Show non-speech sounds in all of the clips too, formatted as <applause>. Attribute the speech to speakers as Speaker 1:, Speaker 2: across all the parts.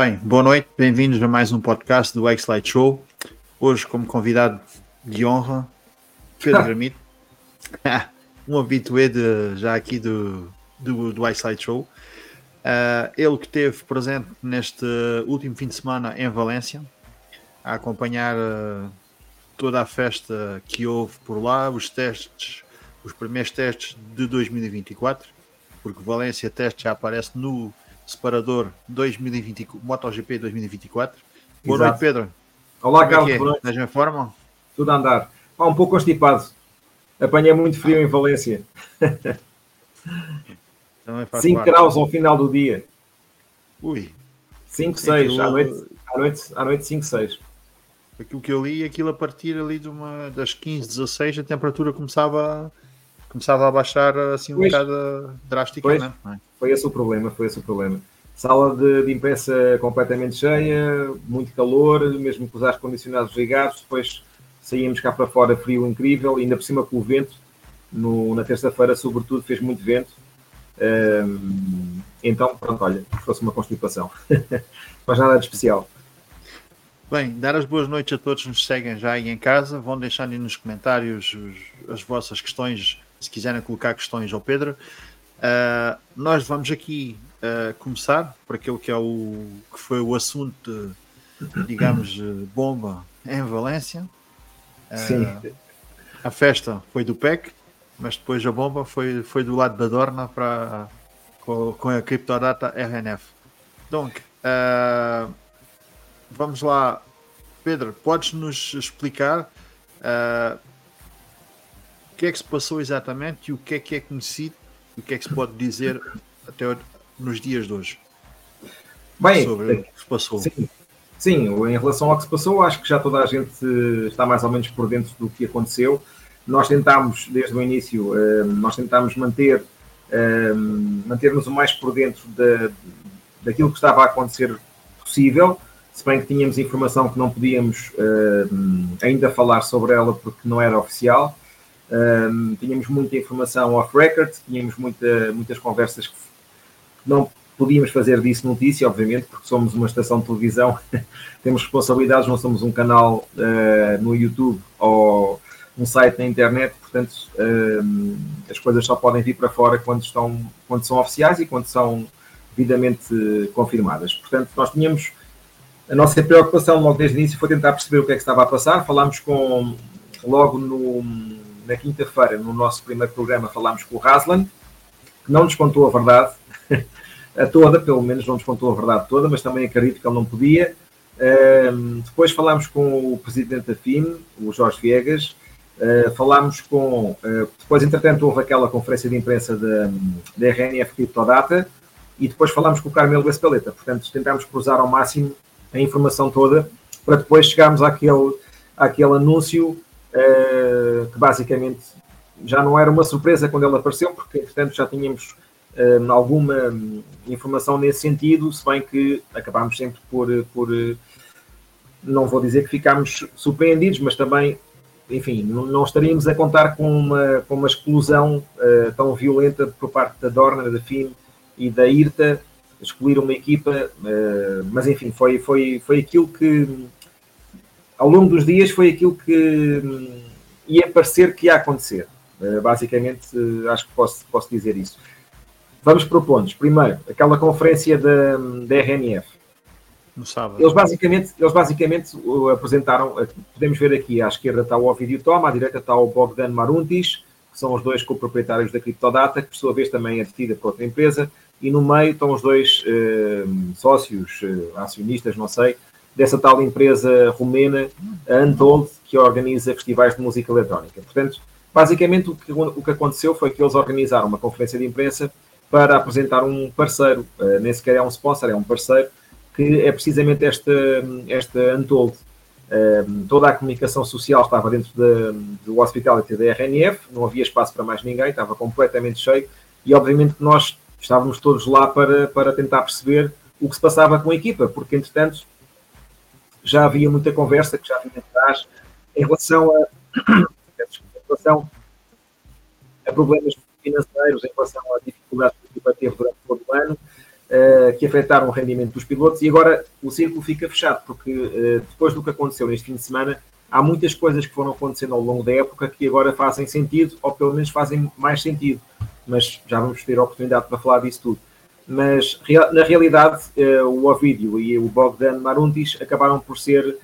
Speaker 1: Bem, boa noite, bem-vindos a mais um podcast do X-Light Show. Hoje, como convidado de honra, Pedro <laughs> Gramito, <laughs> um habitué de, já aqui do, do, do X-Light Show. Uh, ele que esteve presente neste último fim de semana em Valência, a acompanhar uh, toda a festa que houve por lá, os testes, os primeiros testes de 2024, porque Valência Teste já aparece no separador 2020, MotoGP 2024. Boa Exato. noite, Pedro.
Speaker 2: Olá, Como Carlos. É?
Speaker 1: Boa Estás em forma?
Speaker 2: Tudo a andar. Ah, um pouco constipado. Apanhei muito frio em Valência. <laughs> 5 graus ao final do dia.
Speaker 1: Ui.
Speaker 2: 5, 6. À noite, à noite, à noite 5, 6.
Speaker 1: Aquilo que eu li, aquilo a partir ali de uma, das 15, 16, a temperatura começava, começava a baixar assim um pois, bocado drasticamente. Pois, é?
Speaker 2: Foi esse o problema, foi esse o problema. Sala de, de imprensa completamente cheia, muito calor, mesmo com os ar condicionados ligados, depois saímos cá para fora frio incrível, ainda por cima com o vento, no, na terça-feira sobretudo fez muito vento, um, então pronto, olha, fosse uma constipação, <laughs> mas nada de especial.
Speaker 1: Bem, dar as boas noites a todos que nos seguem já aí em casa. Vão deixando aí nos comentários os, as vossas questões, se quiserem colocar questões ao Pedro. Uh, nós vamos aqui uh, começar por aquilo que, é o, que foi o assunto, digamos, bomba em Valência. Uh, a festa foi do PEC, mas depois a bomba foi, foi do lado da Dorna para, com, com a criptodata RNF. Então, vamos lá, Pedro, podes nos explicar que é que se passou exatamente e o que é que é conhecido o que é que se pode dizer até nos dias de hoje
Speaker 2: Bem,
Speaker 1: sobre o que se passou?
Speaker 2: Sim, sim, em relação ao que se passou, acho que já toda a gente está mais ou menos por dentro do que aconteceu. Nós tentámos, desde o início, eh, nós tentámos manter, eh, manter-nos o mais por dentro da, daquilo que estava a acontecer possível, se bem que tínhamos informação que não podíamos eh, ainda falar sobre ela porque não era oficial. Um, tínhamos muita informação off-record, tínhamos muita, muitas conversas que não podíamos fazer disso notícia, obviamente, porque somos uma estação de televisão, <laughs> temos responsabilidades, não somos um canal uh, no YouTube ou um site na internet, portanto as coisas só podem vir para fora quando, estão, quando são oficiais e quando são devidamente confirmadas. Portanto, nós tínhamos a nossa preocupação logo desde o início foi tentar perceber o que é que estava a passar. Falámos com logo no, na quinta-feira, no nosso primeiro programa, falámos com o Haslan, que não nos contou a verdade <laughs> a toda, pelo menos não nos contou a verdade toda, mas também acredito que ele não podia. Uh, depois falámos com o presidente da FIM, o Jorge Viegas, uh, falámos com. Uh, depois, entretanto, houve aquela conferência de imprensa da, da RNF Criptodata e depois falámos com o Carmelo Vespeleta. Portanto, tentámos cruzar ao máximo a informação toda para depois chegarmos àquele, àquele anúncio que basicamente já não era uma surpresa quando ele apareceu, porque entretanto já tínhamos uh, alguma informação nesse sentido, se bem que acabámos sempre por, por não vou dizer que ficámos surpreendidos, mas também, enfim, não, estaríamos a contar com uma, com uma explosão uh, tão violenta por parte da Dorna, da FIM e da IRTA, escolher uma equipa, uh, mas enfim, foi, foi, foi aquilo que ao longo dos dias foi aquilo que hum, ia parecer que ia acontecer. Eh, basicamente, eh, acho que posso, posso dizer isso. Vamos por pontos. Primeiro, aquela conferência da, da RNF.
Speaker 1: No sábado.
Speaker 2: Eles basicamente, eles basicamente apresentaram, eh, podemos ver aqui, à esquerda está o Ovidio Toma, à direita está o Bogdan Maruntis, que são os dois co-proprietários da Criptodata, que por sua vez também é detida por outra empresa, e no meio estão os dois eh, sócios, eh, acionistas, não sei, dessa tal empresa romena, a Untold, que organiza festivais de música eletrónica. Portanto, basicamente o que, o que aconteceu foi que eles organizaram uma conferência de imprensa para apresentar um parceiro, uh, nem sequer é um sponsor, é um parceiro, que é precisamente esta, esta Untold. Uh, toda a comunicação social estava dentro de, do Hospitality da RNF, não havia espaço para mais ninguém, estava completamente cheio e obviamente que nós estávamos todos lá para, para tentar perceber o que se passava com a equipa, porque entretanto já havia muita conversa que já vinha atrás em relação a, <clears throat> em relação a problemas financeiros, em relação a dificuldades que a equipa teve durante todo o ano. uh, que afetaram o rendimento dos pilotos e agora o círculo fica fechado, porque uh, depois do que aconteceu neste fim de semana, há muitas coisas que foram acontecendo ao longo da época que agora fazem sentido, ou pelo menos fazem mais sentido. Mas já vamos ter a oportunidade para falar disso tudo. Mas na realidade, uh, o Ovidio e o Bogdan Maruntis acabaram por ser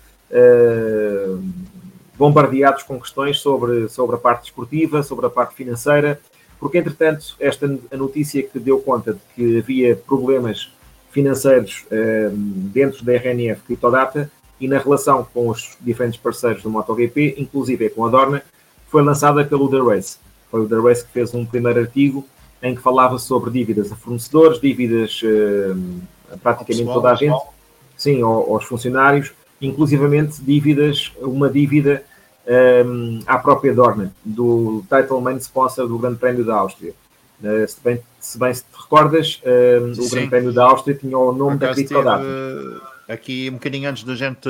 Speaker 2: bombardeados com questões sobre, sobre a parte desportiva, sobre a parte financeira, porque entretanto esta a notícia que deu conta de que havia problemas financeiros eh, dentro da RNF Cryptodata e na relação com os diferentes parceiros do MotoGP, inclusive com a Dorna, foi lançada pelo The Race. Foi o The Race que fez um primeiro artigo em que falava sobre dívidas a fornecedores, dívidas eh, a praticamente pessoal, toda a gente, sim, aos funcionários, inclusivamente dívidas, uma dívida um, à própria Dorna, do title main sponsor do Grande Prémio da Áustria. Uh, se, bem, se bem se te recordas, um, o Grande Prémio da Áustria tinha o nome da Criptodata.
Speaker 1: Aqui, um bocadinho antes da gente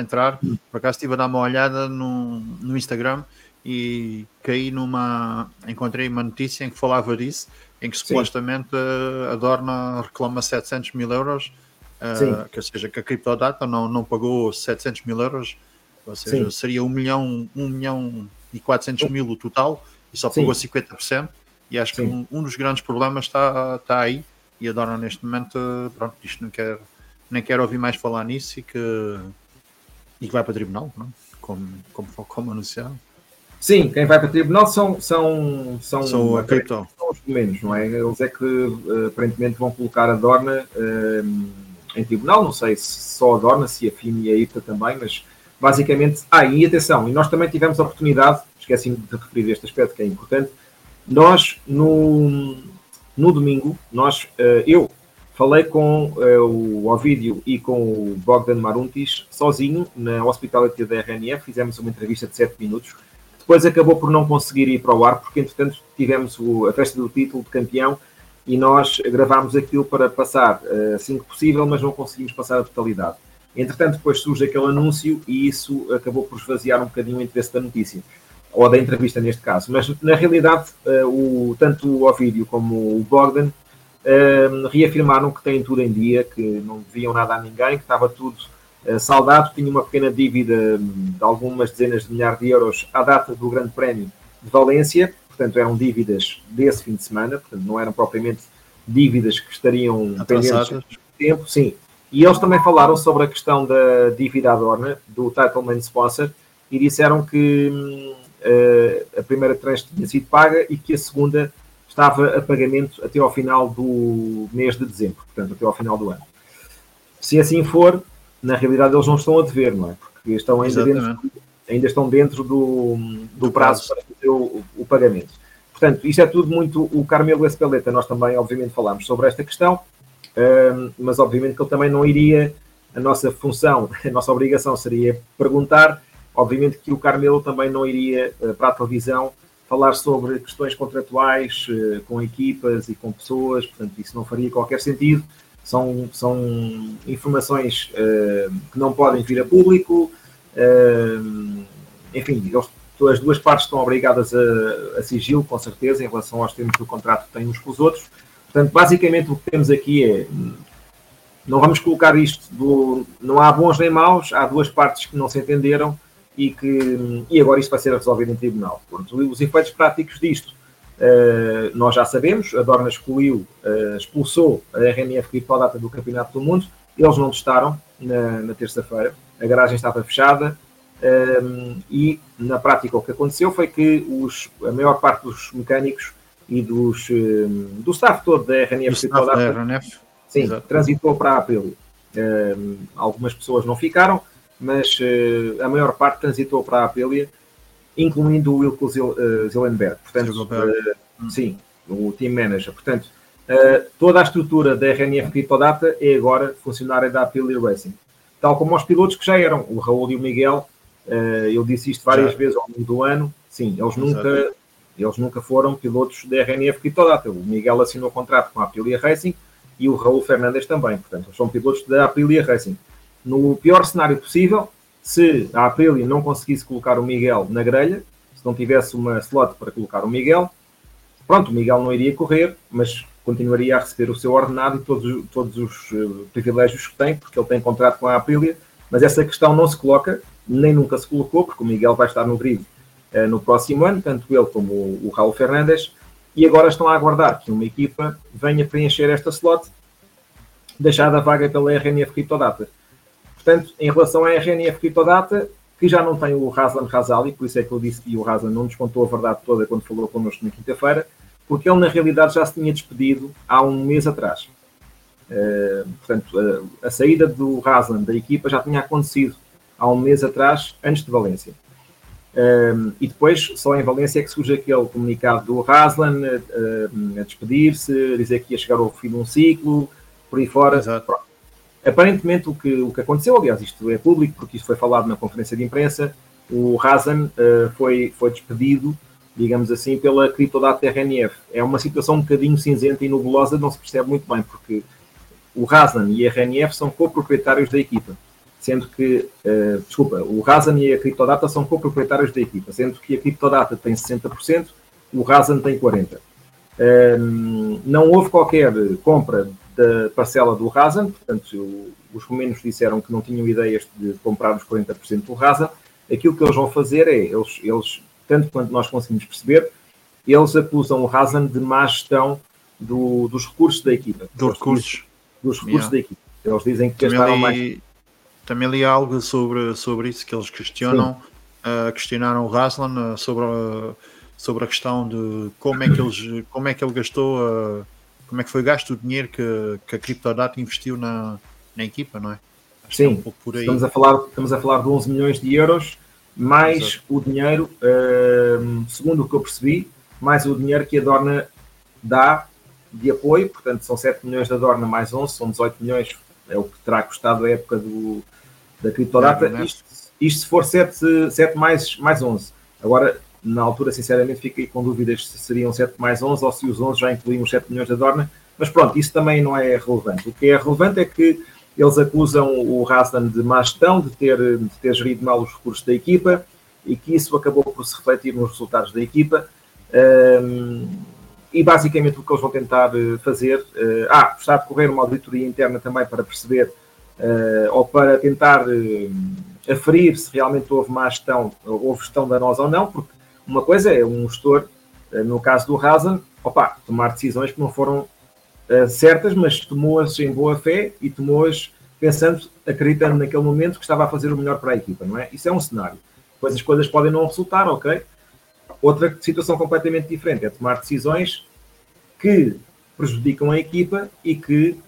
Speaker 1: entrar, por acaso estive a dar uma olhada no, no Instagram e caí numa. Encontrei uma notícia em que falava disso, em que supostamente uh, a Dorna reclama 700 mil euros, uh, que seja que a Criptodata não, não pagou 700 mil euros ou seja, Sim. seria 1 milhão, 1 milhão e 400 mil o total e só pagou 50%. E acho que um, um, dos grandes problemas está, está aí. E a Dona, neste momento, pronto, isto não quer, nem quer ouvir mais falar nisso e que, e que vai para o tribunal, não? Como, como, como anunciado.
Speaker 2: Sim, quem vai para o tribunal são, são, são,
Speaker 1: são,
Speaker 2: são os menos, não é? Eles é que uh, aparentemente vão colocar a Dorna uh, em tribunal, não sei se só a Dorna, se a FIM e a ITA também, mas basicamente, ah, e atenção, e nós também tivemos a oportunidade, esqueci de referir este aspecto que é importante, nós no, no domingo, nós, eh, eu falei com eh, o Ovídio e com o Bogdan Maruntis sozinho na Hospitality da RNF, fizemos uma entrevista de 7 minutos, depois acabou por não conseguir ir para o ar, porque entretanto tivemos a festa do título de campeão e nós gravámos aquilo para passar eh, assim que possível, mas não conseguimos passar a totalidade. Entretanto, depois surge aquele anúncio e isso acabou por esvaziar um bocadinho o interesse da notícia, ou da entrevista neste caso. Mas na realidade, uh, o, tanto o Ovidio como o Bogdan uh, reafirmaram que têm tudo em dia, que não deviam nada a ninguém, que estava tudo uh, saldado, tinha uma pequena dívida de algumas dezenas de milhares de euros à data do Grande Prémio de Valência, portanto eram dívidas desse fim de semana, portanto não eram propriamente dívidas que estariam
Speaker 1: pendentes de
Speaker 2: tempo, sim, e eles também falaram sobre a questão da dívida à Dorna, do title main sponsor, e disseram que uh, a primeira tranche tinha sido paga e que a segunda estava a pagamento até ao final do mês de dezembro, portanto, até ao final do ano. Se assim for, na realidade eles não estão a dever, não é? Porque estão ainda, dentro, ainda estão dentro do, do, do prazo, prazo, para fazer o, o, pagamento. Portanto, isto é tudo muito. O Carmelo Espeleta, nós também, obviamente, falamos sobre esta questão mas obviamente que ele também não iria, a nossa função, <laughs> a nossa obrigação seria perguntar, obviamente que o Carmelo também não iria uh, para a televisão falar sobre questões contratuais uh, com equipas e com pessoas, portanto isso não faria qualquer sentido, são, são informações uh, que não podem vir a público, enfim, eles, as duas partes estão obrigadas a, a sigilo, com certeza, em relação aos termos do contrato que têm uns com os outros, Portanto, basicamente o que temos aqui é não vamos colocar isto do não há bons nem maus, há duas partes que não se entenderam e que e agora isto vai ser resolvido em tribunal. Portanto, os efeitos práticos disto uh, nós já sabemos, a Dorna excluiu, uh, expulsou a RMF Criptodata do Campeonato do Mundo, eles não testaram na, na terça-feira, a garagem estava fechada um, eh, e na prática o que aconteceu foi que os, a maior parte dos mecânicos e dos, eh, do staff todo da RNF.
Speaker 1: Do da RNF.
Speaker 2: Sim, Exato. transitou para a Aprilia. Um, eh, algumas pessoas não ficaram, mas uh, a maior parte transitou para a Aprilia, incluindo o Wilco Zillenberg. Portanto, uh, sim, o team manager. Portanto, uh, toda a estrutura da RNF Criptodata é agora funcionária da Aprilia Racing. Tal como os pilotos que já eram, o Raul e o Miguel, eu disse isto várias já. vezes ao longo do ano, sim, eles Exato. nunca eles nunca foram pilotos da RNF Criptodata. O Miguel assinou contrato com a Aprilia Racing e o Raul Fernandes também. Portanto, eles são pilotos da Aprilia Racing. No pior cenário possível, se a Aprilia não conseguisse colocar o Miguel na grelha, se não tivesse uma slot para colocar o Miguel, pronto, o Miguel não iria correr, mas continuaria a receber o seu ordenado e todos, todos os uh, privilégios que tem, porque ele tem contrato com a Aprilia, mas essa questão não se coloca, nem nunca se colocou, porque o Miguel vai estar no grid uh, no próximo ano, tanto ele como o, o Raul Fernandes, e agora estão a aguardar que uma equipa venha preencher esta slot, deixada vaga pela RNF Criptodata. Portanto, em relação à RNF Criptodata, que já não tem o Razlan Razali, por isso é que eu disse que o Razlan não descontou a verdade toda quando falou connosco na quinta-feira, porque ele na realidade já se tinha despedido há um mês atrás. Uh, portanto, uh, a saída do Razlan da equipa já tinha acontecido há um mês atrás, antes de Valência. Um, e depois, só em Valência, é que surge aquele comunicado do Raslan uh, a despedir-se, dizer que ia chegar ao fim de um ciclo, por aí fora. Aparentemente, o que, o que aconteceu, aliás, isto é público, porque isto foi falado na conferência de imprensa, o Razan uh, foi, foi despedido, digamos assim, pela criptodata RNF. É uma situação um bocadinho cinzenta e nebulosa, não se percebe muito bem, porque o Razan e a RNF são coproprietários da equipa sendo que, uh, desculpa, o Razan e a Criptodata são coproprietários da equipa, sendo que a Criptodata tem 60%, o Razan tem 40%. Um, ehm, não houve qualquer compra da parcela do Razan, portanto, os romenos disseram que não tinham ideias de comprar os 40% do Razan. Aquilo que eles vão fazer é, eles, eles, tanto quanto nós conseguimos perceber, eles acusam o Razan de má gestão do, dos recursos da equipa.
Speaker 1: Dos recursos.
Speaker 2: Dos recursos yeah. da equipa. Eles dizem que gastaram mais
Speaker 1: também li algo sobre, sobre isso que eles questionam, uh, questionaram o Raslan uh, sobre, a, sobre a questão de como é que, eles, como é que ele gastou, uh, como é que foi gasto o dinheiro que, que a Cryptodata investiu na, na equipa, não é?
Speaker 2: Acho Sim, é um. Estamos, a falar, estamos a falar de 11 milhões de euros, mais Exato. o dinheiro, segundo o que eu percebi, mais o dinheiro que a Dorna dá de apoio, portanto são 7 milhões da Dorna mais 11, são 18 milhões, é o que terá custado a época do, da criptodata, é, isto, isto, se for 7, 7 mais, mais 11. Agora, na altura, sinceramente, fiquei com dúvidas se seriam 7 mais 11 ou se os 11 já incluíam os 7 milhões da Dorna, mas pronto, isso também não é relevante. O que é relevante é que eles acusam o Rasdan de má gestão, de ter, de ter gerido mal os recursos da equipa e que isso acabou por se refletir nos resultados da equipa. Um, e basicamente o que eles vão tentar eh, fazer, uh, ah, está a decorrer uma auditoria interna também para perceber uh, ou para tentar uh, aferir se realmente houve má gestão, houve gestão danosa ou não, porque uma coisa é um gestor, uh, no caso do Razan, opa, tomar decisões que não foram certas, mas tomou-as em boa fé e tomou-as pensando, acreditando naquele momento que estava a fazer o melhor para a equipa, não é? Isso é um cenário. Depois as coisas podem não resultar, ok? Outra situação completamente diferente é tomar decisões que prejudicam a equipa e que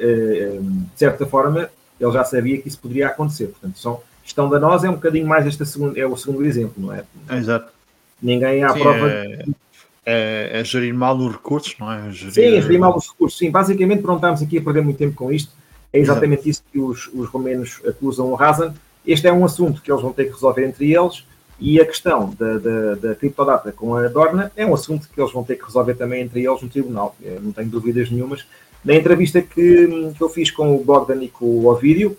Speaker 2: eh, de certa forma, ele já sabia que isso poderia acontecer. Portanto, são, gestão danosa é um bocadinho mais este segundo, é o segundo exemplo, não é?
Speaker 1: Exato.
Speaker 2: Ninguém à
Speaker 1: sim,
Speaker 2: prova.
Speaker 1: É, é, é, gerir mal os recursos, não é?
Speaker 2: Gerir... Sim, é gerir mal os recursos. Sim, basicamente, não estamos aqui a perder muito tempo com isto. É exatamente Exato. isso que os, os romenos acusam o Razan. Este é um assunto que eles vão ter que resolver entre eles. E a questão da, da, da criptodata com a Dorna é um assunto que eles vão ter que resolver também entre eles no tribunal. Eu não tenho dúvidas nenhumas na entrevista que, que eu fiz com o Bogdan e com o Ovídio,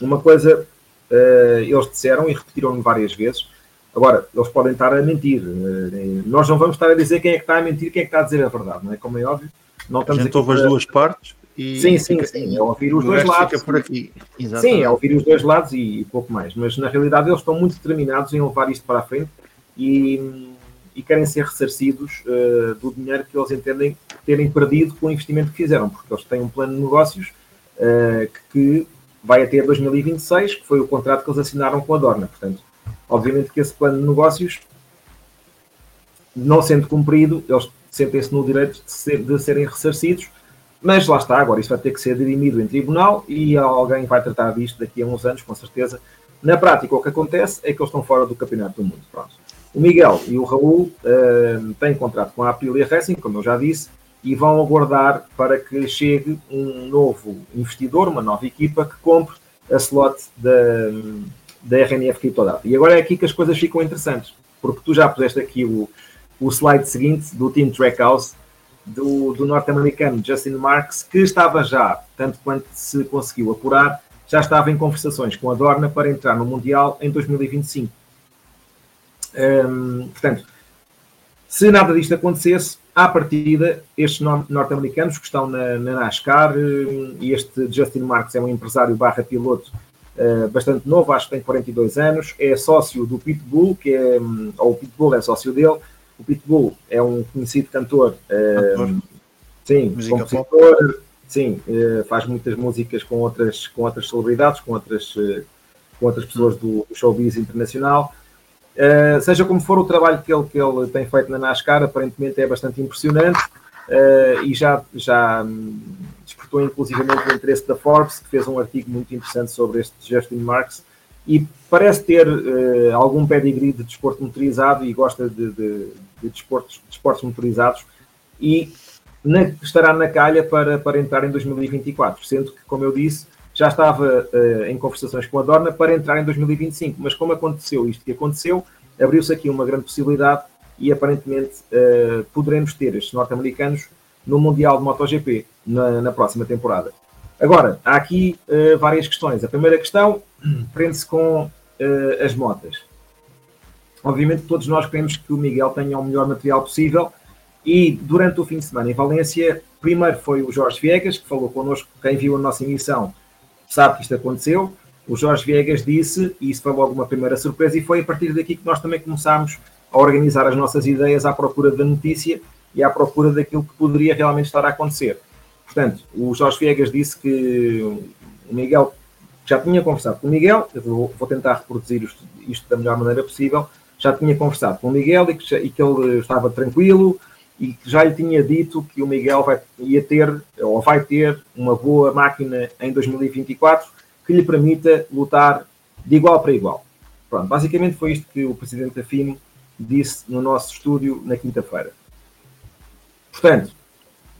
Speaker 2: uma coisa uh, eles disseram e repetiram várias vezes. Agora, eles podem estar a mentir. Uh, nós não vamos estar a dizer quem é que está a mentir quem é que está a dizer a verdade, não é? Como é óbvio. Não
Speaker 1: estamos a gente ouve as duas partes. E
Speaker 2: sim, sim, fica, sim. É ouvir os dois lados.
Speaker 1: Por aqui.
Speaker 2: Sim, é ouvir os dois lados e, e pouco mais. Mas na realidade eles estão muito determinados em levar isto para a frente e e querem ser ressarcidos uh, do dinheiro que eles entendem terem perdido com o investimento que fizeram, porque eles têm um plano de negócios uh, que, que vai até 2026, que foi o contrato que eles assinaram com a Dorna. Portanto, obviamente que esse plano de negócios, não sendo cumprido, eles sentem-se no direito de, ser, de, serem ressarcidos, mas lá está, agora isso vai ter que ser dirimido em tribunal e alguém vai tratar disto daqui a uns anos, com certeza. Na prática, o que acontece é que eles estão fora do Campeonato do Mundo. Pronto. O Miguel e o Raul uh, têm contrato com a Aprilia Racing, como eu já disse, e vão aguardar para que chegue um novo investidor, uma nova equipa que compre a slot da, da RNF Criptodata. E agora é aqui que as coisas ficam interessantes, porque tu já puseste aqui o, o slide seguinte do Team Trackhouse, do, do norte-americano Justin Marks, que estava já, tanto quanto se conseguiu apurar, já estava em conversações com a Dorna para entrar no Mundial em 2025. Um, portanto, Se nada disto acontecesse, à partida, estes norte-americanos que estão na, na NASCAR, eh, e este Justin Marks é um empresário barra piloto uh, bastante novo, acho que tem 42 anos, é sócio do Pitbull, que é, hum, ou o Pitbull é sócio dele. O Pitbull é um conhecido cantor, uh, sim, Música compositor, pop. sim, uh, faz muitas músicas com outras, com outras celebridades, com outras, com outras pessoas do, do showbiz internacional. Uh, seja como for o trabalho que ele, que ele tem feito na NASCAR, aparentemente é bastante impressionante uh, e já, já um, despertou inclusivamente o interesse da Forbes, que fez um artigo muito interessante sobre este Justin Marks. E parece ter uh, algum pedigree de desporto motorizado e gosta de, de, de, desportos, de desportos motorizados e na, estará na calha para, para entrar em 2024, sendo que, como eu disse, já estava uh, em conversações com a Dorna para entrar em 2025, mas como aconteceu isto que aconteceu, abriu-se aqui uma grande possibilidade e aparentemente uh, poderemos ter estes norte-americanos no Mundial de MotoGP na, na próxima temporada. Agora, há aqui uh, várias questões. A primeira questão <clears throat> prende-se com as motas. Obviamente, todos nós queremos que o Miguel tenha o melhor material possível e durante o fim de semana em Valência, primeiro foi o Jorge Viegas, que falou connosco, quem viu a nossa emissão sabe que isto aconteceu. O Jorge Viegas disse, e isso foi logo uma primeira surpresa, e foi a partir daqui que nós também começámos a organizar as nossas ideias à procura da notícia e à procura daquilo que poderia realmente estar a acontecer. Portanto, o Jorge Viegas disse que o Miguel já tinha conversado com o Miguel, eu vou, vou tentar reproduzir isto, isto, da melhor maneira possível, já tinha conversado com o Miguel e que, e que ele estava tranquilo, e que já lhe tinha dito que o Miguel vai, ia ter, ou vai ter, uma boa máquina em 2024 que lhe permita lutar de igual para igual. Pronto, basicamente foi isto que o presidente da disse no nosso estúdio na quinta-feira. Portanto,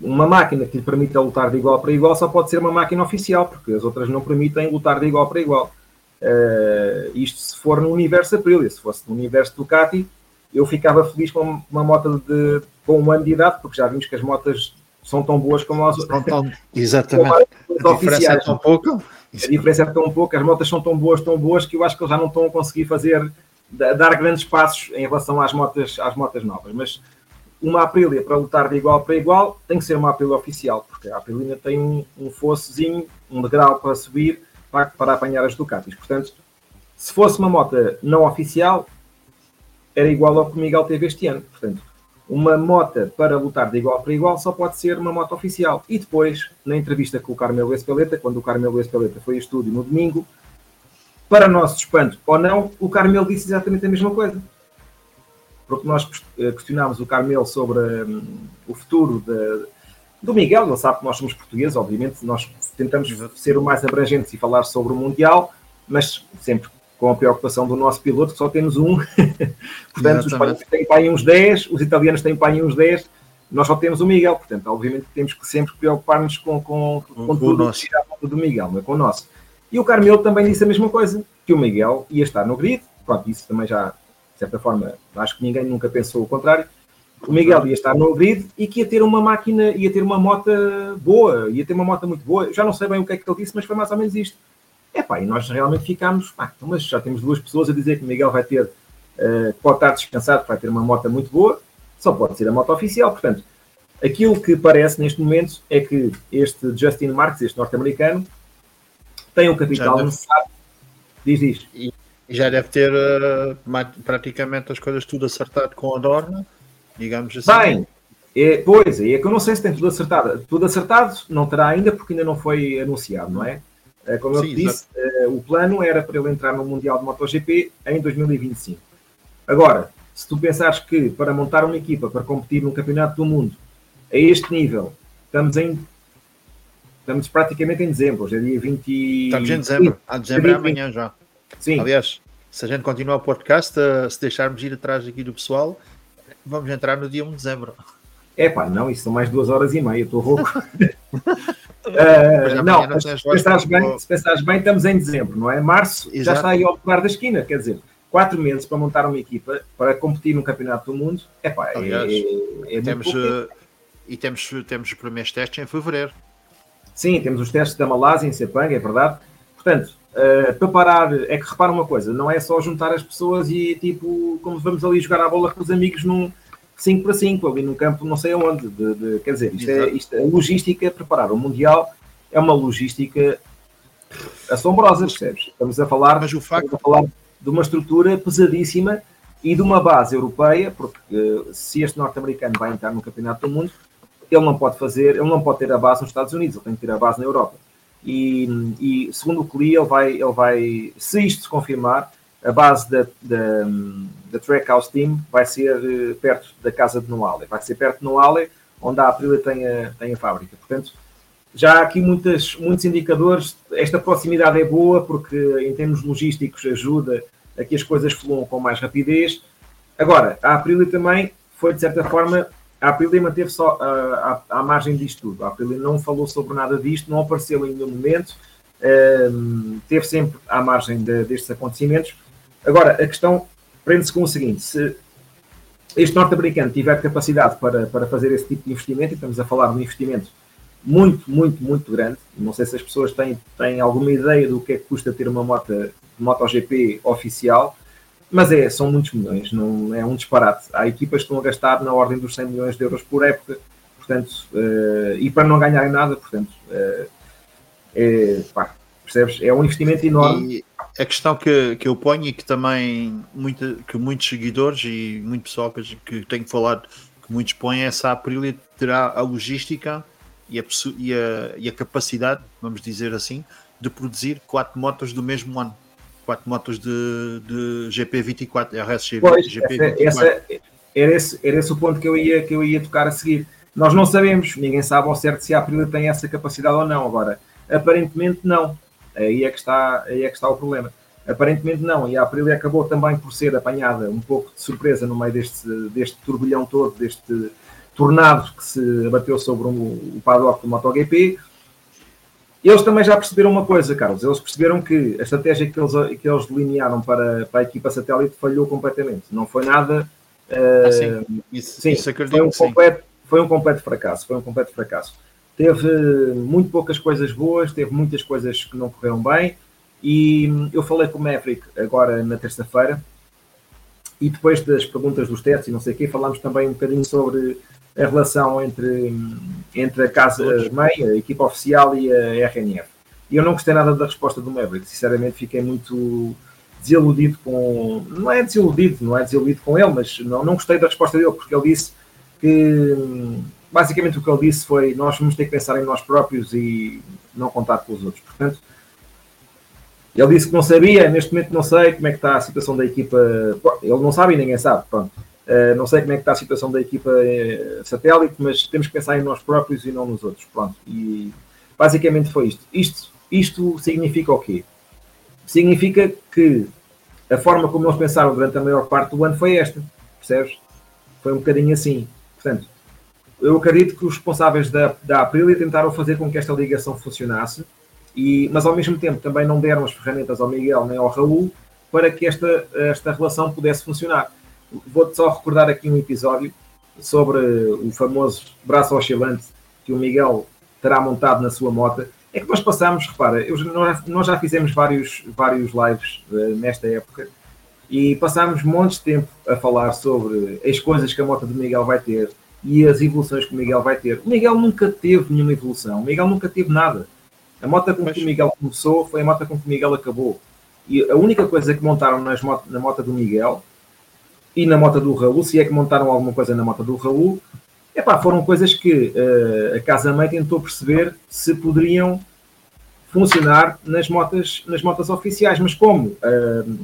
Speaker 2: uma máquina que lhe permita lutar de igual para igual só pode ser uma máquina oficial, porque as outras não permitem lutar de igual para igual. Uh, isto se for no universo Aprilia, se fosse no universo Ducati, eu ficava feliz com uma moto de, com um ano de idade, porque já vimos que as motas são tão boas como as
Speaker 1: outras. Tão, <laughs> exatamente. a diferença é tão pouca.
Speaker 2: A diferença é tão pouca, as motas são tão boas, tão boas, que eu acho que eles já não estão a conseguir fazer, dar grandes passos em relação às motas, às motas novas. Mas uma Aprilia para lutar de igual para igual tem que ser uma Aprilia oficial, porque a Aprilia tem um, um fossezinho, um degrau para subir para, para apanhar as Ducatis. Portanto, se fosse uma moto não oficial, era igual ao que o Miguel teve este ano. Portanto, uma moto para lutar de igual para igual só pode ser uma moto oficial. E depois, na entrevista com o Carmelo Espeleta, quando o Carmelo Espeleta foi a estúdio no domingo, para nosso espanto ou não, o Carmelo disse exatamente a mesma coisa. Porque nós eh, questionámos o Carmelo sobre um, o futuro de, do Miguel, ele sabe que nós somos portugueses, obviamente, nós tentamos ser o mais abrangentes e falar sobre o Mundial, mas sempre com a preocupação do nosso piloto, que só temos um. <laughs> portanto, os espanhóis têm aí uns 10, os italianos têm aí uns 10, nós só temos o Miguel. Portanto, obviamente temos que sempre preocupar-nos com, com, com, com tudo o que do Miguel, não é com o nosso. E o Carmelo também disse a mesma coisa, que o Miguel ia estar no grid, pronto, isso também já, de certa forma, acho que ninguém nunca pensou o contrário, o Miguel ia estar no grid e que ia ter uma máquina, ia ter uma moto boa, ia ter uma moto muito boa. Já não sei bem o que é que ele disse, mas foi mais ou menos isto. É pá, e nós realmente ficámos, pá, então, mas já temos duas pessoas a dizer que o Miguel vai ter, uh, pode estar descansado, vai ter uma moto muito boa, só pode ser a moto oficial. Portanto, aquilo que parece neste momento é que este Justin Marks, este norte-americano, tem o capital deve... necessário. Diz, diz.
Speaker 1: E já deve ter uh, praticamente as coisas tudo acertado com a Dorna, digamos assim.
Speaker 2: Bem, é, pois, é que eu não sei se tem tudo acertado. Tudo acertado não terá ainda porque ainda não foi anunciado, não é? Eh, como eu Sim, disse, uh, o plano era para ele entrar no Mundial de MotoGP em 2025. Agora, se tu pensares que para montar uma equipa para competir no Campeonato do Mundo a este nível, estamos em estamos praticamente em dezembro, hoje é dia 20.
Speaker 1: Estamos em dezembro, a dezembro é amanhã já.
Speaker 2: Sim.
Speaker 1: Aliás, se a gente continuar o podcast, uh, se deixarmos ir atrás aqui do pessoal, vamos entrar no dia 1 de dezembro.
Speaker 2: É pá, não, isso são mais duas horas e meia, estou rouco. <laughs> <laughs> Uh, não, não se, pensares bem, se pensares bem, estamos em dezembro, não é? Março Exato. já está aí ao lugar da esquina, quer dizer, quatro meses para montar uma equipa para competir no Campeonato do Mundo, epá, Aliás, é, é
Speaker 1: temos, uh, e temos, temos os primeiros testes em fevereiro.
Speaker 2: Sim, temos os testes da Malásia em Sepang, é verdade. Portanto, uh, para parar, é que repara uma coisa, não é só juntar as pessoas e tipo, como vamos ali jogar a bola com os amigos num, 5 para 5, ali no campo não sei aonde. De, de, quer dizer, isto é, isto, a logística, preparar o Mundial é uma logística assombrosa, percebes? Estamos a falar,
Speaker 1: Mas o facto...
Speaker 2: a falar de uma estrutura pesadíssima e de uma base europeia, porque uh, se este norte-americano vai entrar no Campeonato do Mundo, ele não pode fazer, ele não pode ter a base nos Estados Unidos, ele tem que ter a base na Europa. E, e segundo o que li, ele vai, ele vai, se isto se confirmar, a base da, da, da Trackhouse Team vai ser uh, perto da casa de Noale, vai ser perto de Noale, onde a Aprilia tem a, tem a fábrica. Portanto, já há aqui muitas, muitos indicadores. Esta proximidade é boa porque, em termos logísticos, ajuda a que as coisas fluam com mais rapidez. Agora, a Aprilia também foi, de certa forma, a Aprilia manteve só à, margem disto tudo. A Aprilia não falou sobre nada disto, não apareceu em nenhum momento, uh, teve sempre à margem de, destes acontecimentos. Agora, a questão prende-se com o seguinte: se este norte-americano tiver capacidade para, para fazer esse tipo de investimento, e estamos a falar de um investimento muito, muito, muito grande, não sei se as pessoas têm, têm alguma ideia do que é que custa ter uma moto MotoGP oficial, mas é, são muitos milhões, não é um disparate. Há equipas que estão a gastar na ordem dos 100 milhões de euros por época, portanto, uh, e para não ganharem nada, portanto, uh, é, pá, percebes? É um investimento enorme.
Speaker 1: E a questão que, que eu ponho e que também muita, que muitos seguidores e muito pessoal que, tenho falado, que muitos põem, é essa Aprilia terá a logística e a, e, a, e a capacidade, vamos dizer assim, de produzir quatro motos do mesmo ano. Quatro motos de, de GP24, RSG
Speaker 2: pois, GP24. Essa, essa, era, esse, era esse o ponto que eu, ia, que eu ia tocar a seguir. Nós não sabemos, ninguém sabe ao certo se a Aprilia tem essa capacidade ou não. Agora, aparentemente não. Aí é que está, aí é que está o problema. Aparentemente não, e a Aprilia acabou também por ser apanhada um pouco de surpresa no meio deste, deste turbilhão todo, deste tornado que se abateu sobre um, o paddock do MotoGP. Eles também já perceberam uma coisa, Carlos. Eles perceberam que a estratégia que eles, que eles delinearam para, para a equipa satélite falhou completamente. Não foi nada. Uh, ah, sim, isso, sim isso foi, um completo, foi um completo fracasso. Foi um completo fracasso. Teve muito poucas coisas boas, teve muitas coisas que não correram bem. E eu falei com o Maverick agora na terça-feira. E depois das perguntas dos testes e não sei o quê, falámos também um bocadinho sobre a relação entre, entre a casa-mãe, a equipa oficial e a RNF. E eu não gostei nada da resposta do Maverick, sinceramente fiquei muito desiludido com. Não é desiludido, não é desiludido com ele, mas não, não gostei da resposta dele, porque ele disse que basicamente o que ele disse foi nós vamos ter que pensar em nós próprios e não contar com os outros. Portanto, ele disse que não sabia, neste momento não sei como é que está a situação da equipa. Ele não sabe e ninguém sabe, pronto. Uh, não sei como é que está a situação da equipa uh, satélite, mas temos que pensar em nós próprios e não nos outros. Pronto. E basicamente foi isto. Isto, isto significa o quê? Significa que a forma como nós pensaram durante a maior parte do ano foi esta. Percebes? Foi um bocadinho assim. Portanto, eu acredito que os responsáveis da, da Aprilia tentaram fazer com que esta ligação funcionasse, e, mas ao mesmo tempo também não deram as ferramentas ao Miguel nem ao Raul para que esta, esta relação pudesse funcionar Vou-te só recordar aqui um episódio sobre o famoso braço oscilante que o Miguel terá montado na sua moto. É que nós passamos, repara, eu, nós, já fizemos vários, vários lives uh, nesta época e passámos montes de tempo a falar sobre as coisas que a moto do Miguel vai ter e as evoluções que o Miguel vai ter. O Miguel nunca teve nenhuma evolução, o Miguel nunca teve nada. A moto com que o Miguel começou foi a moto com que o Miguel acabou. E a única coisa que montaram nas moto, na moto do Miguel e na moto do Raul, se é que montaram alguma coisa na moto do Raul, epá, foram coisas que uh, a Casa Mãe tentou perceber se poderiam funcionar nas motas, nas motas oficiais, mas como, uh,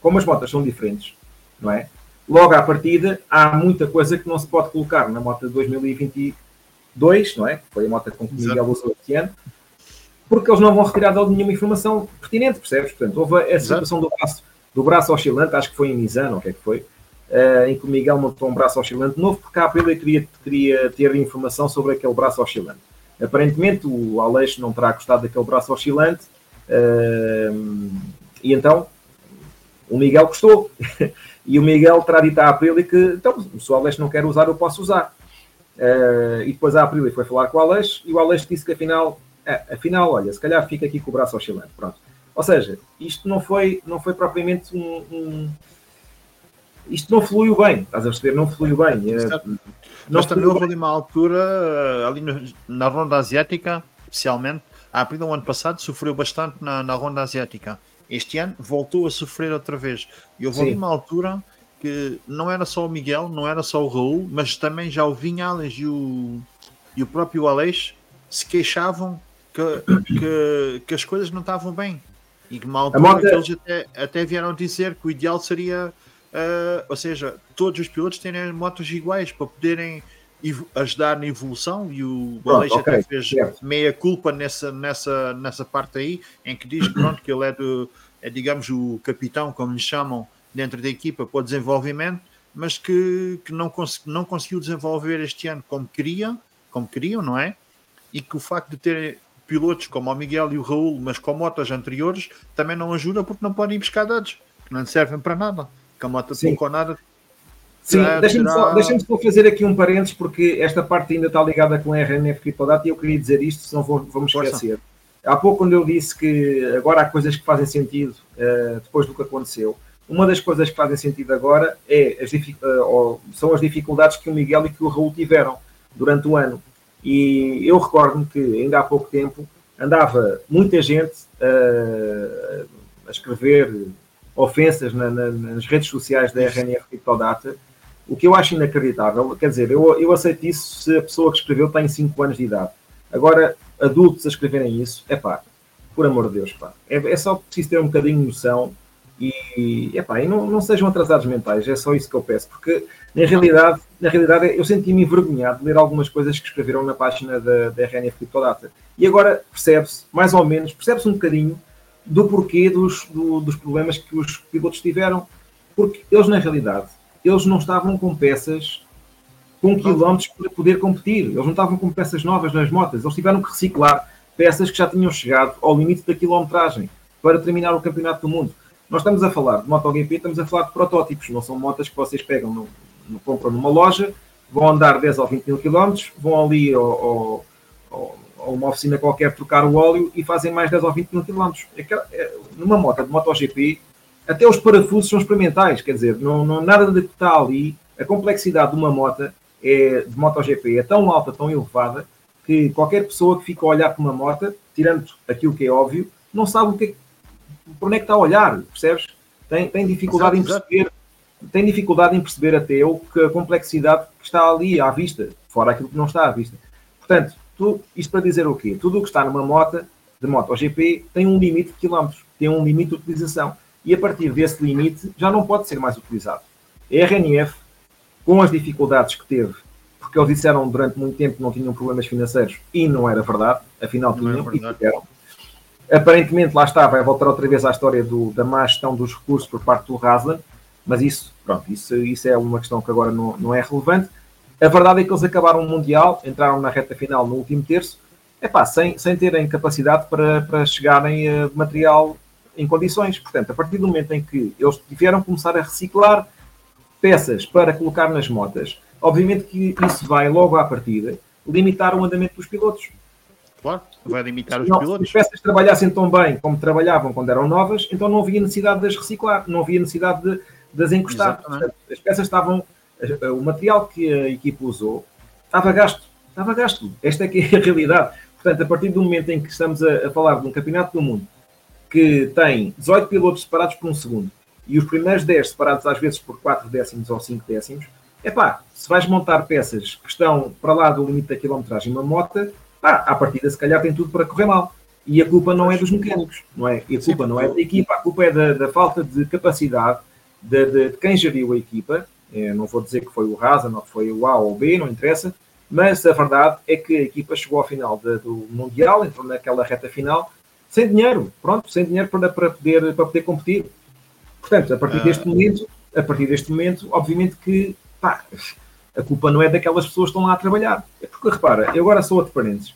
Speaker 2: como as motas são diferentes, não é? Logo à partida, há muita coisa que não se pode colocar na moto de 2022, não é? Que foi a moto com que o Miguel usou este ano, porque eles não vão retirar dele nenhuma informação pertinente, percebes? Portanto, houve essa situação do braço, do braço oscilante, acho que foi em Misano, o que é que foi, uh, em que o Miguel montou um braço oscilante novo, porque a Aprilia queria, queria ter informação sobre aquele braço oscilante. Aparentemente o Aleixo não terá gostado daquele braço oscilante, uh, e então o Miguel gostou. <laughs> e o Miguel terá dito à Aprilia que, então, se o Aleixo não quer usar, eu posso usar. Uh, e depois a Aprilia foi falar com o Aleixo, e o Aleixo disse que afinal, afinal, olha, se calhar fica aqui com o braço oscilante. Pronto. Ou seja, isto não foi, não foi propriamente um, um isto não fluiu bem, estás a perceber? Não fluiu bem. É,
Speaker 1: não Mas também houve ali uma altura, ali na ronda asiática, especialmente, a partir do ano passado sofreu bastante na, na ronda asiática. Este ano voltou a sofrer outra vez. E houve ali uma altura que não era só o Miguel, não era só o Raul, mas também já o Vinhales e o, e o próprio Aleix se queixavam que, que, que as coisas não estavam bem. E que uma altura moto... eles até, até vieram dizer que o ideal seria, uh, ou seja, todos os pilotos terem motos iguais para poderem ajudar na evolução e o Aleix okay, até fez certo. meia culpa nessa, nessa, nessa parte aí, em que diz <coughs> pronto, que ele é, do, é digamos o capitão, como lhe chamam, dentro da equipa para o desenvolvimento, mas que, que não, cons não conseguiu desenvolver este ano como queria, como queriam, não é? E que o facto de ter pilotos como o Miguel e o Raul, mas com motas anteriores, também não ajuda porque não podem ir buscar dados, que não servem para nada. Que a moto Sim. com nada.
Speaker 2: Sim, deixa-me só, deixa só, fazer aqui um parênteses, porque esta parte ainda está ligada com a RNF Criptodata e eu queria dizer isto, senão vou, me esquecer. Há pouco, quando eu disse que agora há coisas que fazem sentido uh, depois do que aconteceu, uma das coisas que fazem sentido agora é as, uh, são as dificuldades que o Miguel e que o Raul tiveram durante o ano. E eu recordo-me que ainda há pouco tempo andava muita gente uh, a escrever ofensas na, na, nas redes sociais da RNF Criptodata, o que eu acho inacreditável. Quer dizer, eu, eu aceito isso se a pessoa que escreveu tem 5 anos de idade. Agora, adultos a escreverem isso, é pá, por amor de Deus, pá. É, é só preciso ter um bocadinho de noção e, epá, e não, não sejam atrasados mentais, é só isso que eu peço, porque na realidade, na realidade eu senti-me envergonhado de ler algumas coisas que escreveram na página da, da RNF Criptodata. E agora percebe-se, mais ou menos, percebe-se um bocadinho do porquê dos, do, dos problemas que os pilotos tiveram. Porque eles, na realidade, eles não estavam com peças com quilómetros para poder competir. Eles não estavam com peças novas nas motas. Eles tiveram que reciclar peças que já tinham chegado ao limite da quilometragem para terminar o Campeonato do Mundo. Nós estamos a falar de MotoGP, estamos a falar de protótipos, não são motas que vocês pegam, no, no, compram numa loja, vão andar 10 ou 20 mil quilómetros, vão ali ao, ao, a uma oficina qualquer trocar o óleo e fazem mais 10 ou 20 mil quilómetros. É, é, numa moto de MotoGP, até os parafusos são experimentais, quer dizer, não, não, nada de que está ali, a complexidade de uma moto é, de MotoGP é tão alta, tão elevada, que qualquer pessoa que fica a olhar para uma moto, tirando aquilo que é óbvio, não sabe o que é, por onde é que está a olhar, percebes? Tem, tem dificuldade exato, em perceber, exato. tem dificuldade em perceber até eu que a complexidade que está ali à vista, fora aquilo que não está à vista. Portanto, tu, isto para dizer o quê? Tudo o que está numa moto, de moto GP, tem um limite de quilómetros, tem um limite de utilização. E a partir desse limite já não pode ser mais utilizado. A RNF, com as dificuldades que teve, porque eles disseram durante muito tempo que não tinham problemas financeiros e não era verdade, afinal tinham e tiveram Aparentemente, lá está, vai voltar outra vez à história do, da má gestão dos recursos por parte do Haslam, mas isso, pronto, isso, isso é uma questão que agora não, não é relevante. A verdade é que eles acabaram o Mundial, entraram na reta final no último terço, epá, sem, sem terem capacidade para, para chegarem a material em condições. Portanto, a partir do momento em que eles tiveram começar a reciclar peças para colocar nas motas, obviamente que isso vai logo à partida limitar o andamento dos pilotos.
Speaker 1: Claro, vai limitar os não, pilotos.
Speaker 2: Se as peças trabalhassem tão bem como trabalhavam quando eram novas, então não havia necessidade de as reciclar, não havia necessidade de, de as encostar. Portanto, as peças estavam. O material que a equipa usou estava gasto. Estava gasto. Esta é que é a realidade. Portanto, a partir do momento em que estamos a, a falar de um campeonato do mundo que tem 18 pilotos separados por um segundo e os primeiros 10 separados às vezes por 4 décimos ou 5 décimos, é pá, se vais montar peças que estão para lá do limite da quilometragem uma moto, ah, à partida se calhar tem tudo para correr mal. E a culpa não é dos mecânicos, não é? E a culpa não é da equipa, a culpa é da, da falta de capacidade de, de, de, quem geriu a equipa. É, não vou dizer que foi o Rasa, não foi o A ou o B, não interessa, mas a verdade é que a equipa chegou ao final de, do Mundial, entrou naquela reta final, sem dinheiro, pronto, sem dinheiro para, para, poder, para poder competir. Portanto, a partir ah. deste momento, a partir deste momento, obviamente que pá, a culpa não é daquelas pessoas que estão lá a trabalhar. É porque, repara, eu agora sou outro parênteses.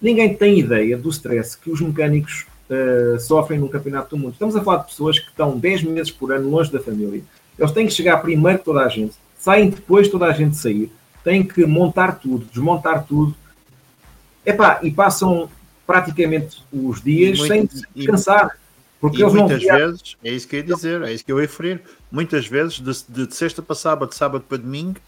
Speaker 2: Ninguém tem ideia do stress que os mecânicos uh, sofrem no Campeonato do Mundo. Estamos a falar de pessoas que estão 10 meses por ano longe da família. Eles têm que chegar primeiro que toda a gente, saem depois de toda a gente sair, têm que montar tudo, desmontar tudo. Epá, e passam praticamente os dias muito, sem descansar.
Speaker 1: Porque e eles muitas não vezes, é isso que eu ia dizer, é isso que eu ia referir, muitas vezes, de, de sexta para sábado, de sábado para domingo,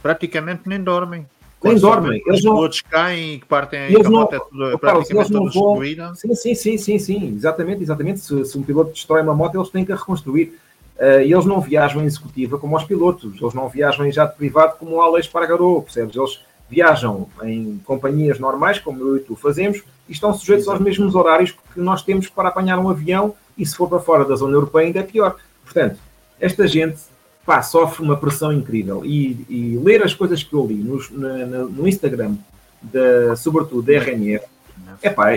Speaker 1: praticamente nem dormem.
Speaker 2: Nem dormem.
Speaker 1: Eles não... caem e partem eles a não... é
Speaker 2: tudo, praticamente destruída. Sim, sim, sim, sim, sim, exatamente, exatamente. Se, se, um piloto destrói uma moto, eles têm que a reconstruir. Uh, e eles não viajam em executiva como os pilotos, eles não viajam em jato privado como o Alex Pargarou, percebes? Eles viajam em companhias normais, como eu e tu fazemos, e estão sujeitos Exato. aos mesmos horários que nós temos para apanhar um avião, e se for para fora da zona europeia ainda é pior. Portanto, esta gente pá, sofre uma pressão incrível. E, e ler as coisas que eu li no, no, no Instagram, de, sobretudo da RNF, é pá,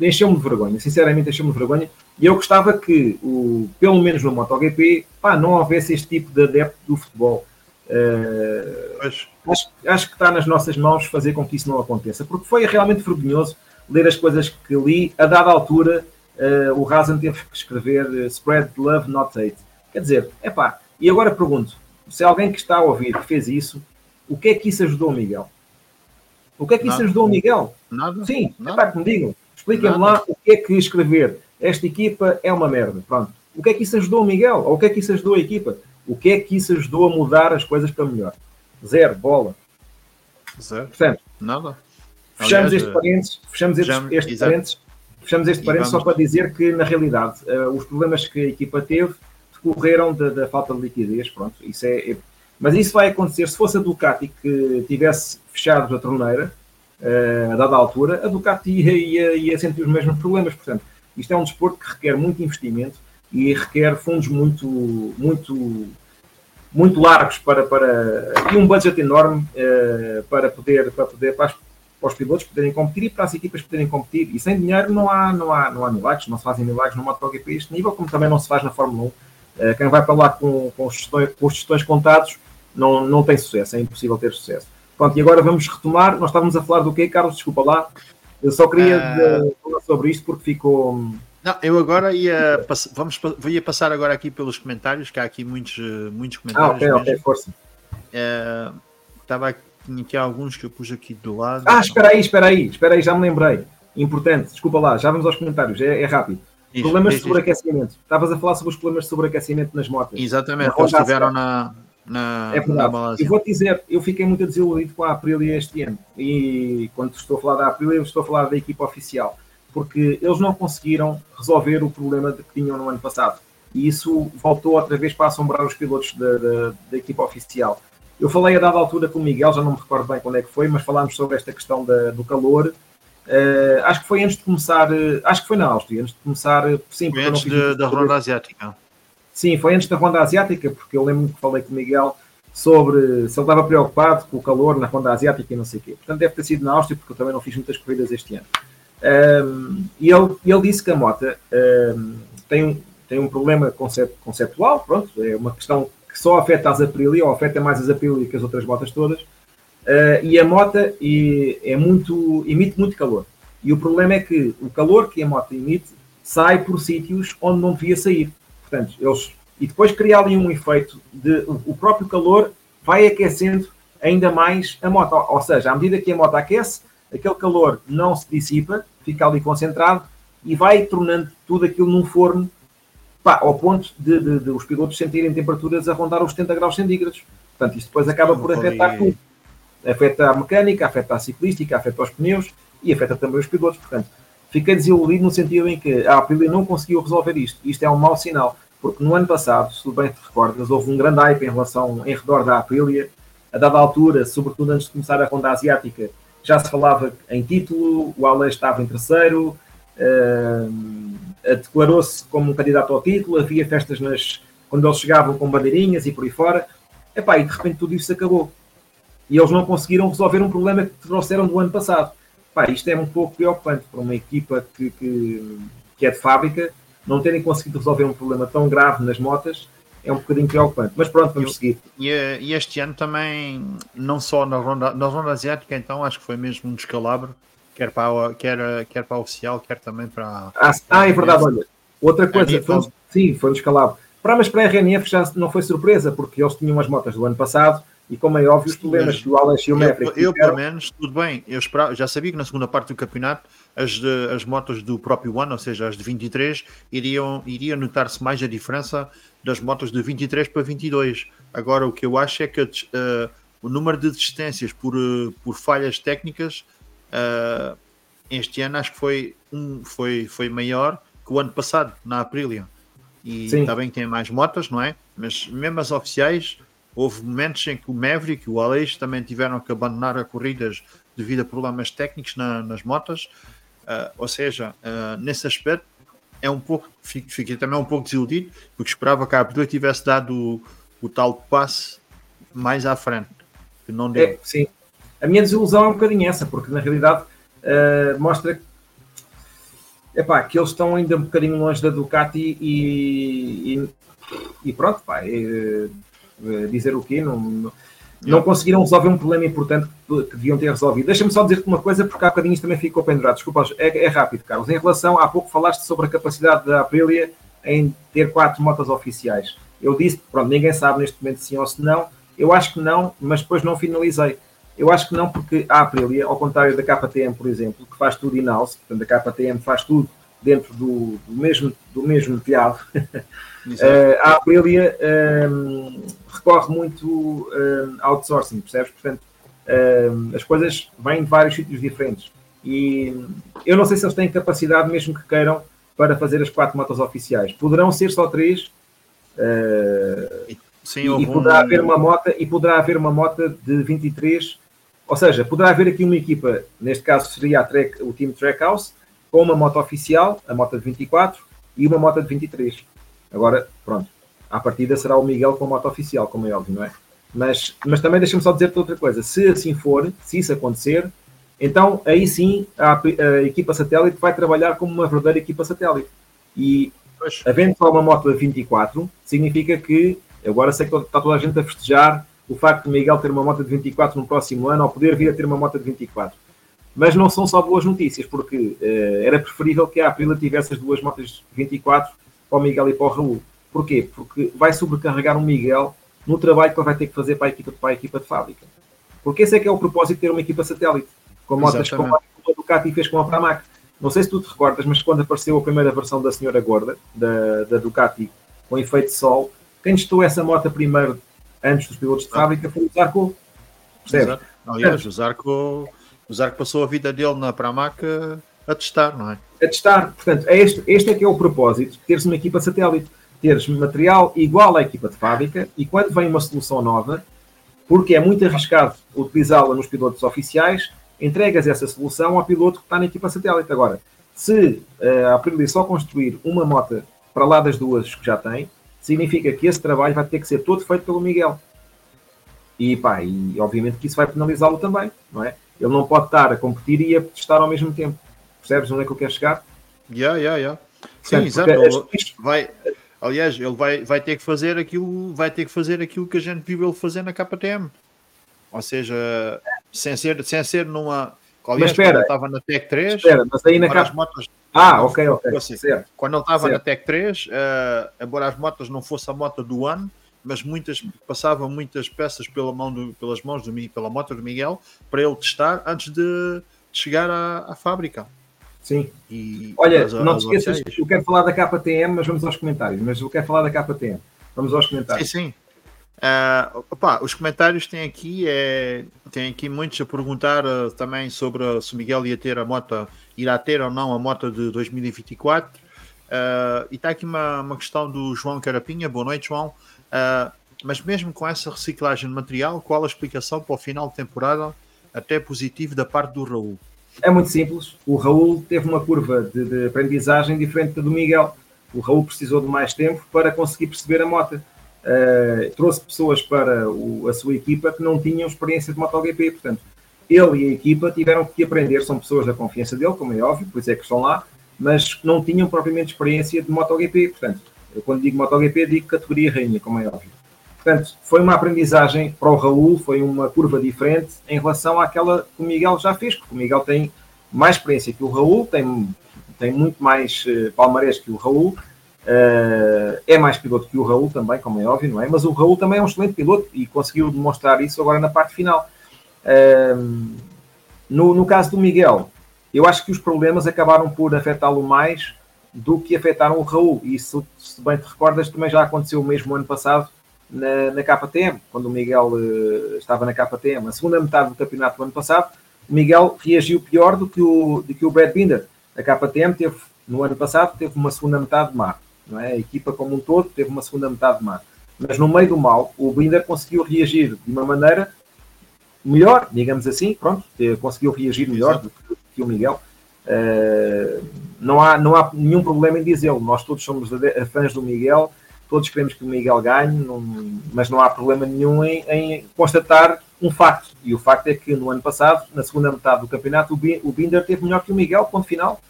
Speaker 2: encheu-me de vergonha, sinceramente encheu-me de vergonha. E eu gostava que, o, pelo menos no MotoGP, pá, não houvesse este tipo de adepto do futebol. Uh, acho, acho que está nas nossas mãos fazer com que isso não aconteça, porque foi realmente vergonhoso ler as coisas que li. A dada altura, uh, o Razan teve que escrever uh, Spread Love, Not Hate. Quer dizer, é pá, e agora pergunto: se alguém que está a ouvir que fez isso, o que é que isso ajudou o Miguel? O que é que Nada. isso ajudou o Miguel?
Speaker 1: Nada.
Speaker 2: Sim, Nada. é que me digam. Expliquem-me lá o que é que escrever esta equipa é uma merda. Pronto. O que é que isso ajudou o Miguel? Ou o que é que isso ajudou a equipa? O que é que isso ajudou a mudar as coisas para melhor? Zero, bola.
Speaker 1: Zero. Portanto, Nada.
Speaker 2: Fechamos Aliás, este parênteses, fechamos este, este parênteses, fechamos este parênteses só para dizer que, na realidade, uh, os problemas que a equipa teve decorreram da, da, falta de liquidez, pronto, isso é, é, mas isso vai acontecer se fosse a Ducati que tivesse fechado a torneira uh, a dada altura, a Ducati ia, ia, ia sentir os mesmos problemas, portanto, isto é um desporto que requer muito investimento e requer fundos muito, muito, muito largos para, para e um budget enorme uh, para poder, para poder para, as, para, os pilotos poderem competir e para as equipas poderem competir. E sem dinheiro não há, não há, não há milagres, não se fazem milagres no MotoGP a este nível, como também não se faz na Fórmula 1. Uh, eh, quem vai para lá com, com, os gestões, com os gestões contados não, não tem sucesso, é impossível ter sucesso. Pronto, e agora vamos retomar. Nós estávamos a falar do quê, Carlos? Desculpa lá. Eu só queria uh... sobre isto porque ficou
Speaker 1: não, eu agora ia, vamos, ia passar agora aqui pelos comentários, que há aqui muitos, muitos comentários.
Speaker 2: Ah, ok, ok, força.
Speaker 1: É, estava tinha aqui alguns que eu pus aqui do lado.
Speaker 2: Ah, espera aí, espera aí, espera aí, já me lembrei. Importante, desculpa lá, já vamos aos comentários, é, é rápido. Isso, problemas isso, de sobreaquecimento. Estavas a falar sobre os problemas de sobreaquecimento nas motos.
Speaker 1: Exatamente, eles estiveram na, na,
Speaker 2: é verdade. Na eu vou-te dizer, eu fiquei muito desiludido com a Aprilia este ano. E quando estou a falar da Aprilia, estou a falar da equipa oficial porque eles não conseguiram resolver o problema que tinham no ano passado. E isso voltou outra vez para assombrar os pilotos da, da, da equipa oficial. Eu falei a dada altura com o Miguel, já não me recordo bem quando é que foi, mas falámos sobre esta questão da, do calor. Uh, acho que foi antes de começar, uh, acho que foi na Áustria, antes de começar, uh,
Speaker 1: sim, foi antes de, da Ronda Asiática.
Speaker 2: Sim, foi antes da Ronda Asiática, porque eu lembro que falei com o Miguel sobre se ele estava preocupado com o calor na Ronda Asiática e não sei o quê. Portanto, deve ter sido na Áustria, porque eu também não fiz muitas corridas este ano. Um, e ele, ele disse que a moto um, tem, um, tem um problema concept, conceptual, pronto, é uma questão que só afeta as Aprilia, ou afeta mais as Aprilia que as outras motas todas, uh, e a moto e, é muito, emite muito calor. E o problema é que o calor que a moto emite sai por sítios onde não devia sair. Portanto, eles, e depois cria ali um efeito de o próprio calor vai aquecendo ainda mais a moto. Ou seja, à medida que a moto aquece, aquele calor não se dissipa, fica ali concentrado e vai tornando tudo aquilo num forno pá, ao ponto de, de, de, os pilotos sentirem temperaturas a rondar os 70 graus centígrados. Portanto, isto depois acaba por afetar tudo. Afeta a mecânica, afeta a ciclística, afeta os pneus e afeta também os pilotos. Portanto, fiquei desiludido no sentido em que a Aprilia não conseguiu resolver isto. Isto é um mau sinal, porque no ano passado, se bem te recordas, houve um grande hype em relação, em redor da Aprilia. A dada altura, sobretudo antes de começar a ronda asiática, já se falava em título, o Alê estava em terceiro, uh, declarou-se como um candidato ao título, havia festas nas, quando eles chegavam com bandeirinhas e por aí fora. Epá, e de repente tudo isso acabou. E eles não conseguiram resolver um problema que trouxeram do ano passado. Epá, isto é um pouco preocupante para uma equipa que, que, que é de fábrica não terem conseguido resolver um problema tão grave nas motas é um bocadinho preocupante. Mas pronto, vamos seguir.
Speaker 1: E, e, este ano também, não só na ronda, na ronda asiática, então acho que foi mesmo um descalabro, quer para, a, quer, quer para a oficial, quer também para.
Speaker 2: Ah, ah é verdade, olha. Outra coisa, foi, sim, foi um descalabro. Para, mas para a RNF já não foi surpresa, porque eles tinham as motas do ano passado E como é óbvio, os problemas que o Alex e o
Speaker 1: Maverick Eu, eu pelo menos, tudo bem, eu esperava, já sabia que na segunda parte do campeonato as, de, as motos do próprio One, ou seja, as de 23, iriam, iria notar-se mais a diferença das motos de 23 para 22. Agora, o que eu acho é que uh, o número de distâncias por, uh, por falhas técnicas uh, este ano acho que foi, um, foi, foi maior que o ano passado, na Aprilia. E Sim. também tem mais motas, não é? Mas mesmo as oficiais, houve momentos em que o Maverick e o Aleix também tiveram que abandonar a corridas devido a problemas técnicos na, nas motas. Uh, ou seja, uh, nesse aspecto, é um pouco, fiquei também um pouco desiludido, porque esperava que a Aprilia tivesse dado o, o tal passe mais à frente, que não deu. É,
Speaker 2: sim. A minha desilusão é um bocadinho essa, porque na realidade uh, mostra que epá, que eles estão ainda um bocadinho longe da Ducati e, e, e pronto, pá, é, dizer o quê? Não, não, não, conseguiram resolver um problema importante que, que deviam ter resolvido. Deixa-me só dizer-te uma coisa, porque há bocadinho isto também ficou pendurado. Desculpa, é, é, rápido, Carlos. Em relação, há pouco falaste sobre a capacidade da Aprilia em ter quatro motas oficiais. Eu disse, pronto, ninguém sabe neste momento sim ou se não. Eu acho que não, mas depois não finalizei. Eu acho que não, porque a Aprilia, ao contrário da KTM, por exemplo, que faz tudo in-house, portanto a KTM faz tudo dentro do, do mesmo, do mesmo telhado, uh, <laughs> a Aprilia um, ehm, recorre muito um, ehm, outsourcing, percebes? Portanto, um, ehm, as coisas vêm de vários sítios diferentes. E eu não sei se eles têm capacidade, mesmo que queiram, para fazer as quatro motos oficiais. Poderão ser só três. Uh, Sim, e, poderá haver uma moto e poderá haver uma moto de 23 ou seja, poderá haver aqui uma equipa, neste caso seria track, o time Trackhouse, com uma moto oficial, a moto de 24, e uma moto de 23. Agora, pronto, à partida será o Miguel com a moto oficial, como é óbvio, não é? Mas, mas também deixa-me só dizer-te outra coisa. Se assim for, se isso acontecer, então aí sim a, a, equipa satélite vai trabalhar como uma verdadeira equipa satélite. E pois. havendo só uma moto de 24, significa que, agora sei que está toda a gente a festejar o facto de Miguel ter uma moto de 24 no próximo ano ou poder vir a ter uma moto de 24. Mas não são só boas notícias, porque uh, era preferível que a Aprilia tivesse as duas motas de 24 para o Miguel e para o Raul. Porquê? Porque vai sobrecarregar o Miguel no trabalho que ele vai ter que fazer para a equipa, para a equipa de fábrica. Porque esse é que é o propósito de ter uma equipa satélite, com motas como a Ducati fez com a Pramac. Não sei se tu te recordas, mas quando apareceu a primeira versão da Senhora Gorda, da, da Ducati, com efeito de sol, quem testou essa moto primeiro antes dos pilotos de fábrica foi o Zarco.
Speaker 1: Percebe? Aliás, o Zarco, o Zarco passou a vida dele na Pramac a testar, não é?
Speaker 2: A testar. Portanto, é este, este é que é o propósito de teres uma equipa satélite. Teres material igual à equipa de fábrica e quando vem uma solução nova, porque é muito arriscado utilizá-la nos pilotos oficiais, entregas essa solução ao piloto que está na equipa satélite. Agora, se uh, a Aprilia só construir uma moto para lá das duas que já tem, significa que esse trabalho vai ter que ser todo feito pelo Miguel. E, pá, e obviamente que isso vai penalizá-lo também, não é? Ele não pode estar a competir e a testar ao mesmo tempo. Percebes onde é que eu quero chegar?
Speaker 1: Yeah, yeah, yeah. Sim, exato. Ele vai, aliás, ele vai, vai ter que fazer aquilo, vai ter que fazer aquilo que a gente viu ele fazer na KTM. Ou seja, sem ser, sem ser numa.
Speaker 2: Aliás, mas espera,
Speaker 1: estava na Tech 3,
Speaker 2: espera, mas aí na K... motos ah, ok, ok. Assim,
Speaker 1: quando ele estava na Tech 3, uh, eh, embora as motos não fosse a moto do ano, mas muitas passavam muitas peças pela mão do, pelas mãos do pela moto do Miguel para ele testar antes de, chegar à, à fábrica.
Speaker 2: Sim. E Olha, as, não te esqueças, eu quero falar da KTM, mas vamos aos comentários. Mas eu quero falar da KTM. Vamos aos comentários.
Speaker 1: Sim, sim. Uh, opa, os comentários têm aqui, é, tem aqui muitos a perguntar uh, também sobre se o Miguel ia ter a moto, irá ter ou não a moto de 2024. Uh, ah, e está aqui uma, uma questão do João Carapinha. Boa noite, João. Mas mesmo com essa reciclagem de material, qual a explicação para o final de temporada até positivo da parte do Raul?
Speaker 2: É muito simples. O Raul teve uma curva de, de aprendizagem diferente da do Miguel. O Raul precisou de mais tempo para conseguir perceber a moto uh, trouxe pessoas para o, a sua equipa que não tinham experiência de MotoGP, portanto, ele e a equipa tiveram que aprender, são pessoas da confiança dele, como é óbvio, por isso é que estão lá, mas não tinham propriamente experiência de MotoGP, portanto, eu quando digo MotoGP digo categoria rainha, como é óbvio. Portanto, foi uma aprendizagem para o Raul, foi uma curva diferente em relação àquela que o Miguel já fez, porque o Miguel tem mais experiência que o Raul, tem, tem muito mais uh, palmarés que o Raul, Uh, é mais piloto que o Raul também, como é óbvio, não é? Mas o Raul também é um excelente piloto e conseguiu demonstrar isso agora na parte final. Uh, no, no caso do Miguel, eu acho que os problemas acabaram por afetá-lo mais do que afetaram o Raul. E se, se, bem te recordas, também já aconteceu o mesmo ano passado na, na KTM, quando o Miguel uh, estava na KTM. A segunda metade do campeonato do ano passado, o Miguel reagiu pior do que o, do que o Brad Binder. A KTM teve, no ano passado, teve uma segunda metade má. Não é? A equipa como um todo teve uma segunda metade má. Mas no meio do mal, o Binder conseguiu reagir de uma maneira melhor, digamos assim, pronto, conseguiu reagir melhor do que o Miguel. Uh, não, há, não há nenhum problema em dizê-lo. Nós todos somos fãs do Miguel, todos queremos que o Miguel ganhe, não, mas não há problema nenhum em, em, constatar um facto. E o facto é que no ano passado, na segunda metade do campeonato, o Binder teve melhor que o Miguel, ponto final.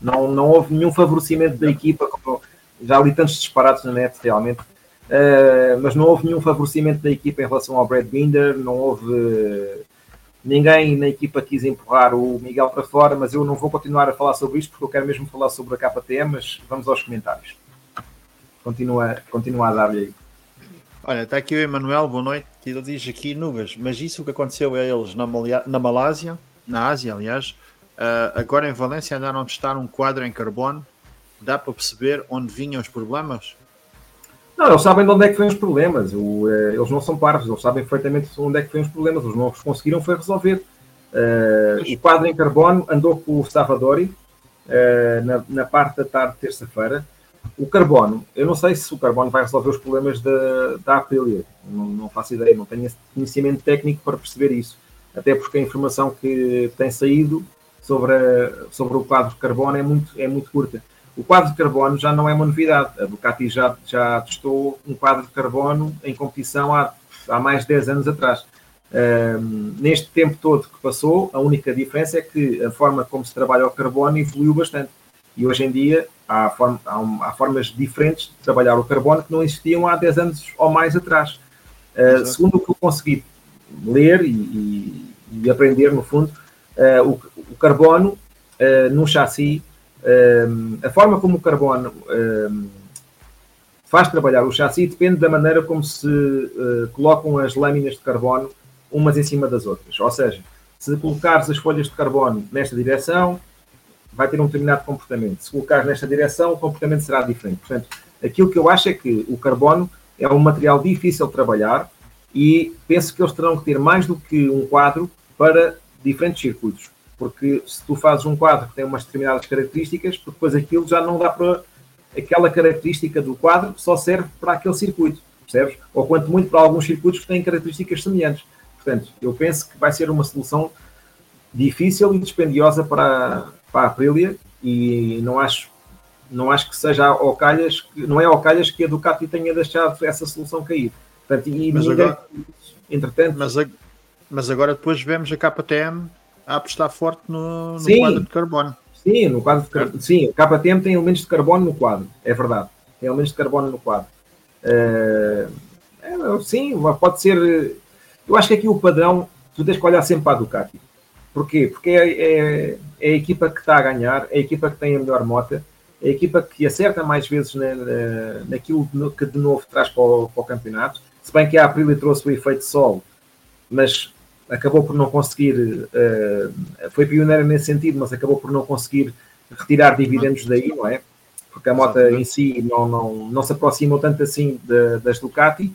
Speaker 2: Não, não houve nenhum favorecimento da equipa, já li tantos disparados na net realmente, uh, mas não houve nenhum favorecimento da equipa em relação ao Brad Binder, não houve ninguém na equipa quis empurrar o Miguel para fora, mas eu não vou continuar a falar sobre isto porque eu quero mesmo falar sobre a KTM, mas vamos aos comentários. Continua, continua a dar-lhe aí.
Speaker 1: Olha, está aqui o Emanuel, boa noite. Ele diz aqui nuvens, mas isso que aconteceu a eles na, Malia, na Malásia, na Ásia, aliás, uh, agora em Valência andaram a testar um quadro em carbono. Dá para perceber onde vinham os problemas?
Speaker 2: Não, eles sabem de onde é que vêm os problemas. O, uh, eles não são parvos, eles sabem perfeitamente onde é que vêm os problemas. Os novos conseguiram foi resolver. Uh, o quadro em carbono andou com o Savadori uh, na, na, parte da tarde de terça-feira. O carbono, eu não sei se o carbono vai resolver os problemas da, da Aprilia. Não, não faço ideia, não tenho conhecimento técnico para perceber isso. Até porque a informação que tem saído sobre, a, sobre o quadro de carbono é muito, é muito curta. O quadro de carbono já não é uma novidade. A Ducati já, já testou um quadro de carbono em competição há, há mais de 10 anos atrás. Um, neste tempo todo que passou, a única diferença é que a forma como se trabalha o carbono evoluiu bastante. E hoje em dia há, form, há, um, há formas diferentes de trabalhar o carbono que não existiam há 10 anos ou mais atrás. Uh, segundo o que eu consegui ler e, e, e aprender, no fundo, uh, o, o, carbono uh, num chassi um, a forma como o carbono um, faz trabalhar o chassi depende da maneira como se uh, colocam as lâminas de carbono umas em cima das outras. Ou seja, se colocares as folhas de carbono nesta direção, vai ter um determinado comportamento. Se colocares nesta direção, o comportamento será diferente. Portanto, aquilo que eu acho é que o carbono é um material difícil de trabalhar e penso que eles terão que ter mais do que um quadro para diferentes circuitos porque se tu fazes um quadro que tem umas determinadas características, depois aquilo já não dá para aquela característica do quadro só serve para aquele circuito, percebes? Ou quanto muito para alguns circuitos que têm características semelhantes. Portanto, eu penso que vai ser uma solução difícil e dispendiosa para, para a Aprilia e não acho não acho que seja ao calhas, não é ao calhas que a Ducati tenha deixado essa solução cair. Portanto, e mas ninguém, agora, entretanto,
Speaker 1: mas, a, mas agora depois vemos a KTM a apostar forte no, no quadro de carbono.
Speaker 2: Sim, no quadro de carbono. Sim, o KTM tem elementos de carbono no quadro, é verdade. Tem elementos de carbono no quadro. Uh, é, sim, pode ser. Eu acho que aqui o padrão, tu tens que olhar sempre para a Ducati. Porquê? Porque é, é, é a equipa que está a ganhar, é a equipa que tem a melhor moto, é a equipa que acerta mais vezes na, na, naquilo que de novo traz para o, para o campeonato. Se bem que a Aprilia trouxe o efeito sol, mas acabou por não conseguir, uh, foi pioneira nesse sentido, mas acabou por não conseguir retirar dividendos daí, não é? Porque a moto em si não, não, não se aproximou tanto assim de, das Ducati,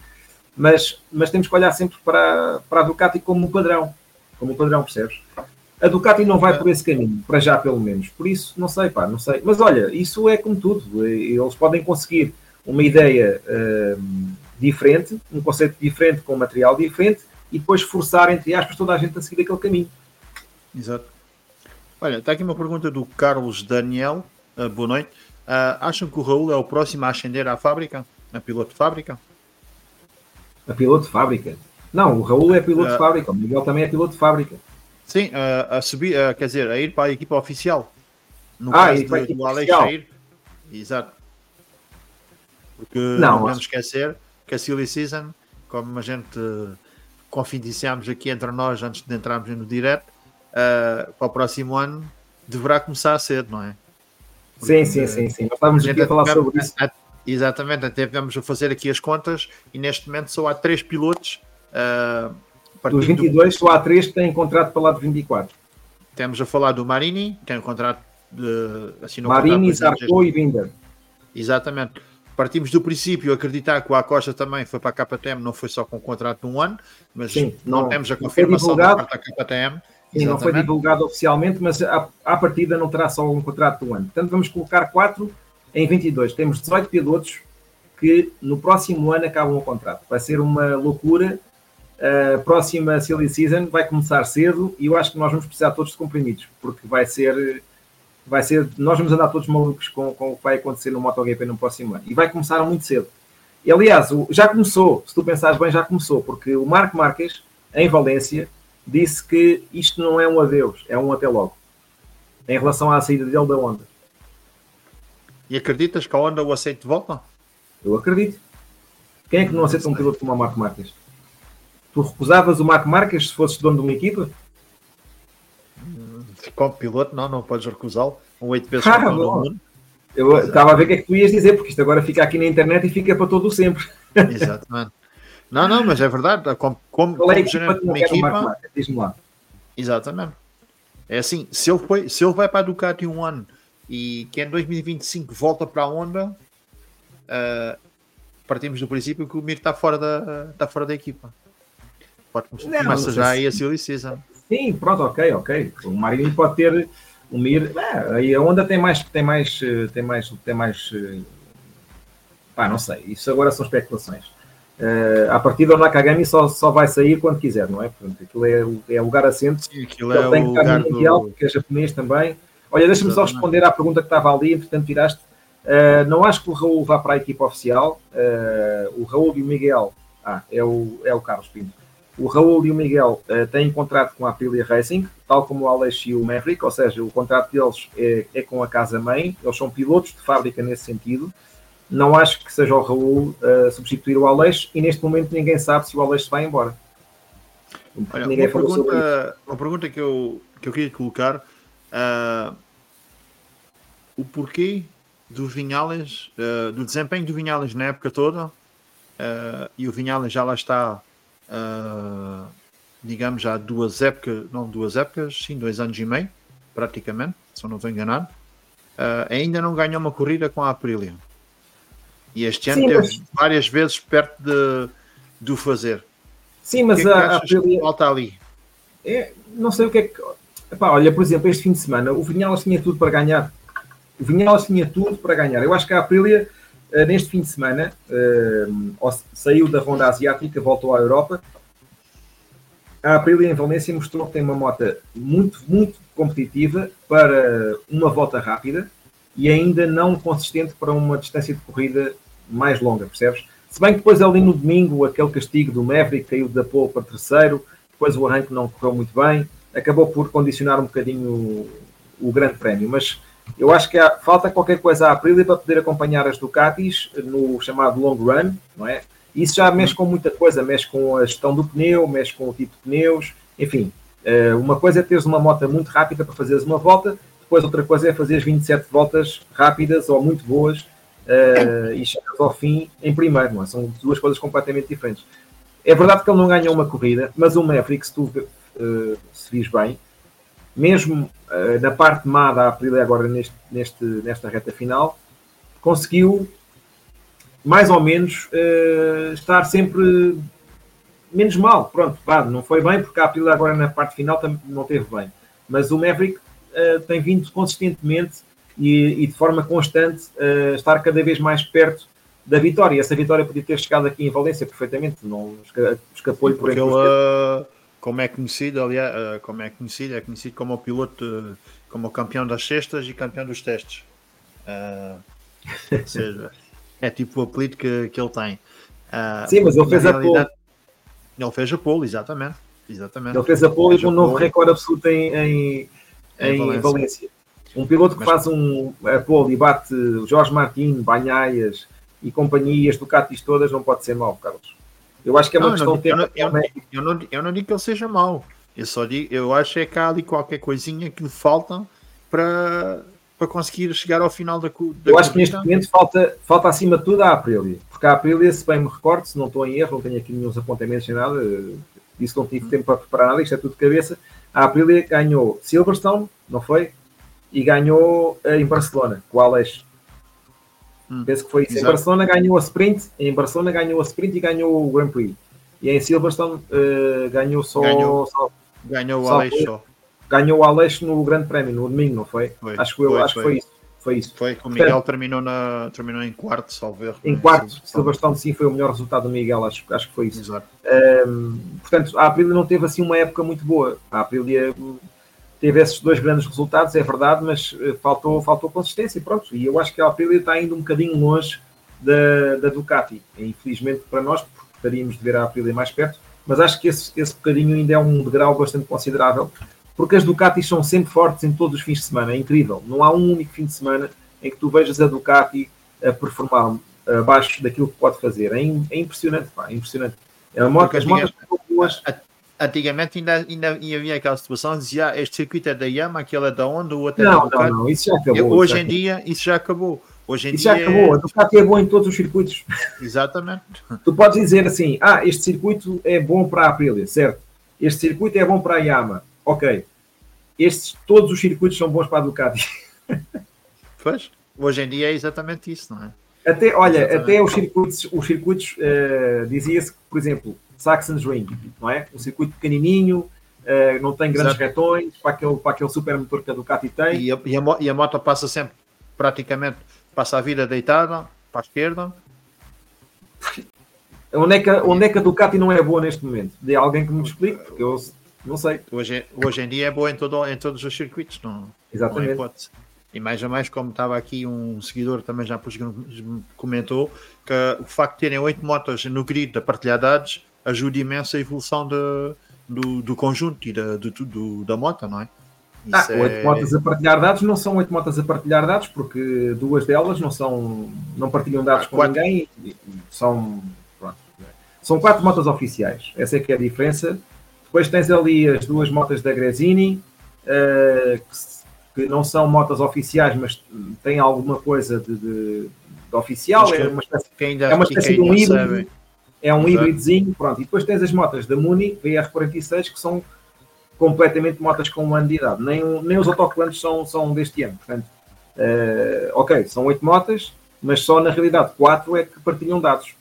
Speaker 2: mas, mas temos que olhar sempre para, para a Ducati como um padrão, como um padrão, percebes? A Ducati não vai por esse caminho, para já pelo menos. Por isso, não sei, pá, não sei. Mas olha, isso é como tudo. Eles podem conseguir uma ideia uh, diferente, um conceito diferente com material diferente, e depois forçar, entre aspas, toda a gente a seguir aquele caminho.
Speaker 1: Exato. Olha, está aqui uma pergunta do Carlos Daniel. Uh, boa noite. Uh, acham que o Raul é o próximo a ascender à fábrica? A piloto de fábrica?
Speaker 2: A piloto de fábrica? Não, o Raul é piloto uh, de fábrica. O Miguel também é piloto de fábrica.
Speaker 1: Sim, a subir, quer dizer, a ir para a equipa oficial. No ah, caso de, do Alex sair. Exato. Porque não, não vamos esquecer que a Silly Season, como a gente confidenciámos aqui entre nós antes de entrarmos no direto, uh, para o próximo ano deverá começar cedo, não é?
Speaker 2: Sim, sim, sim, sim. Nós estávamos aqui a falar sobre isso.
Speaker 1: Exatamente, até vamos a fazer aqui as contas e neste momento só há três pilotos. Uh,
Speaker 2: Dos 22, do... só há três que têm contrato para lá de 24.
Speaker 1: Temos a falar do Marini, tem um contrato de.
Speaker 2: Assinou Marini, Zarco e Binder.
Speaker 1: Exatamente. Partimos do princípio acreditar que o Acosta também foi para a KTM, não foi só com um contrato de um ano, mas Sim, não, não, temos a confirmação da parte da KTM.
Speaker 2: Sim, não foi divulgado oficialmente, mas à, à partida não terá só um contrato de um ano. Portanto, vamos colocar quatro em 22. Temos 18 pilotos que no próximo ano acabam o contrato. Vai ser uma loucura. A próxima Silly Season vai começar cedo e eu acho que nós vamos precisar todos de comprimidos, porque vai ser. Vai ser, nós vamos andar todos malucos com, com o que vai acontecer no MotoGP no próximo ano. E vai começar muito cedo. E, aliás, já começou, se tu pensares bem, já começou, porque o Marco Marques, em Valência, disse que isto não é um adeus, é um até logo. Em relação à saída dele da Honda.
Speaker 1: E acreditas que a Honda o aceite de volta?
Speaker 2: Eu acredito. Quem é que não aceita um piloto como o Marco Marques? Tu recusavas o Marco Marques se fosses dono de uma equipa?
Speaker 1: Como piloto, não, não podes recusá-lo. Um oito vezes <laughs> ah, mundo.
Speaker 2: Eu estava a ver o que é que tu ias dizer, porque isto agora fica aqui na internet e fica para todo o sempre.
Speaker 1: Exatamente. Não, não, mas é verdade. Como, como, é como gerente de uma equipa.
Speaker 2: Diz-me lá.
Speaker 1: Exatamente. É assim, se ele, foi, se ele vai para a Ducati um ano e que em 2025 volta para a Honda, uh, partimos do princípio que o Mir está fora da, está fora da equipa. Pode começar não, já aí a Silly Season.
Speaker 2: Sim, pronto, ok, ok. O Marinho pode ter o Mir. É, aí a Honda tem mais, tem mais, tem mais, tem mais. Pá, não sei. Isso agora são especulações. Uh, a partir do Nakagami só, só vai sair quando quiser, não é? Portanto, aquilo é, é lugar assente.
Speaker 1: Sim, aquilo é tem o lugar mundial,
Speaker 2: do... que é japonês também. Olha, deixa-me só responder à pergunta que estava ali, entretanto tiraste. Uh, não acho que o Raul vá para a equipa oficial. Uh, o Raul e o Miguel. Ah, é o, é o Carlos Pinto. O Raul e o Miguel uh, têm contrato com a Aprilia Racing, tal como o Alex e o Maverick, ou seja, o contrato deles é, é com a casa-mãe, eles são pilotos de fábrica nesse sentido. Não acho que seja o Raul uh, substituir o Alex e neste momento ninguém sabe se o Alex vai embora.
Speaker 1: Olha, ninguém uma, pergunta, uma pergunta que eu, que eu queria colocar. Uh, o porquê do Vinhales, do desempenho do Vinhales na época toda, e o Vinhales já lá está, uh, digamos, já duas épocas, não duas épocas, sim, dois anos e meio, praticamente, se eu não estou enganado, ainda não ganhou uma corrida com a Aprilia. E este ano sim, teve mas... várias vezes perto de, de o fazer.
Speaker 2: Sim, mas que é que a,
Speaker 1: Aprilia... falta ali?
Speaker 2: É, não sei o que é que... Epá, olha, por exemplo, este fim de semana, o Vinhales tinha tudo para ganhar o Vinhales tinha tudo para ganhar. Eu acho que a Aprilia, uh, neste fim de semana, uh, saiu da ronda asiática, voltou à Europa. A Aprilia em Valência mostrou que tem uma moto muito, muito competitiva para uma volta rápida e ainda não consistente para uma distância de corrida mais longa, percebes? Se bem que depois ali no domingo, aquele castigo do Maverick caiu da pole para terceiro, depois o arranque não correu muito bem, acabou por condicionar um bocadinho o, o grande prémio, mas eu acho que há, falta qualquer coisa à Aprilia para poder acompanhar as Ducatis no chamado long run, não é? Isso já mexe com muita coisa, mexe com a gestão do pneu, mexe com o tipo de pneus, enfim. Eh, uma coisa é teres uma moto muito rápida para fazeres uma volta, depois outra coisa é fazeres 27 voltas rápidas ou muito boas uh, e chegares ao fim em primeiro, não é? São duas coisas completamente diferentes. É verdade que ele não ganhou uma corrida, mas o Maverick, se tu uh, se vis bem, mesmo uh, na parte má da Aprilia agora neste, neste, nesta reta final, conseguiu mais ou menos uh, estar sempre menos mal. Pronto, pá, não foi bem porque a Aprilia agora na parte final também não teve bem. Mas o Maverick uh, tem vindo consistentemente e, e de forma constante estar cada vez mais perto da vitória. Essa vitória podia ter chegado aqui em Valência perfeitamente, não escapou-lhe por
Speaker 1: ele, como é conhecido, aliás, uh, como é conhecido, é conhecido como o piloto, uh, como o campeão das cestas e campeão dos testes. Uh, <laughs> ou seja, é tipo o apelido que, que ele tem.
Speaker 2: Uh, Sim, mas ele fez a pole.
Speaker 1: Ele fez a pole, exatamente. exatamente.
Speaker 2: Ele fez a pole e um novo recorde absoluto em, em, em, em Valência. Valência. Um piloto que mas... faz um a pole e bate Jorge Martin, Banhaias e companhias Ducatis todas, não pode ser mau, Carlos. Eu acho que é uma não, questão
Speaker 1: não, de tempo. Eu não, eu, não, eu não digo que ele seja mau. Eu só digo, eu acho é que há ali qualquer coisinha que lhe falta para, para conseguir chegar ao final da,
Speaker 2: da Eu acho que neste momento falta, falta acima de tudo a Aprilia, porque a Aprilia, se bem me recordo, se não estou em erro, não tenho aqui nenhum apontamentos nem nada, disse não tive tempo para preparar nada, isto é tudo de cabeça. A Aprilia ganhou Silverstone, não foi? E ganhou eh, em Barcelona, com o Alex. Hum, Penso que foi isso. Exato. Em Barcelona ganhou a sprint, em Barcelona ganhou a sprint e ganhou o Grand Prix. E em Silverstone uh, ganhou só.
Speaker 1: Ganhou,
Speaker 2: só,
Speaker 1: ganhou o Alex só.
Speaker 2: Ganhou o Alex no Grande Prémio, no domingo, não foi?
Speaker 1: foi
Speaker 2: acho que, eu,
Speaker 1: foi,
Speaker 2: acho foi. que foi isso. Foi isso.
Speaker 1: Foi, o Miguel Portanto, terminou, na, terminou em quarto, salvo erro.
Speaker 2: Em quarto, Silverstone sim foi o melhor resultado do Miguel, acho, acho que foi isso.
Speaker 1: Exato.
Speaker 2: Um, portanto, a Aprilia não teve assim uma época muito boa. A Aprilia teve esses dois grandes resultados, é verdade, mas eh, faltou, faltou consistência, pronto. E eu acho que a Aprilia está indo um bocadinho longe da, da Ducati. Infelizmente para nós, porque gostaríamos de ver a Aprilia mais perto, mas acho que esse, esse bocadinho ainda é um degrau bastante considerável porque as Ducatis são sempre fortes em todos os fins de semana, é incrível. Não há um único fim de semana em que tu vejas a Ducati a performar abaixo daquilo que pode fazer. É, é impressionante, pá, é impressionante. É a moto, as motos
Speaker 1: são boas. Antigamente ainda, ainda havia aquela situação, dizia ah, este circuito é da Yamaha, aquele é da Honda, o outro é
Speaker 2: não, da Ducati. Não, não, isso já acabou.
Speaker 1: Hoje em dia isso já acabou. Hoje em
Speaker 2: isso dia já acabou. A Ducati é bom em todos os circuitos.
Speaker 1: Exatamente.
Speaker 2: Tu podes dizer assim, ah, este circuito é bom para a Aprilia, certo? Este circuito é bom para a Yamaha ok, estes, todos os circuitos são bons para a Ducati. <laughs>
Speaker 1: Pois, hoje em dia é exatamente isso, não é?
Speaker 2: Até, olha, exatamente. até os circuitos, os circuitos uh, dizia-se que, por exemplo, Saxon's Ring, não é? Um circuito pequenininho, uh, não tem grandes Exato. retões, para aquele, para aquele super motor que a Ducati tem.
Speaker 1: E a, e, a, e a moto passa sempre, praticamente, passa a vida deitada, para a esquerda.
Speaker 2: Onde é, que, onde é que a Ducati não é boa neste momento? De alguém que me explique, porque eu não sei.
Speaker 1: Hoje, hoje em dia é boa em, todo, em todos os circuitos, não,
Speaker 2: Exatamente.
Speaker 1: Não e mais a mais, como estava aqui um seguidor também já comentou, que o facto de terem oito motos no grid de partilhadades ajuda imenso a evolução de, do, do conjunto e da, do, do, da moto, não é?
Speaker 2: Ah, oito é... motas a partilhar dados não são oito motas a partilhar dados, porque duas delas não são não partilham dados ah, com quatro. ninguém, são, pronto, são quatro motas oficiais. Essa é que é a diferença depois tens ali as duas motas da Gresini, uh, que, que, não são motas oficiais, mas têm alguma coisa de, de, de oficial. É uma espécie, ainda, é uma espécie de um híbrido. É um híbridozinho, pronto. E depois tens as motas da Muni, VR46, que são completamente motas com um ano de idade. Nem, nem os autocolantes são, são deste ano. Portanto, uh, ok, são oito motas, mas só na realidade quatro é que partilham dados.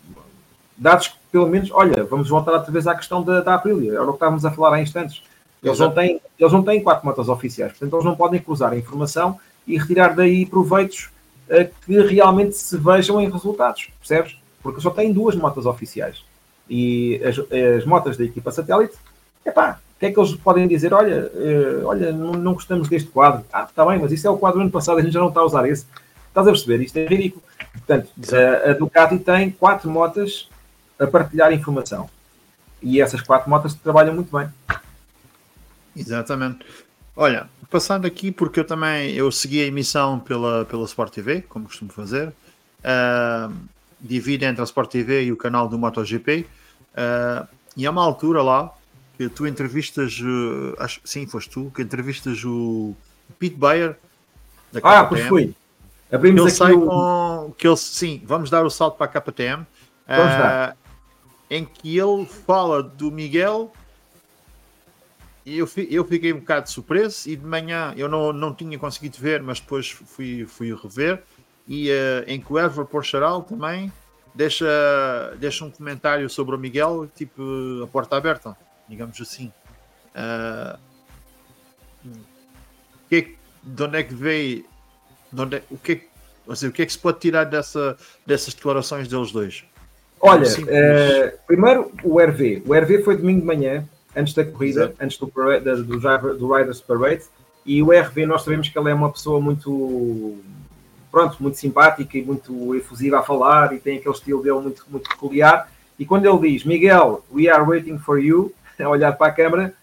Speaker 2: Dados que pelo menos, olha, vamos voltar outra vez à questão da, da Aprilia, era o que estávamos a falar há instantes. Eles não, têm, eles não têm quatro motos oficiais, portanto, eles não podem cruzar a informação e retirar daí proveitos uh, que realmente se vejam em resultados, percebes? Porque só têm duas motas oficiais. E as, as motas da equipa satélite, epá, o que é que eles podem dizer? Olha, uh, olha não, não, gostamos deste quadro. Ah, está bem, mas isso é o quadro do ano passado, a gente já não está a usar esse. Estás a perceber? Isto é ridículo. Portanto, a, a Ducati tem quatro motas a partilhar informação. E essas quatro motas trabalham muito bem.
Speaker 1: Exatamente. Olha, passando aqui, porque eu também eu segui a emissão pela, pela Sport TV, como costumo fazer. Uh, divide entre a Sport TV e o canal do MotoGP. Uh, e há uma altura lá que tu entrevistas, uh, acho, sim, foste tu, que entrevistas o Pete Bayer.
Speaker 2: Da KTM, ah, pois foi.
Speaker 1: Abrimos ele sai o... com que ele, sim, vamos dar o salto para a KTM. Vamos dar em que ele fala do Miguel e eu, eu fiquei um bocado surpreso e de manhã eu não, não tinha conseguido ver, mas depois fui, fui rever e uh, em que o Ever Porcharal também deixa, deixa um comentário sobre o Miguel, tipo a porta aberta, digamos assim. Uh, que, de onde é que veio de onde é, o, que, assim, o que é que se pode tirar dessa, dessas declarações deles dois?
Speaker 2: Olha, uh, primeiro o RV. O RV foi domingo de manhã, antes da corrida, Exato. antes do, do, do, do Riders Parade. E o RV, nós sabemos que ele é uma pessoa muito, pronto, muito simpática e muito efusiva a falar e tem aquele estilo dele muito, muito peculiar. E quando ele diz, Miguel, we are waiting for you, <laughs> a olhar para a câmara,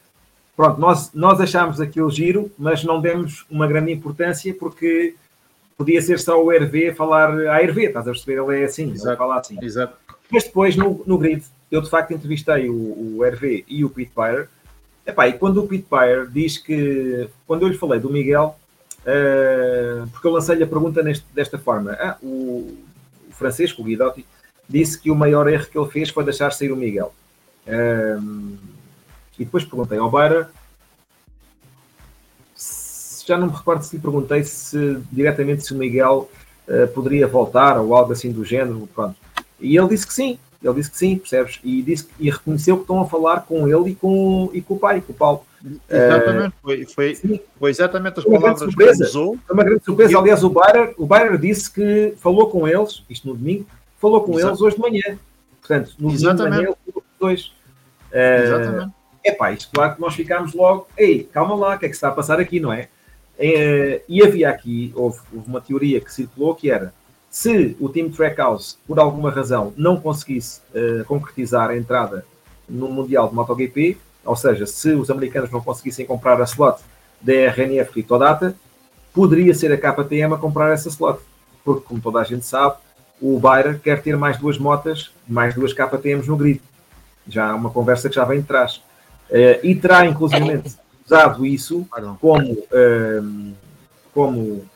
Speaker 2: pronto, nós, nós achámos aquilo giro, mas não demos uma grande importância porque podia ser só o RV a falar a RV, estás a perceber? Ele é assim, Exato. ele fala assim.
Speaker 1: Exato.
Speaker 2: Mas depois, no, no grid, eu de facto entrevistei o, o RV e o Pete Pyre. Epá, e quando o Pete Pyre diz que, quando eu lhe falei do Miguel, uh, porque eu lancei-lhe a pergunta neste, desta forma. Ah, o, o Francisco, o Guidotti, disse que o maior erro que ele fez foi deixar sair o Miguel. Uh, e depois perguntei ao Beira, já não me recordo se lhe perguntei se diretamente se o Miguel uh, poderia voltar ou algo assim do género. Pronto. E ele disse que sim, ele disse que sim, percebes? E, disse, e reconheceu que estão a falar com ele e com, e com o pai, com o Paulo.
Speaker 1: Exatamente, foi, foi, foi exatamente as palavras que usou.
Speaker 2: Foi uma grande surpresa. Aliás, o Bayer, o Bayer disse que falou com eles, isto no domingo, falou com Exato. eles hoje de manhã. Portanto, no domingo de manhã ele falou com os dois. Exatamente. É pá, isto claro que nós ficámos logo, ei, calma lá, o que é que está a passar aqui, não é? é e havia aqui, houve, houve uma teoria que circulou que era se o time Trackhouse, por alguma razão, não conseguisse uh, concretizar a entrada no Mundial de MotoGP, ou seja, se os americanos não conseguissem comprar a slot da RNF Criptodata, poderia ser a KTM a comprar essa slot. Porque, como toda a gente sabe, o Bayer quer ter mais duas motas, mais duas KTMs no grid. Já é uma conversa que já vem de trás. Uh, e terá, inclusive, usado isso como, uh, como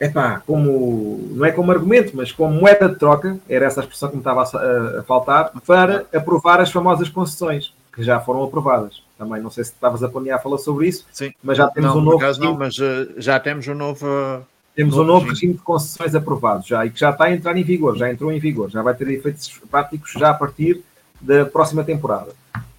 Speaker 2: epá, como, não é como argumento, mas como moeda de troca, era essa a expressão que me estava a, a, faltar, para aprovar as famosas concessões, que já foram aprovadas. Também não sei se estavas a planear falar sobre isso,
Speaker 1: Sim.
Speaker 2: mas já temos
Speaker 1: não,
Speaker 2: um novo.
Speaker 1: Caso não, mas uh, já temos um novo.
Speaker 2: Temos novo um novo regime. regime de concessões aprovado já e que já está a entrar em vigor, já entrou em vigor, já vai ter efeitos práticos já a partir da próxima temporada.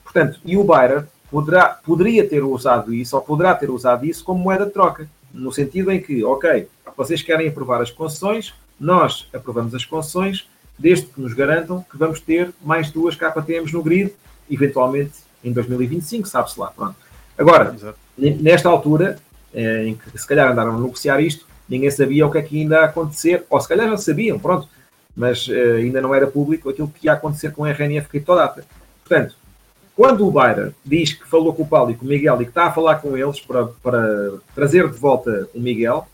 Speaker 2: Portanto, e o Bayer poderá, poderia ter usado isso, ou poderá ter usado isso como moeda de troca, no sentido em que, ok, vocês querem aprovar as concessões, nós aprovamos as concessões, desde que nos garantam que vamos ter mais duas KTMs no grid, eventualmente em 2025, sabe-se lá. Pronto. Agora, Exato. nesta altura, eh, em que se calhar andaram a negociar isto, ninguém sabia o que é que ainda ia acontecer, ou se calhar já sabiam, pronto, mas uh, ainda não era público aquilo que ia acontecer com a RNF Criptodata. Portanto, quando o Baira diz que falou com o Paulo e com o Miguel e que está a falar com eles para, para trazer de volta o Miguel,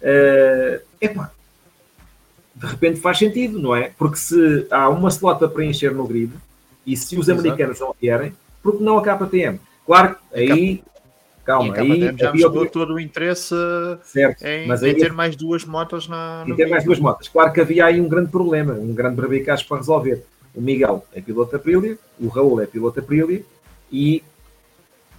Speaker 2: é epá, de repente faz sentido, não é? Porque se há uma slot a preencher no grid e se os americanos Exato. não vierem, porque não a KTM? Claro, aí. Calma, aí.
Speaker 1: Já havia todo o interesse certo, em, mas aí, em ter mais duas motos na.
Speaker 2: Em ter mais duas motos. Claro que havia aí um grande problema, um grande brabicacho para resolver. O Miguel é piloto Aprilia, o Raul é piloto Aprilia e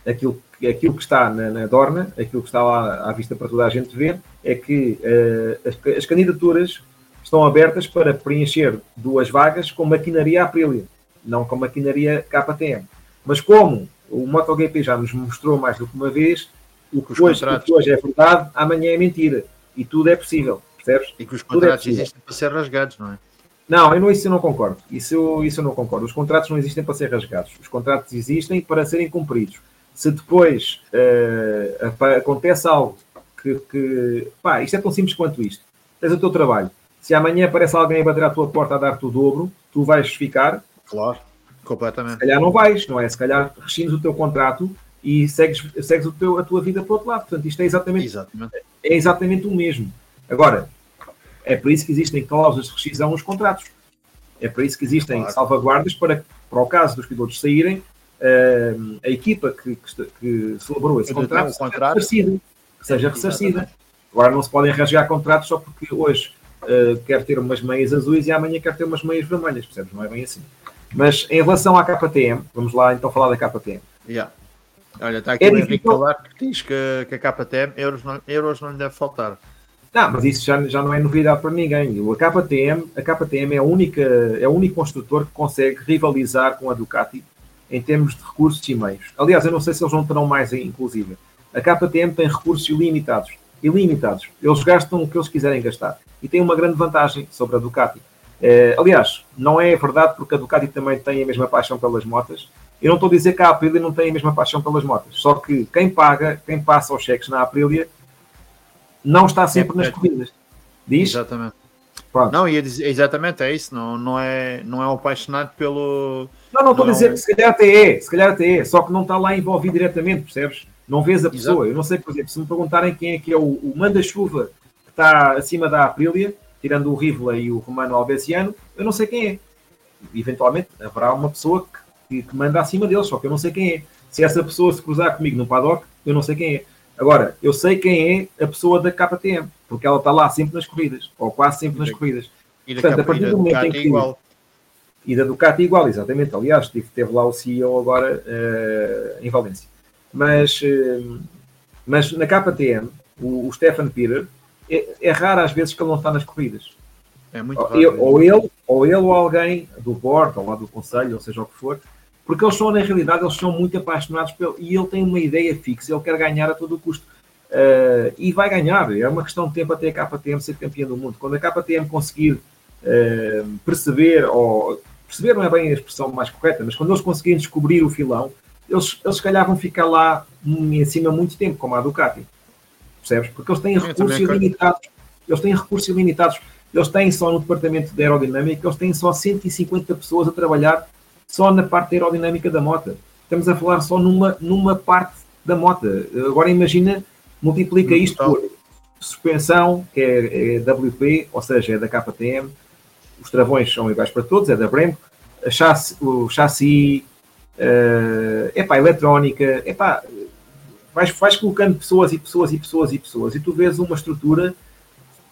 Speaker 2: aquilo, aquilo que está na, na, Dorna, aquilo que está lá à vista para toda a gente ver, é que uh, as, as, candidaturas estão abertas para preencher duas vagas com maquinaria Aprilia, não com maquinaria KTM. Mas como o MotoGP já nos mostrou mais do que uma vez, o que, hoje, o que hoje é verdade, amanhã é mentira. E tudo é possível, percebes?
Speaker 1: E que os é contratos é existem para ser rasgados, não é?
Speaker 2: Não, eu não, isso eu não concordo. Isso eu, isso eu não concordo. Os contratos não existem para ser rasgados. Os contratos existem para serem cumpridos. Se depois uh, acontece algo que, que, pá, isto é tão simples quanto isto. Tens o teu trabalho. Se amanhã aparece alguém a bater à tua porta a dar-te o dobro, tu vais ficar.
Speaker 1: Claro, completamente. Se
Speaker 2: calhar não vais, não é? Se calhar rescindes o teu contrato e segues, segues o teu, a tua vida para o outro lado. Portanto, isto é exatamente, exatamente. é exatamente o mesmo. Agora, é por isso que existem cláusulas de rescisão nos contratos. É por isso que existem claro. salvaguardas para, para o caso dos pilotos saírem, uh, a equipa que, que, que celebrou esse contrato, seja contrato ressarcida. Seja ressarcida. Agora não se podem rasgar contratos só porque hoje uh, quer ter umas meias azuis e amanhã quer ter umas meias vermelhas, percebes? Não é bem assim. Mas em relação à KTM, vamos lá então falar da KTM.
Speaker 1: Yeah. Olha, está aqui é o Henrique Calar que diz que, que a KTM euros não, euros não lhe deve faltar.
Speaker 2: Não, mas isso já, já não é novidade para ninguém. A KTM, a KTM é, a única, é o único construtor que consegue rivalizar com a Ducati em termos de recursos e meios. Aliás, eu não sei se eles não terão mais, inclusive. A KTM tem recursos ilimitados. Ilimitados. Eles gastam o que eles quiserem gastar. E tem uma grande vantagem sobre a Ducati. É, aliás, não é verdade porque a Ducati também tem a mesma paixão pelas motas. Eu não estou a dizer que a Aprilia não tem a mesma paixão pelas motas. Só que quem paga, quem passa os cheques na Aprilia não está sempre é, nas corridas. Diz?
Speaker 1: Exatamente. Pronto. Não, ia dizer, exatamente, é isso. Não, não, é, não é um apaixonado pelo.
Speaker 2: Não, não estou a dizer que se calhar até é, se calhar até é, só que não está lá envolvido diretamente, percebes? Não vês a pessoa. Exato. Eu não sei, por exemplo, se me perguntarem quem é que é o, o manda-chuva que está acima da Aprilia, tirando o Rivola e o Romano Albesiano, eu não sei quem é. Eventualmente haverá uma pessoa que, que, que manda acima deles, só que eu não sei quem é. Se essa pessoa se cruzar comigo no paddock, eu não sei quem é. Agora, eu sei quem é a pessoa da KTM, porque ela está lá sempre nas corridas, ou quase sempre nas corridas.
Speaker 1: E Portanto, a partir do momento em que. Igual.
Speaker 2: E da Ducati igual, exatamente. Aliás, teve, teve lá o CEO agora uh, em Valência. Mas, uh, mas na KTM, o, o Stefan Peter, é, é, raro às vezes que ele não está nas corridas.
Speaker 1: É muito raro. Eu,
Speaker 2: ou, ele, ou ele ou alguém do board, ou lá do conselho, ou seja o que for, porque eles são, na realidade, eles são muito apaixonados pelo, e ele tem uma ideia fixa, ele quer ganhar a todo custo. Uh, e vai ganhar, é uma questão de tempo até a KTM ser campeã do mundo. Quando a KTM conseguir uh, perceber, ou perceber não é bem a expressão mais correta, mas quando eles conseguirem descobrir o filão, eles, eles se calhar vão ficar lá em cima muito tempo, como a Ducati. Percebes? Porque eles têm recursos ilimitados. Eles têm recursos ilimitados. Eles têm só no departamento de aerodinâmica, eles têm só 150 pessoas a trabalhar só na parte aerodinâmica da moto. Estamos a falar só numa, numa parte da moto. Agora imagina, multiplica isto por suspensão, que é, é WP, ou seja, é da KTM, os travões são iguais para todos, é da Brembo, chassi, o chassi, uh, epá, eletrónica, epá, vais, vais colocando pessoas e pessoas e pessoas e pessoas e tu vês uma estrutura,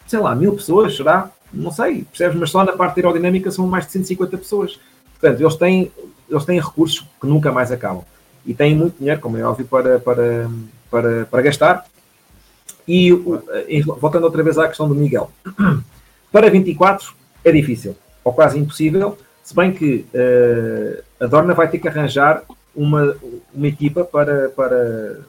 Speaker 2: sei lá, mil pessoas, será? Não sei, percebes? Mas só na parte aerodinâmica são mais de 150 pessoas. Portanto, eles têm, eles têm recursos que nunca mais acabam. E têm muito dinheiro, como é óbvio, para, para, para, para gastar. E voltando outra vez à questão do Miguel. <clears throat> Para 24 é difícil, ou quase impossível, se bem que uh, a Dorna vai ter que arranjar uma, uma equipa para, para,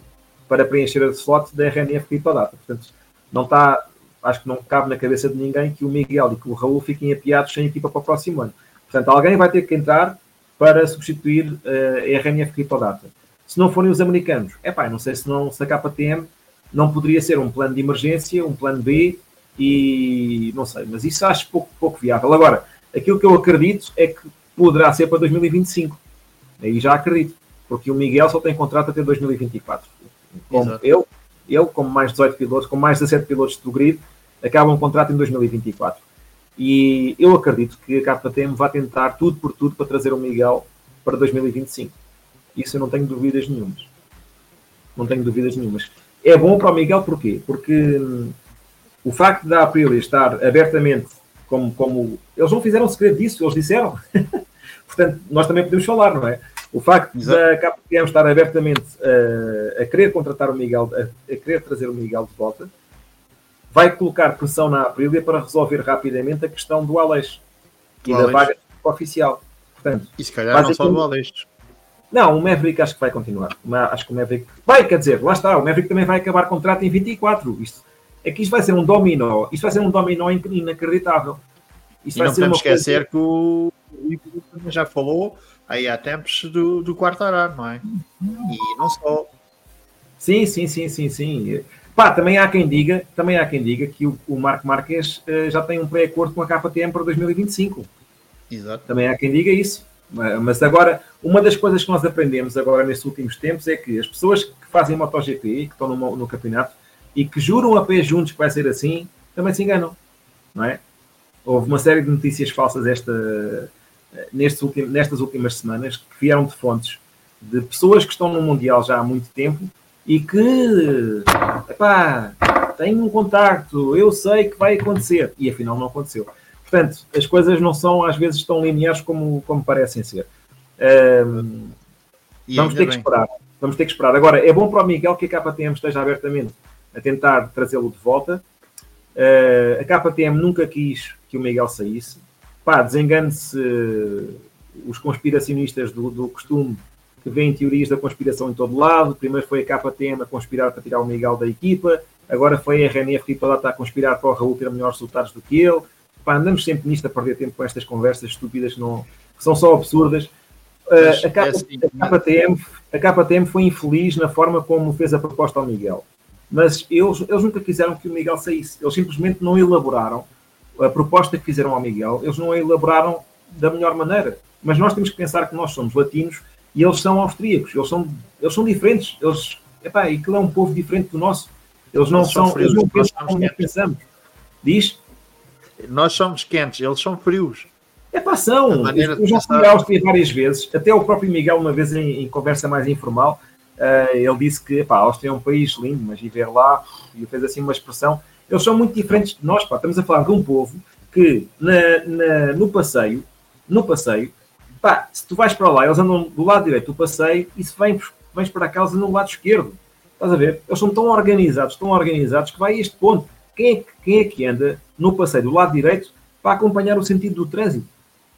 Speaker 2: para preencher a slot da RNF Criptodata. Portanto, não está, acho que não cabe na cabeça de ninguém que o Miguel e que o Raul fiquem apiados sem equipa para o próximo ano. Portanto, alguém vai ter que entrar para substituir a RNF Criptodata. Se não forem os americanos, é pá, não sei se, não, se a KTM não poderia ser um plano de emergência, um plano B e não sei, mas isso acho pouco, pouco viável. Agora, aquilo que eu acredito é que poderá ser para 2025. Aí já acredito, porque o Miguel só tem contrato até 2024. Como eu, ele, como mais 18 pilotos, com mais 17 pilotos do grid, acabam um contrato em 2024. E eu acredito que a KTM vai tentar tudo por tudo para trazer o Miguel para 2025. Isso eu não tenho dúvidas nenhumas. Não tenho dúvidas nenhumas. É bom para o Miguel porquê? Porque hum, o facto da Aprilia estar abertamente, como, como eles não fizeram segredo disso, eles disseram. <laughs> Portanto, nós também podemos falar, não é? O facto Exato. da KTM estar abertamente a, a querer contratar o Miguel, a, a querer trazer o Miguel de volta, vai colocar pressão na Aprilia para resolver rapidamente a questão do Aleixo e da vaga oficial.
Speaker 1: Portanto, e se calhar não só do Aleixo.
Speaker 2: Não, o Maverick acho que vai continuar. Acho que o Maverick vai, quer dizer, lá está, o Maverick também vai acabar contrato em 24. Isto, é que isto vai ser um dominó. Isto vai ser um dominó inacreditável.
Speaker 1: Isto e não podemos esquecer coisa... que o já falou aí há tempos do, do quarto arar, não é? E não só.
Speaker 2: Sim, sim, sim, sim, sim. Pá, também há quem diga, também há quem diga que o, o Marco Marques uh, já tem um pré-acordo com a KTM para 2025.
Speaker 1: Exato.
Speaker 2: Também há quem diga isso. Mas agora, uma das coisas que nós aprendemos agora nestes últimos tempos é que as pessoas que fazem MotoGP, que estão no, no campeonato, e que juram a pé juntos que vai ser assim, também se enganam, não é? Houve uma série de notícias falsas esta, nestes ultim, nestas últimas semanas que vieram de fontes de pessoas que estão no Mundial já há muito tempo e que epá, têm um contacto, eu sei que vai acontecer, e afinal não aconteceu. Portanto, as coisas não são às vezes tão lineares como, como parecem ser. Um, vamos ter bem. que esperar. Vamos ter que esperar. Agora, é bom para o Miguel que a KTM esteja abertamente a tentar trazê-lo de volta. Uh, a KTM nunca quis que o Miguel saísse. Pá, desengane-se uh, os conspiracionistas do, do costume que veem teorias da conspiração em todo lado. Primeiro foi a KTM a conspirar para tirar o Miguel da equipa, agora foi a RNF que está a conspirar para o Raul ter melhores resultados do que ele. Pá, andamos sempre nisto a perder tempo com estas conversas estúpidas que, não, que são só absurdas. Uh, a, K, assim, a, KTM, a KTM foi infeliz na forma como fez a proposta ao Miguel mas eles, eles nunca quiseram que o Miguel saísse. Eles simplesmente não elaboraram a proposta que fizeram ao Miguel, eles não a elaboraram da melhor maneira. Mas nós temos que pensar que nós somos latinos e eles são austríacos, eles são, eles são diferentes. Eles, epá, aquilo é um povo diferente do nosso. Eles não eles são, são frios, eles não pensam como nós pensamos. Diz?
Speaker 1: Nós somos quentes, eles são frios.
Speaker 2: É pá, são. Eu já fui à Áustria várias vezes, até o próprio Miguel, uma vez em, em conversa mais informal, Uh, ele disse que pá, a Áustria é um país lindo, mas ir ver lá, e fez assim uma expressão. Eles são muito diferentes de nós, pá. estamos a falar de um povo que na, na, no passeio, no passeio, pá, se tu vais para lá, eles andam do lado direito do passeio, e se vêm, vens para cá, eles andam do lado esquerdo. Estás a ver? Eles são tão organizados, tão organizados, que vai a este ponto. Quem é, quem é que anda no passeio do lado direito para acompanhar o sentido do trânsito?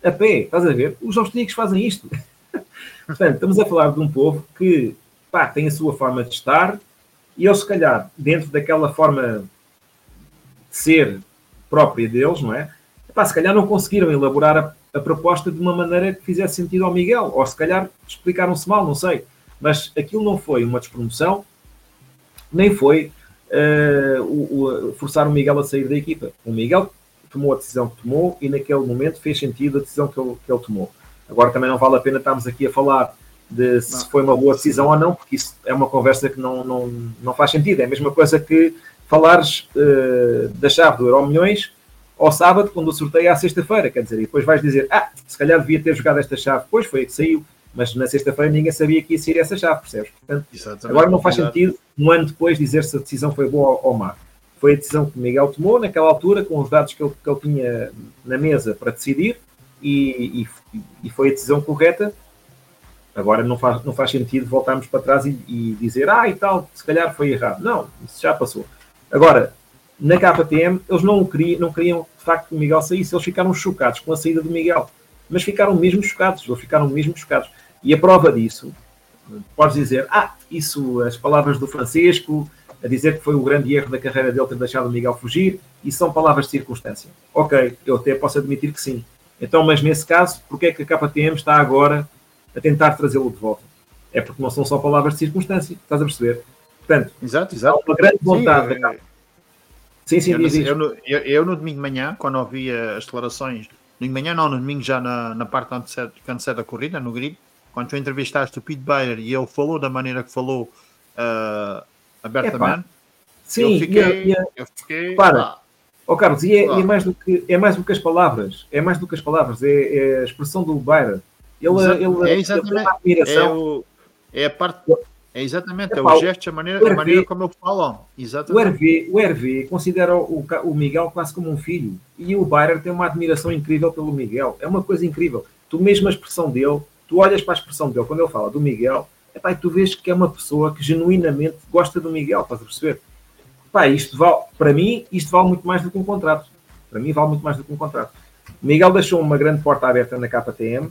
Speaker 2: A pé, estás a ver? Os austríacos fazem isto. <laughs> Portanto, estamos a falar de um povo que pá, tem a sua forma de estar e eles, se calhar, dentro daquela forma de ser própria deles, não é? Epá, se calhar não conseguiram elaborar a, a, proposta de uma maneira que fizesse sentido ao Miguel, ou se calhar explicaram-se mal, não sei. Mas aquilo não foi uma despromoção, nem foi uh, o, o, forçar o Miguel a sair da equipa. O Miguel tomou a decisão que tomou e naquele momento fez sentido a decisão que ele, que ele tomou. Agora também não vale a pena estarmos aqui a falar de se não. foi uma boa decisão ou não, porque isso é uma conversa que não, não, não faz sentido. É a mesma coisa que falares uh, da chave do Euro Milhões ao sábado, quando o sorteio é à sexta-feira, quer dizer, e depois vais dizer, ah, se calhar devia ter jogado esta chave, pois foi a que saiu, mas na sexta-feira ninguém sabia que ia sair essa chave, percebes? Portanto, agora não faz sentido, um ano depois, dizer se a decisão foi boa ou má. Foi a decisão que o Miguel tomou naquela altura, com os dados que ele, que ele tinha na mesa para decidir, e, e, e, foi a decisão correta. Agora não faz, não faz sentido voltarmos para trás e, e dizer, ah, e tal, se calhar foi errado. Não, isso já passou. Agora, na KTM, eles não queriam, não queriam de facto que o Miguel saísse, eles ficaram chocados com a saída do Miguel, mas ficaram mesmo chocados, eles ficaram mesmo chocados. E a prova disso, podes dizer, ah, isso, as palavras do Francisco, a dizer que foi o grande erro da carreira dele ter deixado o Miguel fugir, e são palavras de circunstância. Ok, eu até posso admitir que sim. Então, mas nesse caso, porque é que a KTM está agora a tentar trazê-lo de volta? É porque não são só palavras de circunstância, estás a perceber? Portanto,
Speaker 1: exato, exato.
Speaker 2: uma grande vontade. Sim,
Speaker 1: Sim, sim, eu, diz, eu, no, eu, eu, no domingo de manhã, quando ouvi as declarações, domingo de manhã não, no domingo já na, na parte antes da corrida, no grid, quando tu entrevistaste o Pete Bayer e ele falou da maneira que falou uh, abertamente,
Speaker 2: sim,
Speaker 1: eu fiquei,
Speaker 2: e, e,
Speaker 1: fiquei
Speaker 2: para. Oh, Carlos, e é, e é, mais do que, é mais do que as palavras, é mais do que as palavras, é, é a expressão do Bayer. Ele, ele,
Speaker 1: é exatamente, ele é, o, é a parte é exatamente, é, o gesto, a maneira, RV, a maneira como eles falam. Exatamente.
Speaker 2: O RV, o RV considera o, o Miguel quase como um filho. E o Bayern tem uma admiração incrível pelo Miguel. É uma coisa incrível. Tu mesmo a expressão dele, tu olhas para a expressão dele quando ele fala do Miguel, epá, e tu vês que é uma pessoa que genuinamente gosta do Miguel, estás a perceber? Epá, isto vale, para mim, isto vale muito mais do que um contrato. Para mim, vale muito mais do que um contrato. O Miguel deixou uma grande porta aberta na KTM,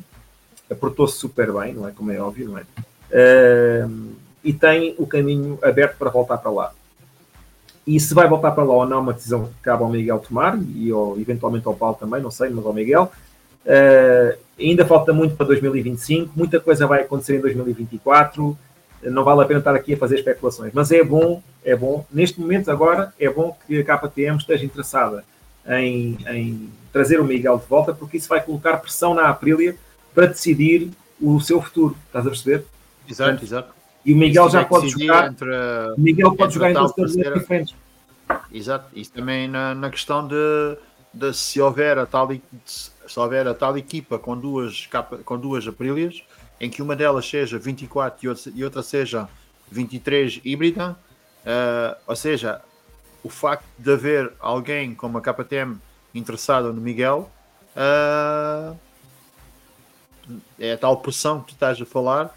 Speaker 2: aportou-se super bem, não é? Como é óbvio, não é? Uh, e tem o caminho aberto para voltar para lá. E se vai voltar para lá ou não, é uma decisão que cabe ao Miguel tomar e eventualmente ao Paulo também, não sei, mas ao Miguel. Uh, ainda falta muito para 2025, muita coisa vai acontecer em 2024. Não vale a pena estar aqui a fazer especulações, mas é bom, é bom. Neste momento, agora, é bom que a KTM esteja interessada em, em trazer o Miguel de volta, porque isso vai colocar pressão na Aprilia para decidir o seu futuro. Estás a perceber?
Speaker 1: Exato, Portanto, exato.
Speaker 2: E o Miguel já pode jogar. Entre, o Miguel pode jogar em duas diferentes.
Speaker 1: Exato. Isso também na, na questão de, de, se houver a tal se houver a tal equipa com duas com duas Aprilias, em que uma delas seja 24 e outra, e outra seja 23 híbrida, uh, ou seja, o facto de haver alguém como a KTM interessada no Miguel uh, é a tal pressão que tu estás a falar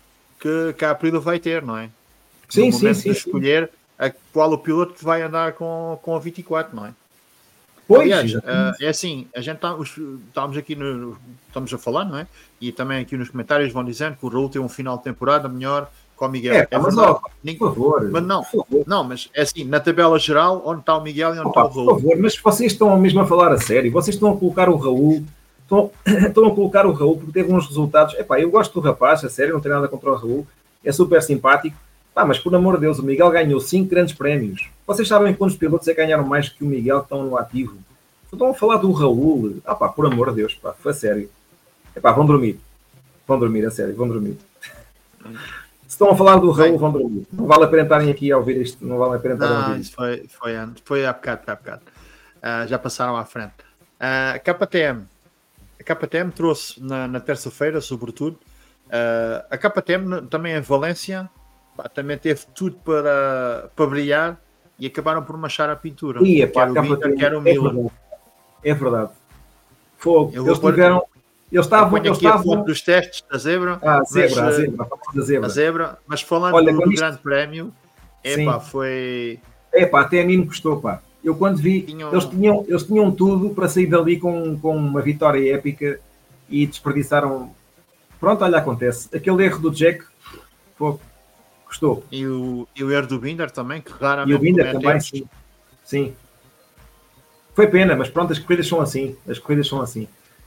Speaker 1: que, que a Aprilia vai ter, não é?
Speaker 2: Sim, sim, sim.
Speaker 1: De escolher a qual o piloto que vai andar com, com a 24, não é?
Speaker 2: Pois,
Speaker 1: Aliás, uh, é assim, a gente tá, estamos aqui no, estamos a falar, não é? E também aqui nos comentários vão dizendo que o Raul tem um final de temporada melhor com o Miguel.
Speaker 2: É, é mas, ó, por favor.
Speaker 1: Mas não, não, mas é assim, na tabela geral, onde está o Miguel e onde Opa, está o Raul.
Speaker 2: Por favor, mas vocês estão mesmo a falar a sério, vocês estão a colocar o Raul estão, a colocar o Raul porque teve uns resultados. Epá, eu gosto do rapaz, a sério, não tenho nada contra o Raul, é super simpático. Pá, mas por amor de Deus, o Miguel ganhou 5 grandes prémios. Vocês sabem quantos pilotos é que ganharam mais que o Miguel que estão no ativo? Estão a falar do Raul. Ah pá, por amor de Deus, pá, foi sério. Epá, vão dormir. Vão dormir, a sério, vão dormir. <laughs> Se estão a falar do Raul, vão dormir. Não vale a pena estarem aqui a ouvir isto. Não vale a pena estarem a ouvir
Speaker 1: isto. Foi, foi, foi há bocado, foi há bocado. Uh, já passaram à frente. Uh, KTM, a KTM trouxe na, na terça-feira, sobretudo, uh, a KTM também em Valência pá, também teve tudo para, para brilhar e acabaram por manchar a pintura.
Speaker 2: E,
Speaker 1: quer
Speaker 2: pá,
Speaker 1: o
Speaker 2: a
Speaker 1: Binder,
Speaker 2: KTM
Speaker 1: quer o
Speaker 2: é verdade. É verdade. Fogo.
Speaker 1: Eu
Speaker 2: Eles tiveram. Eles estavam. Eles
Speaker 1: aqui a foto dos testes da zebra.
Speaker 2: Ah,
Speaker 1: mas,
Speaker 2: zebra, a
Speaker 1: eh,
Speaker 2: zebra, a
Speaker 1: a
Speaker 2: zebra.
Speaker 1: zebra, mas falando
Speaker 2: Olha,
Speaker 1: do, do
Speaker 2: isto-
Speaker 1: grande prémio, foi.
Speaker 2: É pá, até a mim me custou, pá. Eu quando vi,
Speaker 1: Tinham-
Speaker 2: eles, tinham, eles tinham tudo para sair dali com, com uma vitória épica e desperdiçaram. Pronto, olha, acontece. Aquele erro do Jack, pô, custou.
Speaker 1: E o, e o erro do Binder também, que raramente
Speaker 2: E o Binder também, sim. Sim. Foi pena, mas pronto, as corridas são assim. As corridas são assim.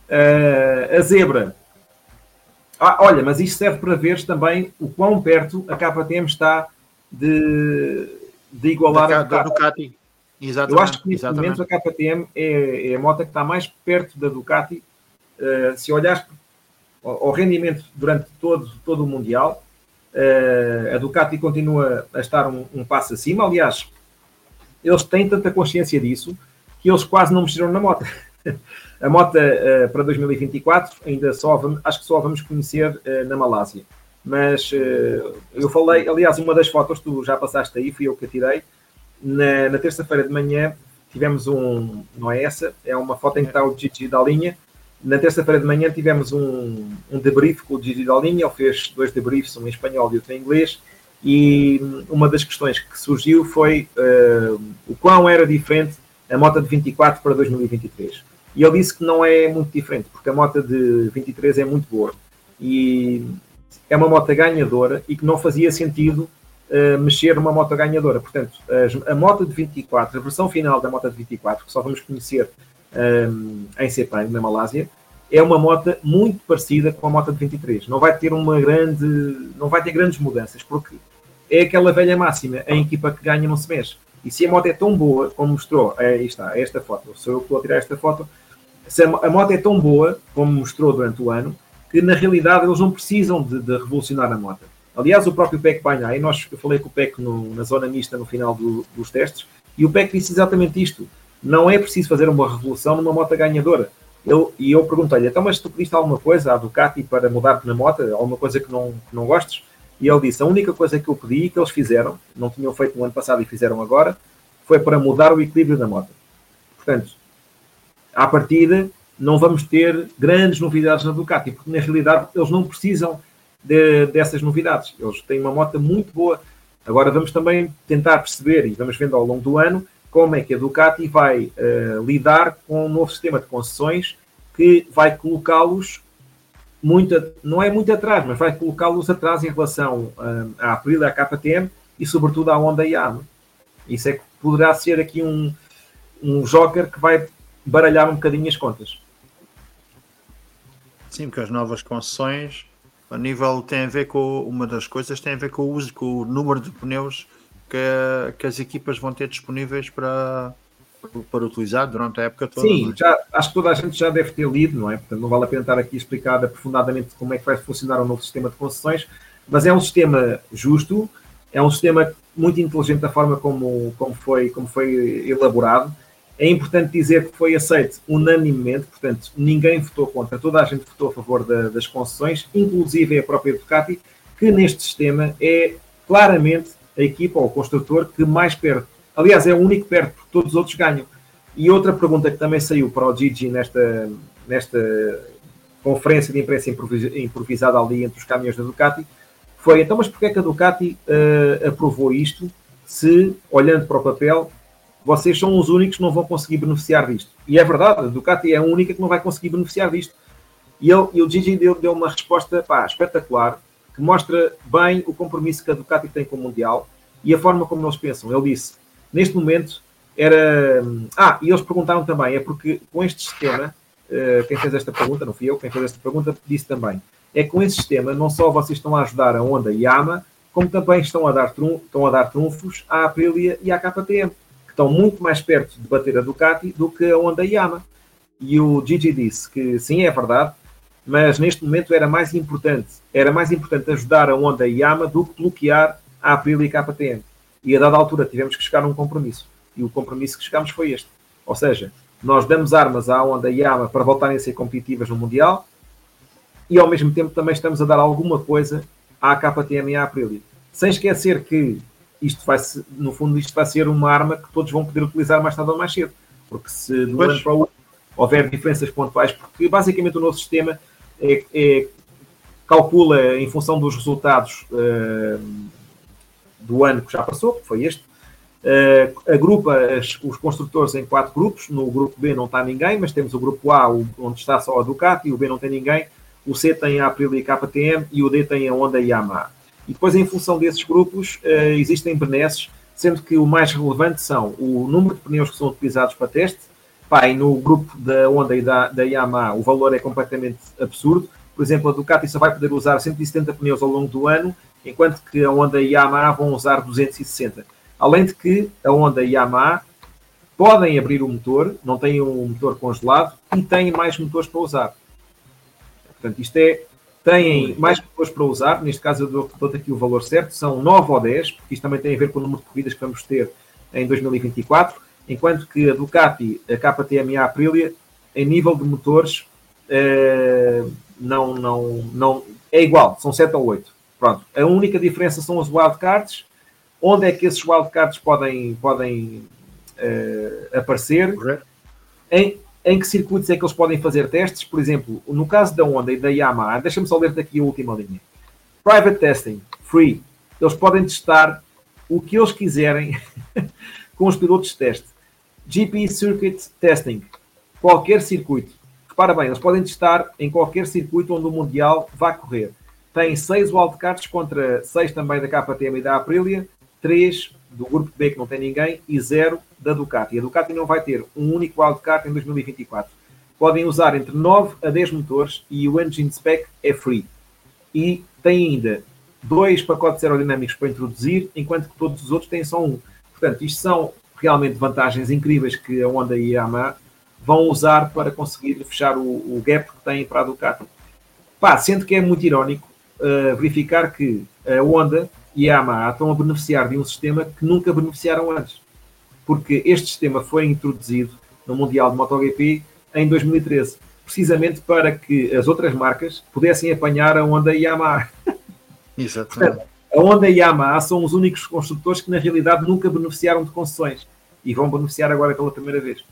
Speaker 2: Ah, a zebra. Ah, olha, mas isto serve para ver também o quão perto a KTM está de, de igualar
Speaker 1: Da,
Speaker 2: a Ducati.
Speaker 1: Exatamente.
Speaker 2: Eu acho que neste
Speaker 1: exatamente.
Speaker 2: momento a KTM é, é a moto que está mais perto da Ducati. Uh, se olhares ao, ao rendimento durante todo, todo o Mundial, uh, a Ducati continua a estar um, um passo acima. Aliás, eles têm tanta consciência disso que eles quase não mexeram na moto. <laughs> a moto uh, para 2024 ainda só vamos, acho que só vamos conhecer na Malásia. Mas eu falei, aliás, uma das fotos tu já passaste aí, fui eu que a tirei. Na, na terça-feira de manhã tivemos um, não é essa, é uma foto em que está o Gigi da linha. Na terça-feira de manhã tivemos um, um debrief com o Gigi da linha, ele fez dois debriefs, um em espanhol e outro em inglês, e uma das questões que surgiu foi uh, o quão era diferente a moto de 24 para 2023. E ele disse que não é muito diferente, porque a moto de 23 é muito boa. E é uma moto ganhadora e que não fazia sentido uh, mexer numa moto ganhadora. Portanto, a, a moto de 24, a versão final da moto de 24, que só vamos conhecer um, em Sepang, na Malásia, é uma moto muito parecida com a moto de 23. Não vai ter uma grande, não vai ter grandes mudanças, porque é aquela velha máxima, a equipa que ganha não se mexe. E se a moto é tão boa, como mostrou, aí está, esta foto, sou eu que vou tirar esta foto, se a, a moto é tão boa, como mostrou durante o ano, que na realidade eles não precisam de, de revolucionar a moto. Aliás, o próprio PEC Banhai, nós, eu falei com o PEC no, na zona mista no final do, dos testes, e o PEC disse exatamente isto. Não é preciso fazer uma revolução numa moto ganhadora. Eu, e eu perguntei-lhe, então, mas tu pediste alguma coisa à Ducati para mudar na moto? Alguma coisa que não, que não gostes? E ele disse, a única coisa que eu pedi e que eles fizeram, não tinham feito no ano passado e fizeram agora, foi para mudar o equilíbrio da moto. Portanto, à partida, não vamos ter grandes novidades na Ducati, porque na realidade eles não precisam de, dessas novidades. Eles têm uma moto muito boa. Agora vamos também tentar perceber e vamos vendo ao longo do ano como é que a Ducati vai uh, lidar com um novo sistema de concessões que vai colocá-los muito, não é muito atrás, mas vai colocá-los atrás em relação uh, à Aprilia, à KTM e sobretudo à Honda e. Isso é que poderá ser aqui um, um joker que vai baralhar um bocadinho as contas.
Speaker 1: Sim, porque as novas concessões a nível tem a ver com uma das coisas tem a ver com o uso, com o número de pneus que, que as equipas vão ter disponíveis para, para utilizar durante a época toda.
Speaker 2: Sim, já, acho que toda a gente já deve ter lido, não é? Portanto, não vale a pena estar aqui a explicar aprofundadamente como é que vai funcionar o novo sistema de concessões, mas é um sistema justo, é um sistema muito inteligente da forma como, como, foi, como foi elaborado. É importante dizer que foi aceito unanimemente, portanto, ninguém votou contra, toda a gente votou a favor da, das concessões, inclusive a própria Ducati, que neste sistema é claramente a equipa ou o construtor que mais perde. Aliás, é o único que perde, porque todos os outros ganham. E outra pergunta que também saiu para o Gigi nesta, nesta conferência de imprensa improvisada ali entre os caminhões da Ducati foi, então, mas porquê é que a Ducati uh, aprovou isto se, olhando para o papel, vocês são os únicos que não vão conseguir beneficiar disto. E é verdade, a Ducati é a única que não vai conseguir beneficiar disto. E, ele, e o Gigi deu, deu uma resposta pá, espetacular, que mostra bem o compromisso que a Ducati tem com o Mundial e a forma como eles pensam. Ele disse, neste momento, era... Ah, e eles perguntaram também, é porque com este sistema, uh, quem fez esta pergunta, não fui eu, quem fez esta pergunta disse também, é com esse sistema não só vocês estão a ajudar a Honda e a Yama, como também estão a dar, trun estão a dar trunfos à Aprilia e à KTM estão muito mais perto de bater a Ducati do que a Honda Yama. E o Gigi disse que sim, é verdade, mas neste momento era mais importante, era mais importante ajudar a Honda Yama do que bloquear a Aprilia e a KTM. E a dada altura tivemos que chegar a um compromisso. E o compromisso que chegámos foi este. Ou seja, nós damos armas à Honda Yama para voltarem a ser competitivas no Mundial e ao mesmo tempo também estamos a dar alguma coisa à KTM e à Aprilia. Sem esquecer que isto vai ser, no fundo, isto vai ser uma arma que todos vão poder utilizar mais tarde ou mais cedo. Porque se do ano para o outro houver diferenças pontuais, porque basicamente o novo sistema é, é, calcula em função dos resultados uh, do ano que já passou, que foi este, uh, agrupa as, os construtores em quatro grupos. No grupo B não está ninguém, mas temos o grupo A, onde está só a Ducati, o B não tem ninguém, o C tem a Aprilia e KTM e o D tem a Honda e a Yamaha. E depois, em função desses grupos, uh, existem benesses, sendo que o mais relevante são o número de pneus que são utilizados para teste. E no grupo da Honda e da, da Yamaha o valor é completamente absurdo. Por exemplo, a Ducati só vai poder usar 170 pneus ao longo do ano, enquanto que a Honda e a Yamaha vão usar 260. Além de que a Honda e a Yamaha podem abrir o motor, não têm um motor congelado e têm mais motores para usar. Portanto, isto é têm mais pessoas para usar, neste caso eu dou, aqui o valor certo, são 9 ou 10, porque isto também tem a ver com o número de corridas que vamos ter em 2024, enquanto que a Ducati, a KTM e a Aprilia, em nível de motores, eh, não, não, não, é igual, são 7 ou 8. Pronto, a única diferença são os wildcards, onde é que esses wildcards podem, podem uh, aparecer, em, em que circuitos é que eles podem fazer testes? Por exemplo, no caso da Honda e da Yamaha, deixa-me só ler daqui a última linha. Private testing, free. Eles podem testar o que eles quiserem <laughs> com os pilotos de teste. GP Circuit Testing, qualquer circuito. Repara bem, eles podem testar em qualquer circuito onde o Mundial vá correr. Tem seis wildcards contra seis também da KTM e da Aprilia, três do grupo B que não tem ninguém e zero da Ducati. A Ducati não vai ter um único wildcard em 2024. Podem usar entre 9 a 10 motores e o engine spec é free. E tem ainda dois pacotes aerodinâmicos para introduzir, enquanto que todos os outros têm só um. Portanto, isto são realmente vantagens incríveis que a Honda e a Yamaha vão usar para conseguir fechar o, o gap que têm para a Ducati. Pá, sendo que é muito irónico uh, verificar que a Honda e a Yamaha estão a beneficiar de um sistema que nunca beneficiaram antes porque este sistema foi introduzido no Mundial de MotoGP em 2013, precisamente para que as outras marcas pudessem apanhar a Honda e a Yamaha. <laughs>
Speaker 1: Exatamente.
Speaker 2: A Honda e a Yamaha são os únicos construtores que, na realidade, nunca beneficiaram de concessões e vão beneficiar agora pela primeira vez.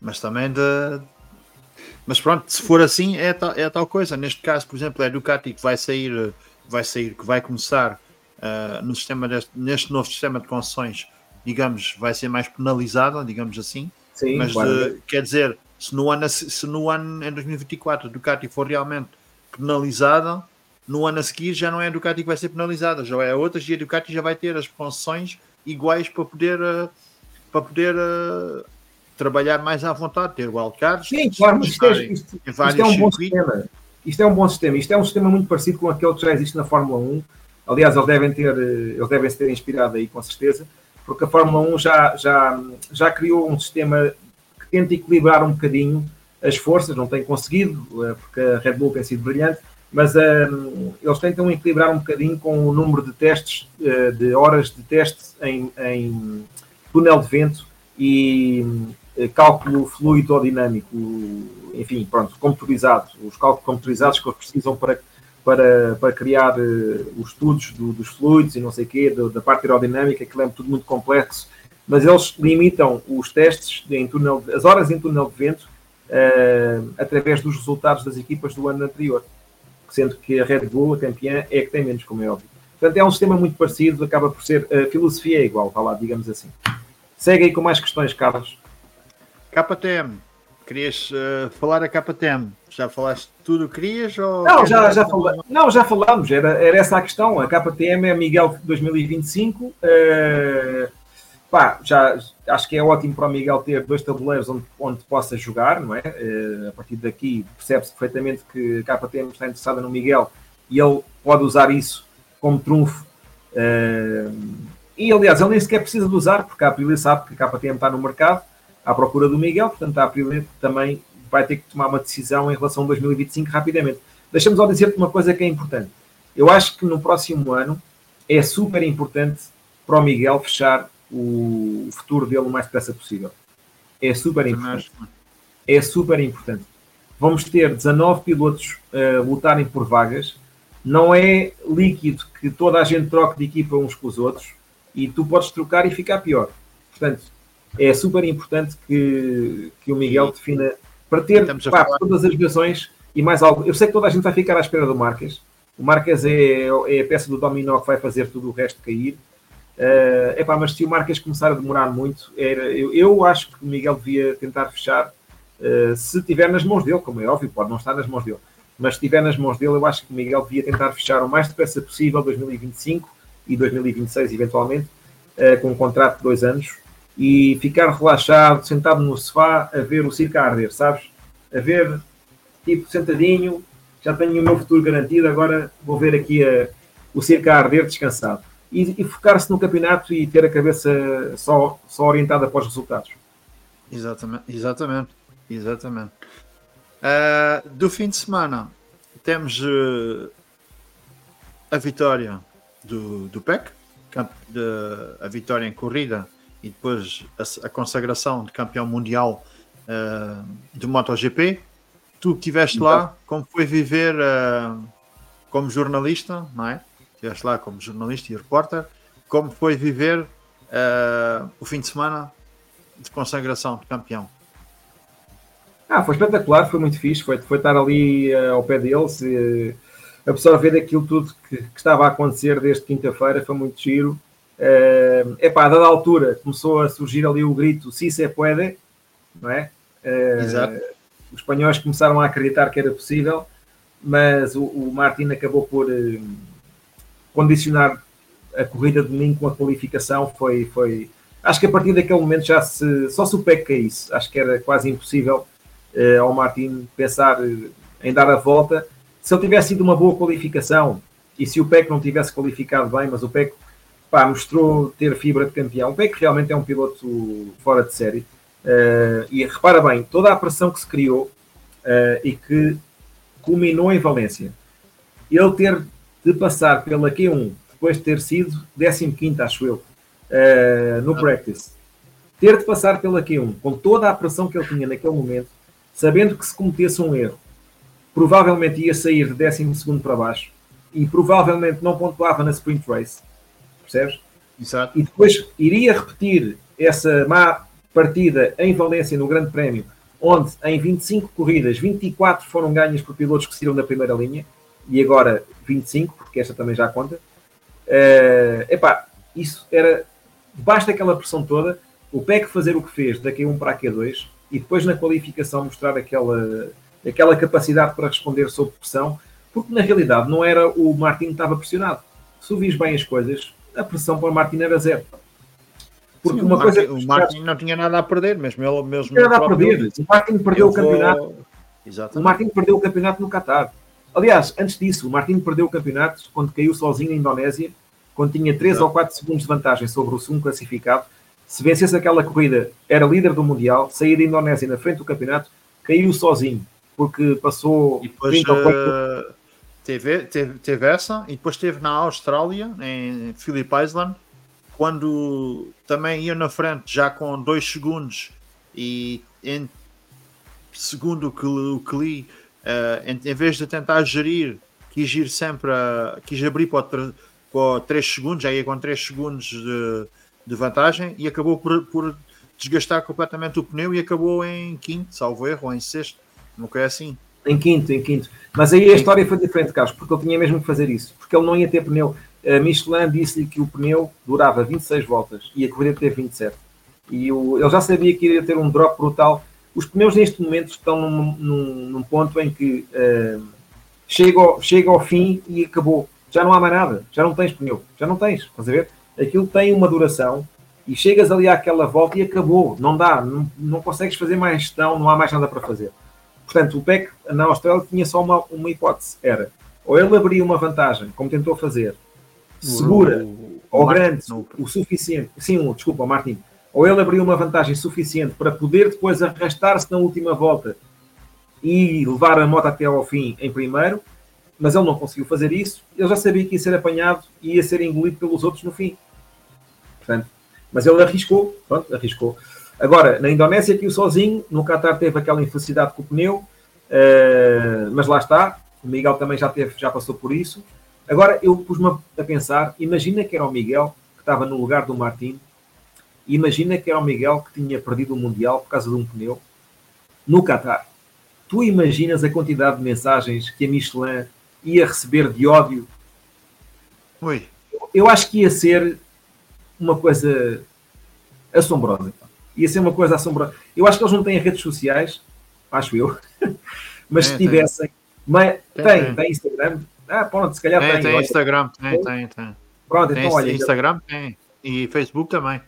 Speaker 1: Mas também de. Mas pronto, se for assim, é tal, é tal coisa. Neste caso, por exemplo, é a Ducati que vai sair, vai sair, que vai começar uh, no sistema deste, neste novo sistema de concessões digamos, vai ser mais penalizada, digamos assim. Sim, mas uh, quer dizer, se no, ano, se no ano em 2024 a Ducati for realmente penalizada, no ano a seguir já não é a Ducati que vai ser penalizada, já é a outra e a Ducati já vai ter as concessões iguais para poder, uh, para poder trabalhar mais à vontade, ter wildcards.
Speaker 2: Sim, claro, mas isto, é, isto, isto é um bom sistema. Isto é um bom sistema. Isto é um sistema muito parecido com aquele que já existe na Fórmula 1. Aliás, eles devem ter, eles devem se ter inspirado aí com certeza porque a Fórmula 1 já, já, já criou um sistema que tenta equilibrar um bocadinho as forças, não tem conseguido, eh, porque a Red Bull tem sido brilhante, mas um, eh, eles tentam equilibrar um bocadinho com o número de testes, de horas de teste em, em túnel de vento e uh, cálculo fluidodinâmico, enfim, pronto, computarizado, os cálculos computarizados que eles precisam para para, para criar uh, os estudos do, dos fluidos e não sei o quê, da parte aerodinâmica, que é tudo muito complexo, mas eles limitam os testes em túnel, as horas em túnel de vento uh, através dos resultados das equipas do ano anterior, sendo que a Red Bull, a campeã, é que tem menos, como é óbvio. Portanto, é um sistema muito parecido, acaba por ser, a filosofia é igual, vá lá, digamos assim. Segue aí com mais questões, Carlos.
Speaker 1: KTM, querias uh, falar a KTM? Já falaste tudo o que querias? Ou
Speaker 2: não, já, já fala... não, já falamos, era, era essa a questão. A KTM é Miguel 2025. Uh, eh, pá, já, acho que é ótimo para o Miguel ter dois tabuleiros onde, onde possa jogar, não é? Uh, a partir daqui percebe-se perfeitamente que a KTM está interessada no Miguel e ele pode usar isso como trunfo. Uh, e aliás, ele nem sequer precisa de usar, porque a Aprilia sabe que a KTM está no mercado à procura do Miguel, portanto a Aprilia também vai ter que tomar uma decisão em relação a 2025 rapidamente. Deixa-me só dizer-te uma coisa que é importante. Eu acho que no próximo ano é super importante para o Miguel fechar o futuro dele o mais depressa possível. É super importante. É super importante. Vamos ter 19 pilotos uh, lutarem por vagas não é líquido que toda a gente troque de equipa uns com os outros e tu podes trocar e ficar pior. Portanto, é super importante que, que o Miguel defina para ter pá, todas as versões e mais algo. Eu sei que toda a gente vai ficar à espera do Marques. O Marques é, é a peça do dominó que vai fazer tudo o resto cair. Uh, epá, mas se o Marques começar a demorar muito, era, eu, eu acho que o Miguel devia tentar fechar, uh, se tiver nas mãos dele, como é óbvio, pode não estar nas mãos dele, mas se estiver nas mãos dele, eu acho que o Miguel devia tentar fechar o mais depressa possível 2025 e 2026, eventualmente, uh, com um contrato de dois anos e ficar relaxado, sentado no sofá, a ver o circo a arder, sabes? A ver, tipo, sentadinho, já tenho o meu futuro garantido, agora vou ver aqui a, o circo a arder descansado e, e focar-se no campeonato e ter a cabeça só, só orientada para os resultados.
Speaker 1: Exatamente, exatamente, exatamente. Uh, do fim de semana temos uh, a vitória do, do PEC, de, a vitória em corrida e depois a, a consagração de campeão mundial uh, do MotoGP. Tu que estiveste então. lá, como foi viver como jornalista, não é? estiveste lá como jornalista e repórter, como foi viver uh, o fim de semana de consagração de campeão?
Speaker 2: Ah, foi espetacular, foi muito fixe, foi, foi estar ali uh, ao pé deles, uh, absorver aquilo tudo que, que, estava a acontecer desde quinta-feira, foi muito giro. Uh, epá, a dada altura começou a surgir ali o grito si se puede, não é? Uh, Exato. Os espanhóis começaram a acreditar que era possível, mas o, o Martin acabou por, uh, condicionar a corrida de domingo com a qualificação foi, foi. Acho que a partir daquele momento já se. Só se o PEC caísse. Acho que era quase impossível uh, ao Martin pensar eh, em dar a volta. Se ele tivesse sido uma boa qualificação e se o PEC não tivesse qualificado bem, mas o PEC pá, mostrou ter fibra de campeão. O PEC realmente é um piloto fora de série. Uh, e repara bem, toda a pressão que se criou uh, e que culminou em Valência. Ele ter de passar pela Q1, depois de ter sido 15, acho eu, uh, no practice, ter de passar pela Q1 com toda a pressão que ele tinha naquele momento, sabendo que se cometesse um erro, provavelmente ia sair de 12 para baixo e provavelmente não pontuava na sprint race, percebes? Exato. E depois iria repetir essa má partida em Valência no Grande Prémio, onde em 25 corridas, 24 foram ganhas por pilotos que saíram da primeira linha e agora 25, porque esta também já conta. Uh, epá, isso era. Basta aquela pressão toda, o PEC fazer o que fez da Q1 para a Q2 e depois na qualificação mostrar aquela, aquela capacidade para responder sob pressão, porque na realidade não era o Martin que estava pressionado. Se vis bem as coisas, a pressão para o Martin era zero.
Speaker 1: Porque Sim, uma o coisa. Martin, o Martin não tinha nada a perder, mesmo ele mesmo. Não
Speaker 2: tinha nada a perder. O Martin perdeu o campeonato. O Martin perdeu o campeonato no Qatar. Aliás, antes disso, o Martin perdeu o campeonato quando caiu sozinho na Indonésia, quando tinha 3 ou 4 segundos de vantagem sobre o segundo classificado. Se vencesse aquela corrida, era líder do Mundial, saía da Indonésia na frente do campeonato, caiu sozinho, porque passou
Speaker 1: e depois, 30 ou 40... teve, teve, teve essa, e depois teve na Austrália, em Phillip Island, quando também ia na frente já com 2 segundos e em, segundo o que, o que li, Uh, em, em, vez de tentar gerir, quis ir sempre a, quis abrir para, para 3 segundos, já ia com 3 segundos de, de vantagem e acabou por, por, desgastar completamente o pneu e acabou em quinto, salvo erro, ou em sexto, não é assim.
Speaker 2: Em quinto, em quinto. Mas aí a história foi diferente, Carlos, porque ele tinha mesmo que fazer isso, porque ele não ia ter pneu. A Michelin disse-lhe que o pneu durava 26 voltas e a corrida teve 27. E o, ele já sabia que iria ter um drop brutal os pneus neste momento estão num, num, num ponto em que uh, chega, ao, chega ao fim e acabou. Já não há mais nada, já não tens pneu, já não tens, estás a ver? Aquilo tem uma duração e chegas ali àquela volta e acabou, não dá, não, não consegues fazer mais gestão, não há mais nada para fazer. Portanto, o PEC na Austrália tinha só uma, uma hipótese: era ou ele abria uma vantagem, como tentou fazer, segura o, ou grande o suficiente. Sim, desculpa, Martin, ou ele abriu uma vantagem suficiente para poder depois arrastar-se na última volta e levar a moto até ao fim em primeiro, mas ele não conseguiu fazer isso. Ele já sabia que ia ser apanhado e ia ser engolido pelos outros no fim. Portanto, mas ele arriscou, pronto, arriscou. Agora, na Indonésia, aqui sozinho, no Qatar teve aquela infelicidade com o pneu, uh, mas lá está, O Miguel também já, teve, já passou por isso. Agora eu pus-me a pensar, imagina que era o Miguel que estava no lugar do Martin, imagina que era o Miguel que tinha perdido o Mundial por causa de um pneu no Qatar. Tu imaginas a quantidade de mensagens que a Michelin ia receber de ódio?
Speaker 1: Oi.
Speaker 2: Eu acho que ia ser uma coisa assombrosa. Ia ser uma coisa assombrosa. Eu acho que eles não têm redes sociais, acho eu, <laughs> mas se tivessem. Mas, tem, tem, tem Instagram. Ah, pronto, se calhar
Speaker 1: tem.
Speaker 2: Tem,
Speaker 1: tem Instagram, tem, tem, tem. Pronto, tem então olha. Instagram tem. E Facebook também.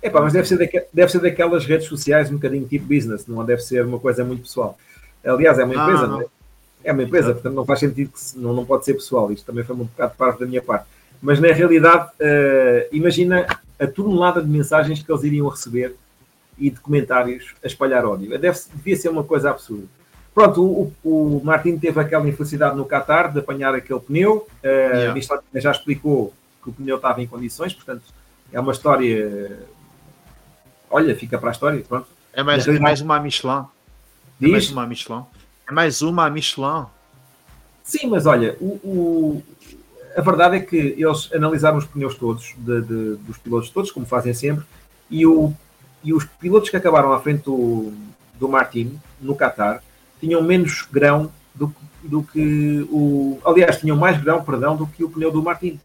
Speaker 2: É pá, mas deve ser, daque, deve ser daquelas redes sociais um bocadinho tipo business, não deve ser uma coisa muito pessoal. Aliás, é uma empresa, não, não. não é? é? uma empresa, portanto não faz sentido que não, não pode ser pessoal. Isto também foi um bocado parte da minha parte. Mas na realidade, uh, imagina a tonelada de mensagens que eles iriam receber e de comentários a espalhar ódio. Deve, devia ser uma coisa absurda. Pronto, o, o Martin teve aquela infelicidade no Qatar de apanhar aquele pneu. Uh, yeah. Já explicou que o pneu estava em condições, portanto, é uma história. Olha, fica para a história. Pronto.
Speaker 1: É mais, é mais uma Michelin. É mais uma Michelin. É mais uma Michelin.
Speaker 2: Sim, mas olha, o, o, a verdade é que eles analisaram os pneus todos, de, de, dos pilotos todos, como fazem sempre, e, o, e os pilotos que acabaram à frente do, do Martin, no Qatar, tinham menos grão do, do que o. Aliás, tinham mais grão, perdão, do que o pneu do Martin.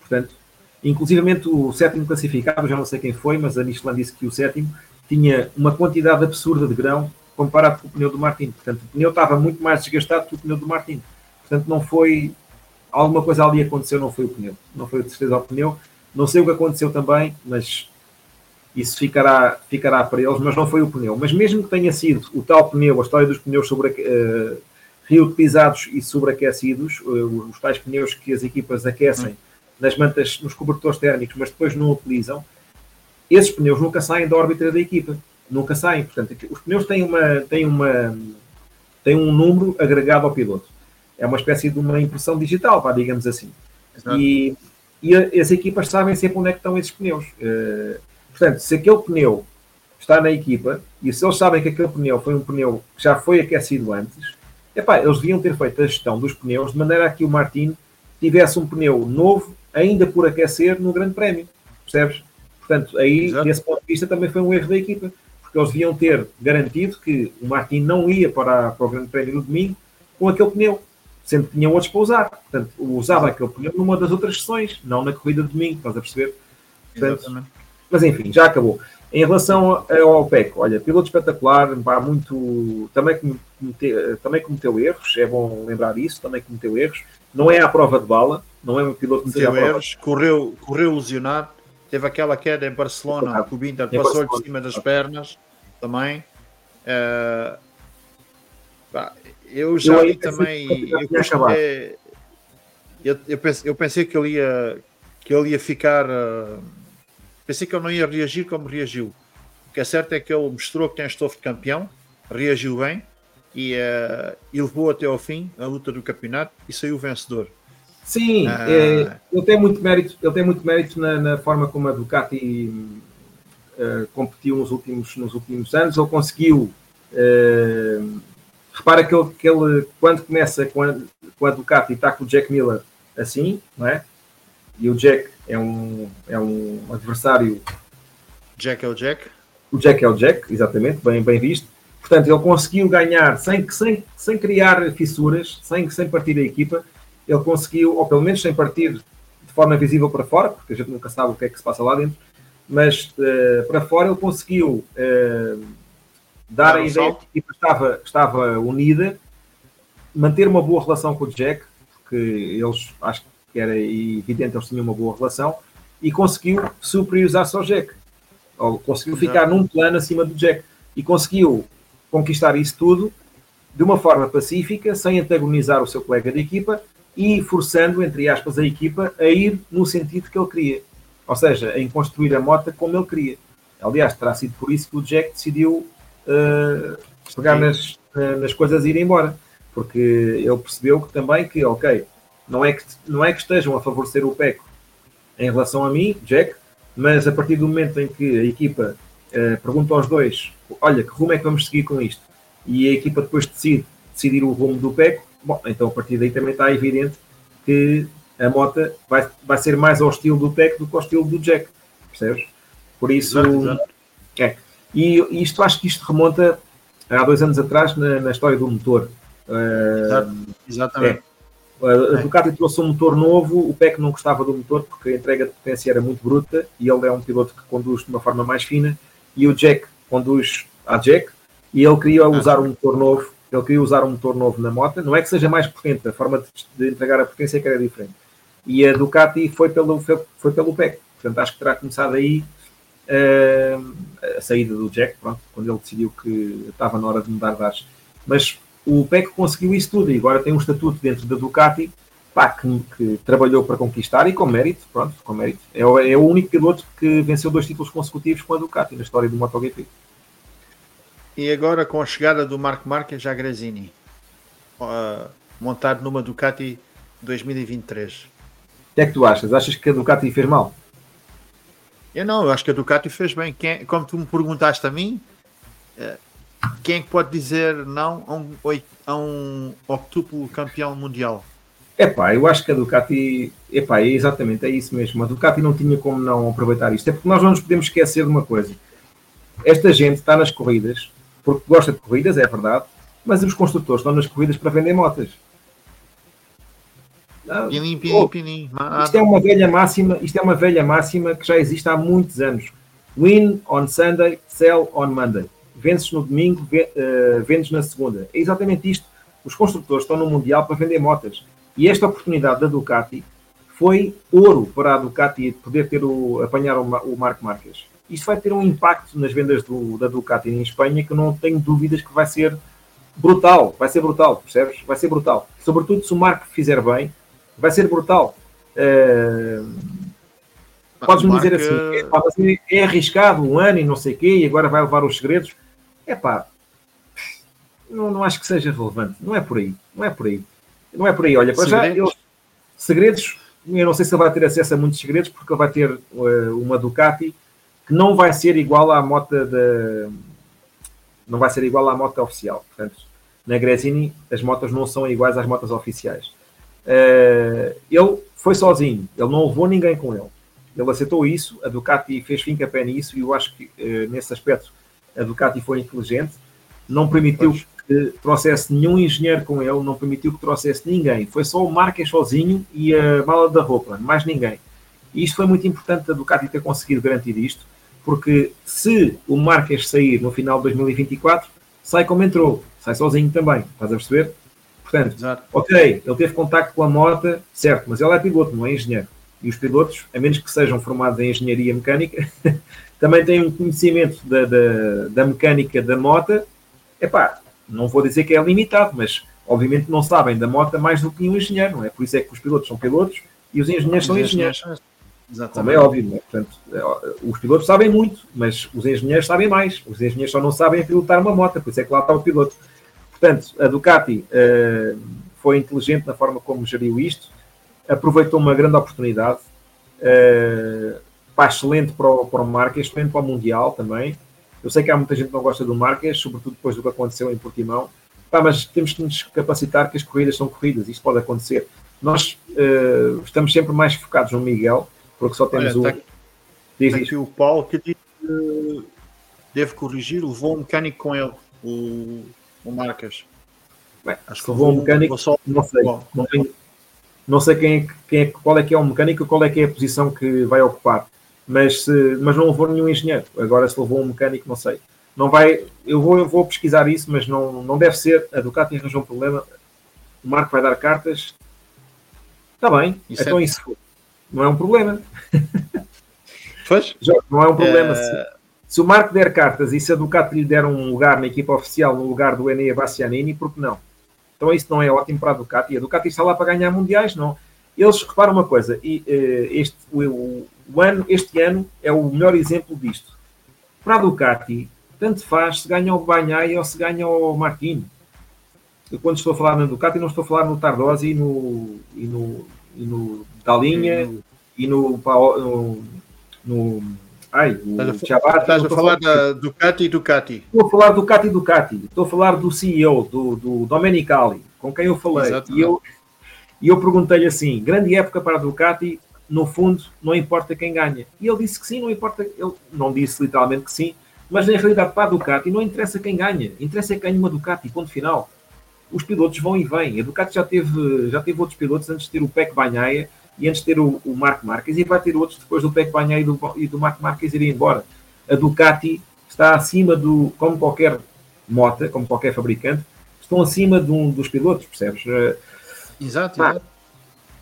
Speaker 2: Portanto, inclusivamente o sétimo classificado, já não sei quem foi, mas a Michelin disse que o sétimo tinha uma quantidade absurda de grão comparado com o pneu do Martin. Portanto, o pneu estava muito mais desgastado que o pneu do Martin. Portanto, não foi. Alguma coisa ali aconteceu, não foi o pneu. Não foi de certeza o pneu. Não sei o que aconteceu também, mas isso ficará, ficará para eles, mas não foi o pneu. Mas mesmo que tenha sido o tal pneu, a história dos pneus sobre, uh, reutilizados e sobreaquecidos, uh, os tais pneus que as equipas aquecem nas mantas, nos cobertores térmicos, mas depois não utilizam, esses pneus nunca saem da órbita da equipa. Nunca saem. Portanto, os pneus têm, uma, têm, uma, têm um número agregado ao piloto é uma espécie de uma impressão digital, digamos assim. E, e as equipas sabem sempre onde é que estão esses pneus. Uh, portanto, se aquele pneu está na equipa e se eles sabem que aquele pneu foi um pneu que já foi aquecido antes, epá, eles deviam ter feito a gestão dos pneus de maneira a que o Martin tivesse um pneu novo, ainda por aquecer, no Grande Prémio. Percebes? Portanto, aí, Exato. desse ponto de vista, também foi um erro da equipa, porque eles deviam ter garantido que o Martin não ia para, para o Grande Prémio no domingo com aquele pneu sendo que tinham outros para usar. Portanto, usava aquele pneu numa das outras sessões, não na corrida de domingo, estás a perceber? Portanto, mas enfim, já acabou. Em relação ao PEC, olha, piloto espetacular, pá, muito, também, cometeu, também cometeu erros, é bom lembrar isso, também cometeu erros. Não é à prova de bala, não é um piloto que
Speaker 1: cometeu erros, correu, correu lesionado, teve aquela queda em Barcelona, o Binter passou-lhe de cima das pernas também. Uh, pá, eu já eu também. Eu, é, eu, eu, pensei, eu pensei que ele ia, que ele ia ficar. Uh, pensei que ele não ia reagir como reagiu. O que é certo é que ele mostrou que tem estofo de campeão, reagiu bem e, uh, e levou até ao fim a luta do campeonato e saiu vencedor.
Speaker 2: Sim, ah. é, ele tem muito mérito, ele tem muito mérito na, na forma como a Ducati uh, competiu nos últimos, nos últimos anos. Ele conseguiu uh, Repara que ele, que ele quando começa com a, com a Ducati, está com o Jack Miller assim, não é? E o Jack é um, é um adversário.
Speaker 1: Jack é o Jack?
Speaker 2: O Jack é o Jack, exatamente, bem, bem visto. Portanto, ele conseguiu ganhar sem, sem, sem criar fissuras, sem, sem partir a equipa. Ele conseguiu, ou pelo menos sem partir de forma visível para fora, porque a gente nunca sabe o que é que se passa lá dentro, mas uh, para fora ele conseguiu. Uh, dar a ideia que a equipa estava, estava unida, manter uma boa relação com o Jack, porque eles acho que era evidente, eles tinham uma boa relação, e conseguiu superiorizar-se ao Jack. Ou conseguiu ficar num plano acima do Jack. E conseguiu conquistar isso tudo de uma forma pacífica, sem antagonizar o seu colega de equipa e forçando, entre aspas, a equipa a ir no sentido que ele queria. Ou seja, em construir a moto como ele queria. Aliás, terá sido por isso que o Jack decidiu uh, pegar nas, nas coisas e ir embora. Porque ele percebeu que também que, ok, não é que, não é que estejam a favorecer o PECO em relação a mim, Jack, mas a partir do momento em que a equipa uh, pergunta aos dois, olha, que rumo é que vamos seguir com isto? E a equipa depois decide decidir o rumo do PECO, bom, então a partir daí também está evidente que a moto vai, vai ser mais ao estilo do PEC do que ao estilo do Jack, percebes? Por isso, exato, exato. É. E isto acho que isto remonta há dois anos atrás na, na história do motor.
Speaker 1: Exato. Exatamente.
Speaker 2: É. A Ducati trouxe um motor novo, o PEC não gostava do motor porque a entrega de potência era muito bruta e ele é um piloto que conduz de uma forma mais fina e o Jack conduz a Jack e ele queria usar um motor novo, ele queria usar um motor novo na moto, não é que seja mais potente, a forma de, de entregar a potência é que era diferente. E a Ducati foi pelo, foi pelo PEC, portanto acho que terá começado aí uh, a saída do Jack, pronto, quando ele decidiu que estava na hora de mudar de ares. Mas o PEC conseguiu isso tudo e agora tem um estatuto dentro da Ducati pá, que, que, trabalhou para conquistar e com mérito, pronto, com mérito. É, o, é o único piloto que venceu dois títulos consecutivos com a Ducati na história do MotoGP.
Speaker 1: E agora com a chegada do Marco Marques à Gresini, uh, montado numa Ducati 2023.
Speaker 2: O que é que tu achas? Achas que a Ducati fez mal?
Speaker 1: Eu não, eu acho que a Ducati fez bem. Quem, como tu me perguntaste a mim, uh, quem é pode dizer não a um, a um octuplo campeão mundial?
Speaker 2: Epá, eu acho que a Ducati, epá, é exatamente, é isso mesmo. A Ducati não tinha como não aproveitar isto. É porque nós não nos podemos esquecer de uma coisa. Esta gente está nas corridas, porque gosta de corridas, é verdade, mas os construtores estão nas corridas para vender motas.
Speaker 1: Pinim, pinim, pinim.
Speaker 2: Isto é uma velha máxima, isto é uma velha máxima que já existe há muitos anos. Win on Sunday, sell on Monday vences no domingo, eh, vendes na segunda. É exatamente isto. Os construtores estão no Mundial para vender motas. E esta oportunidade da Ducati foi ouro para a Ducati poder ter o, apanhar o, o Marco Marques. Isto vai ter um impacto nas vendas do, da Ducati em Espanha que eu não tenho dúvidas que vai ser brutal. Vai ser brutal, percebes? Vai ser brutal. Sobretudo se o Marco fizer bem, vai ser brutal. Uh, Podes-me dizer assim, é, é, arriscado um ano e não sei o quê, e agora vai levar os segredos. É pá, não, não acho que seja relevante. Não é por aí. Não é por aí. Não é por aí. Olha, para já, ele, segredos, eu não sei se ele vai ter acesso a muitos segredos, porque ele vai ter uh, uma Ducati que não vai ser igual à moto da. Não vai ser igual à moto oficial. Portanto, na Gresini as motos não são iguais às motos oficiais. Uh, ele foi sozinho, ele não levou ninguém com ele. Ele aceitou isso, a Ducati fez fim pé nisso e eu acho que uh, nesse aspecto a Ducati foi inteligente, não permitiu pois. que trouxesse nenhum engenheiro com ele, não permitiu que trouxesse ninguém. Foi só o Marques sozinho e a mala da roupa, mais ninguém. E isto foi muito importante a Ducati ter conseguido garantir isto, porque se o Marques sair no final de 2024, sai como entrou, sai sozinho também, estás a perceber? Portanto, Exato. ok, ele teve contacto com a moto, certo, mas ele é piloto, não é engenheiro. E os pilotos, a menos que sejam formados em engenharia mecânica, <laughs> também têm um conhecimento da, da, da mecânica da moto, epá, não vou dizer que é limitado, mas obviamente não sabem da moto mais do que um engenheiro, não é? Por isso é que os pilotos são pilotos e os engenheiros os são engenheiros. Exatamente. Como é óbvio, é? Portanto, é, os pilotos sabem muito, mas os engenheiros sabem mais. Os engenheiros só não sabem pilotar uma moto, por isso é que lá está o piloto. Portanto, a Ducati uh, foi inteligente na forma como geriu isto, aproveitou uma grande oportunidade. Uh, pá, excelente para o, para o Marques, excelente para o Mundial também. Eu sei que há muita gente que não gosta do Marques, sobretudo depois do que aconteceu em Portimão, pá, mas temos que nos capacitar que as corridas são corridas, isto pode acontecer. Nós uh, estamos sempre mais focados no Miguel, porque só temos Olha, o. Tá
Speaker 1: diz, aqui o Paulo que diz que deve corrigir, levou um mecânico com ele, o, o Marques.
Speaker 2: Bem, acho que levou um mecânico, só... não sei, não, sei quem é, quem é, qual é que é o mecânico, qual é que é a posição que vai ocupar mas, mas não levou nenhum engenheiro. Agora, se levou um mecânico, não sei. Não vai, eu vou, eu vou pesquisar isso, mas não, não deve ser. A Ducati arranjou um problema. O Marco vai dar cartas. Está bem, isso então é... isso não é um problema.
Speaker 1: Pois? <laughs>
Speaker 2: Não é um problema. É... Se, o Marco der cartas e se a Ducati lhe der um lugar na equipa oficial no lugar do Enea Bastianini, por que não? Então isso não é ótimo para a Ducati. A Ducati está lá para ganhar mundiais, não. Eles reparam uma coisa, e, uh, este, o, o ano, este ano é o melhor exemplo disto. Para a Ducati, tanto faz se ganha o Banhai ou se ganha o Martino. Eu, quando estou a falar na Ducati, não estou a falar no Tardosi e no, e no, e no Dalinha e no, no, no Ai, o estás a,
Speaker 1: estás a falar da Ducati e Ducati.
Speaker 2: Estou a falar do Ducati e Ducati. Estou a falar do CEO, do, do Domenicali, com quem eu falei. Exatamente. E eu, e eu perguntei-lhe assim: grande época para a Ducati, no fundo, não importa quem ganha. E ele disse que sim, não importa. Ele não disse literalmente que sim, mas na realidade, para a Ducati, não interessa quem ganha. Interessa quem ganha uma Ducati, ponto final. Os pilotos vão e vêm. A Ducati já teve, já teve outros pilotos antes de ter o Peck Banhaia e antes de ter o, o Marco Marques, e vai ter outros depois do Peck Banhaia e do, e do Marco Marques irem embora. A Ducati está acima do, como qualquer moto, como qualquer fabricante, estão acima de um, dos pilotos, percebes? Eh,
Speaker 1: exato, exato.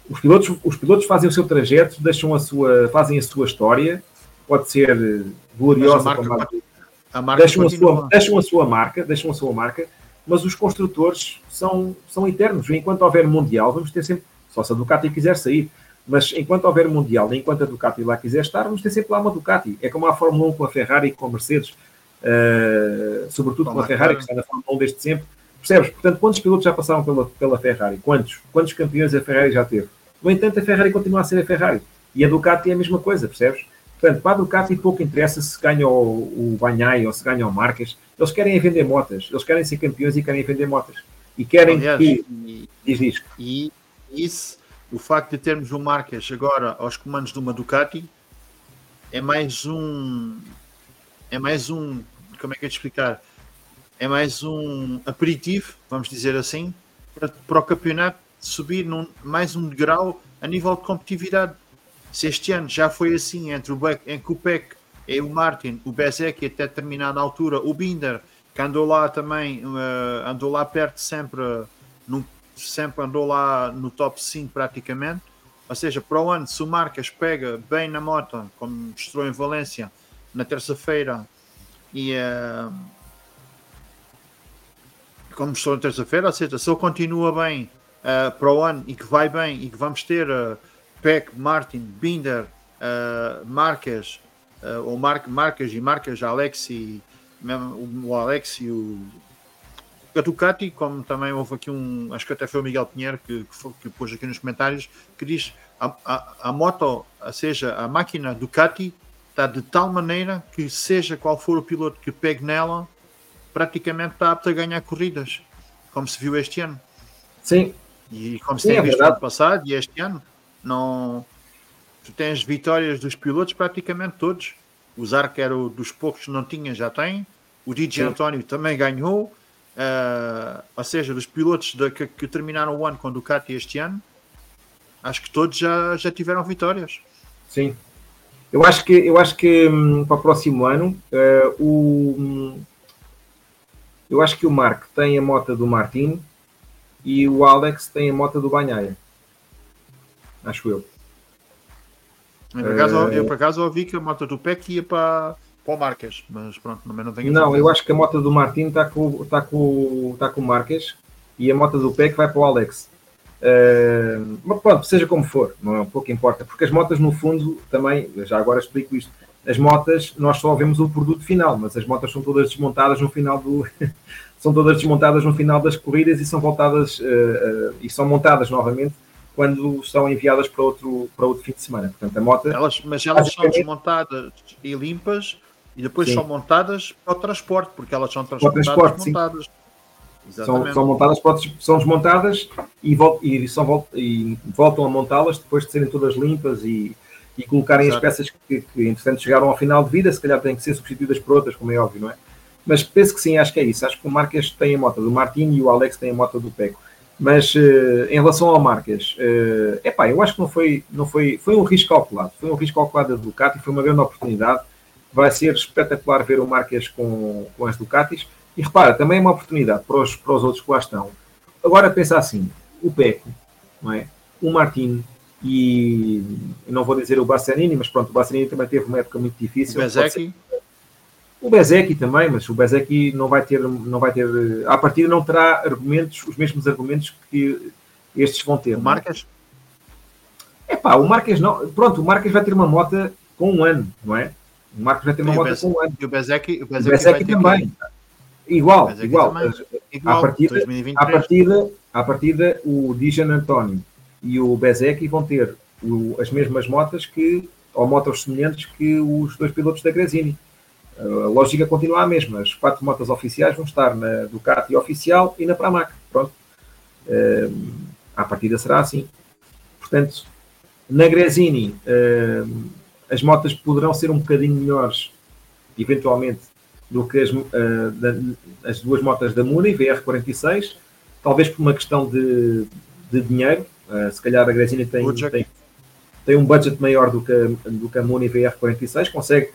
Speaker 2: Os pilotos, os pilotos fazem o seu trajeto, deixam a sua, fazem a sua história, pode ser eh, gloriosa, a marca, a, a marca deixam, a sua, deixam a sua marca, deixam a sua marca, mas os construtores são, são eternos. Enquanto houver Mundial, vamos ter sempre, só se a Ducati quiser sair, mas enquanto houver Mundial, enquanto a Ducati lá quiser estar, vamos ter sempre lá uma Ducati. É como a Fórmula 1 com a Ferrari e com a Mercedes, uh, sobretudo com a Ferrari, que está na Fórmula 1 desde sempre. Percebes? Portanto, quantos pilotos já passaram pela, pela Ferrari? Quantos? Quantos campeões a Ferrari já teve? No entanto, a Ferrari continua a ser a Ferrari. E a Ducati é a mesma coisa, percebes? Portanto, para a Ducati pouco interessa se ganha o, o Banhai ou se ganha o Marques. Eles querem vender motas. Eles querem ser campeões e querem vender motas. E querem Aliás, que...
Speaker 1: E, diz isto. E isso, o facto de termos o Marques agora aos comandos de uma Ducati é mais um... É mais um... Como é que é de explicar? É mais um aperitivo, vamos dizer assim, para, para o campeonato subir num, mais um degrau a nível de competitividade se este ano já foi assim entre o Beck, o e o Martin, o Bezek até determinada altura, o Binder, que andou lá também, uh, andou lá perto sempre, no, sempre andou lá no top 5 praticamente. Ou seja, para o ano, se o Marcas pega bem na moto, como mostrou em Valência na terça-feira, e uh, como mostrou na terça-feira, ou seja, se ele continua bem uh, para o ano e que vai bem e que vamos ter Peck, Martin, Binder, uh, uh, ou Mar Marques e Marques, Alexi, mesmo o Alexi, o a Ducati, como também houve aqui um, acho que até foi o Miguel Pinheiro que, que, foi, que pôs aqui nos comentários, que diz a, a, a moto, ou seja, a máquina Ducati está de tal maneira que seja qual for o piloto que pegue nela, praticamente está apto a ganhar corridas, como se viu este ano.
Speaker 2: Sim.
Speaker 1: E como se Sim, tem é visto no ano passado e este ano. Não, tu tens vitórias dos pilotos praticamente todos. O Zarco era o dos poucos que não tinha, já tem. O DJ António também ganhou. Uh, ou seja, dos pilotos de, que, que, terminaram o ano com Ducati este ano, acho que todos já, já tiveram vitórias.
Speaker 2: Sim. Eu acho que, eu acho que um, para o próximo ano uh, o, um, eu acho que o Marco tem a moto do Martin e o Alex tem a moto do Banhaia acho eu.
Speaker 1: Eu por, acaso, eu, por acaso, ouvi que a moto do PEC ia para, para o Marques, mas pronto, também não tenho.
Speaker 2: Não, eu acho que a moto do Martin está com, está com, está com o Marques e a moto do PEC vai para o Alex. Uh, mas pronto, seja como for, não é um pouco importa, porque as motas no fundo também, já agora explico isto, as motas nós só vemos o produto final, mas as motas são todas desmontadas no final do <laughs> são todas desmontadas no final das corridas e são voltadas uh, uh, e são montadas novamente quando são enviadas para outro, para outro fim de semana. Portanto, a moto.
Speaker 1: Elas, mas elas são desmontadas e limpas e depois sim. são montadas para o transporte, porque elas são transportadas transporte, montadas.
Speaker 2: São, são, montadas, são desmontadas e, vol e, são, e voltam a montá-las depois de serem todas limpas e, e colocarem Exato. as peças que, que, entretanto, chegaram ao final de vida, se calhar têm que ser substituídas por outras, como é óbvio, não é? Mas penso que sim, acho que é isso. Acho que o Marques tem a moto do Martin e o Alex tem a moto do Peco. Mas uh, em relação ao Marques, uh, epá, eu acho que não foi, não foi, foi um risco calculado. Foi um risco calculado da Ducati, foi uma grande oportunidade. Vai ser espetacular ver o Marques com, com as Ducatis. E repara, também é uma oportunidade para os, para os outros que lá estão. Agora pensa assim, o Peco, não é? o Martin e não vou dizer o Bassanini, mas pronto, o Bassanini também teve uma época muito difícil.
Speaker 1: O Bezeki?
Speaker 2: O Bezeki também, mas o Bezeki não vai ter, não vai ter, à partida não terá argumentos, os mesmos argumentos que estes vão ter. O?
Speaker 1: Marques?
Speaker 2: É pá, o Marques não, pronto, o Marques vai ter uma moto com um ano, não é? O Marques vai ter uma moto com um ano.
Speaker 1: E o Bezeki,
Speaker 2: o o também. Que... Igual, igual. Também. igual. À partida, à partida, à partida, o Dijan António e o Bezeki vão ter o, as mesmas motas que ou motos semelhantes que os dois pilotos da Gresini. A lógica continua a mesma. As quatro motas oficiais vão estar na Ducati oficial e na Pramac. Pronto. Uh, à partida será assim. Portanto, na Gresini, uh, as motas poderão ser um bocadinho melhores, eventualmente, do que as, uh, da, as duas motas da Muni, VR46, talvez por uma questão de, de dinheiro. Uh, se calhar a Gresini tem, tem, tem, um budget maior do que, do que a Muni VR46, consegue,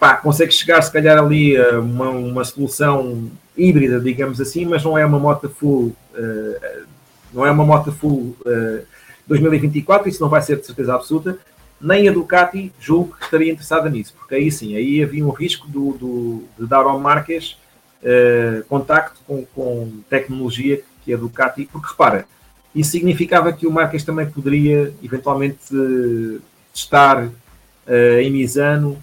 Speaker 2: pá, consegue chegar, se calhar, ali a uma, uma solução híbrida, digamos assim, mas não é uma moto full. Uh, não é uma moto full 2024, isso não vai ser de certeza absoluta, nem a Ducati julgo que estaria interessada nisso, porque aí sim, aí havia um risco do, do de dar ao Marques uh, contacto com, com tecnologia que a Ducati, porque repara, isso significava que o Marques também poderia eventualmente uh, estar uh, em Misano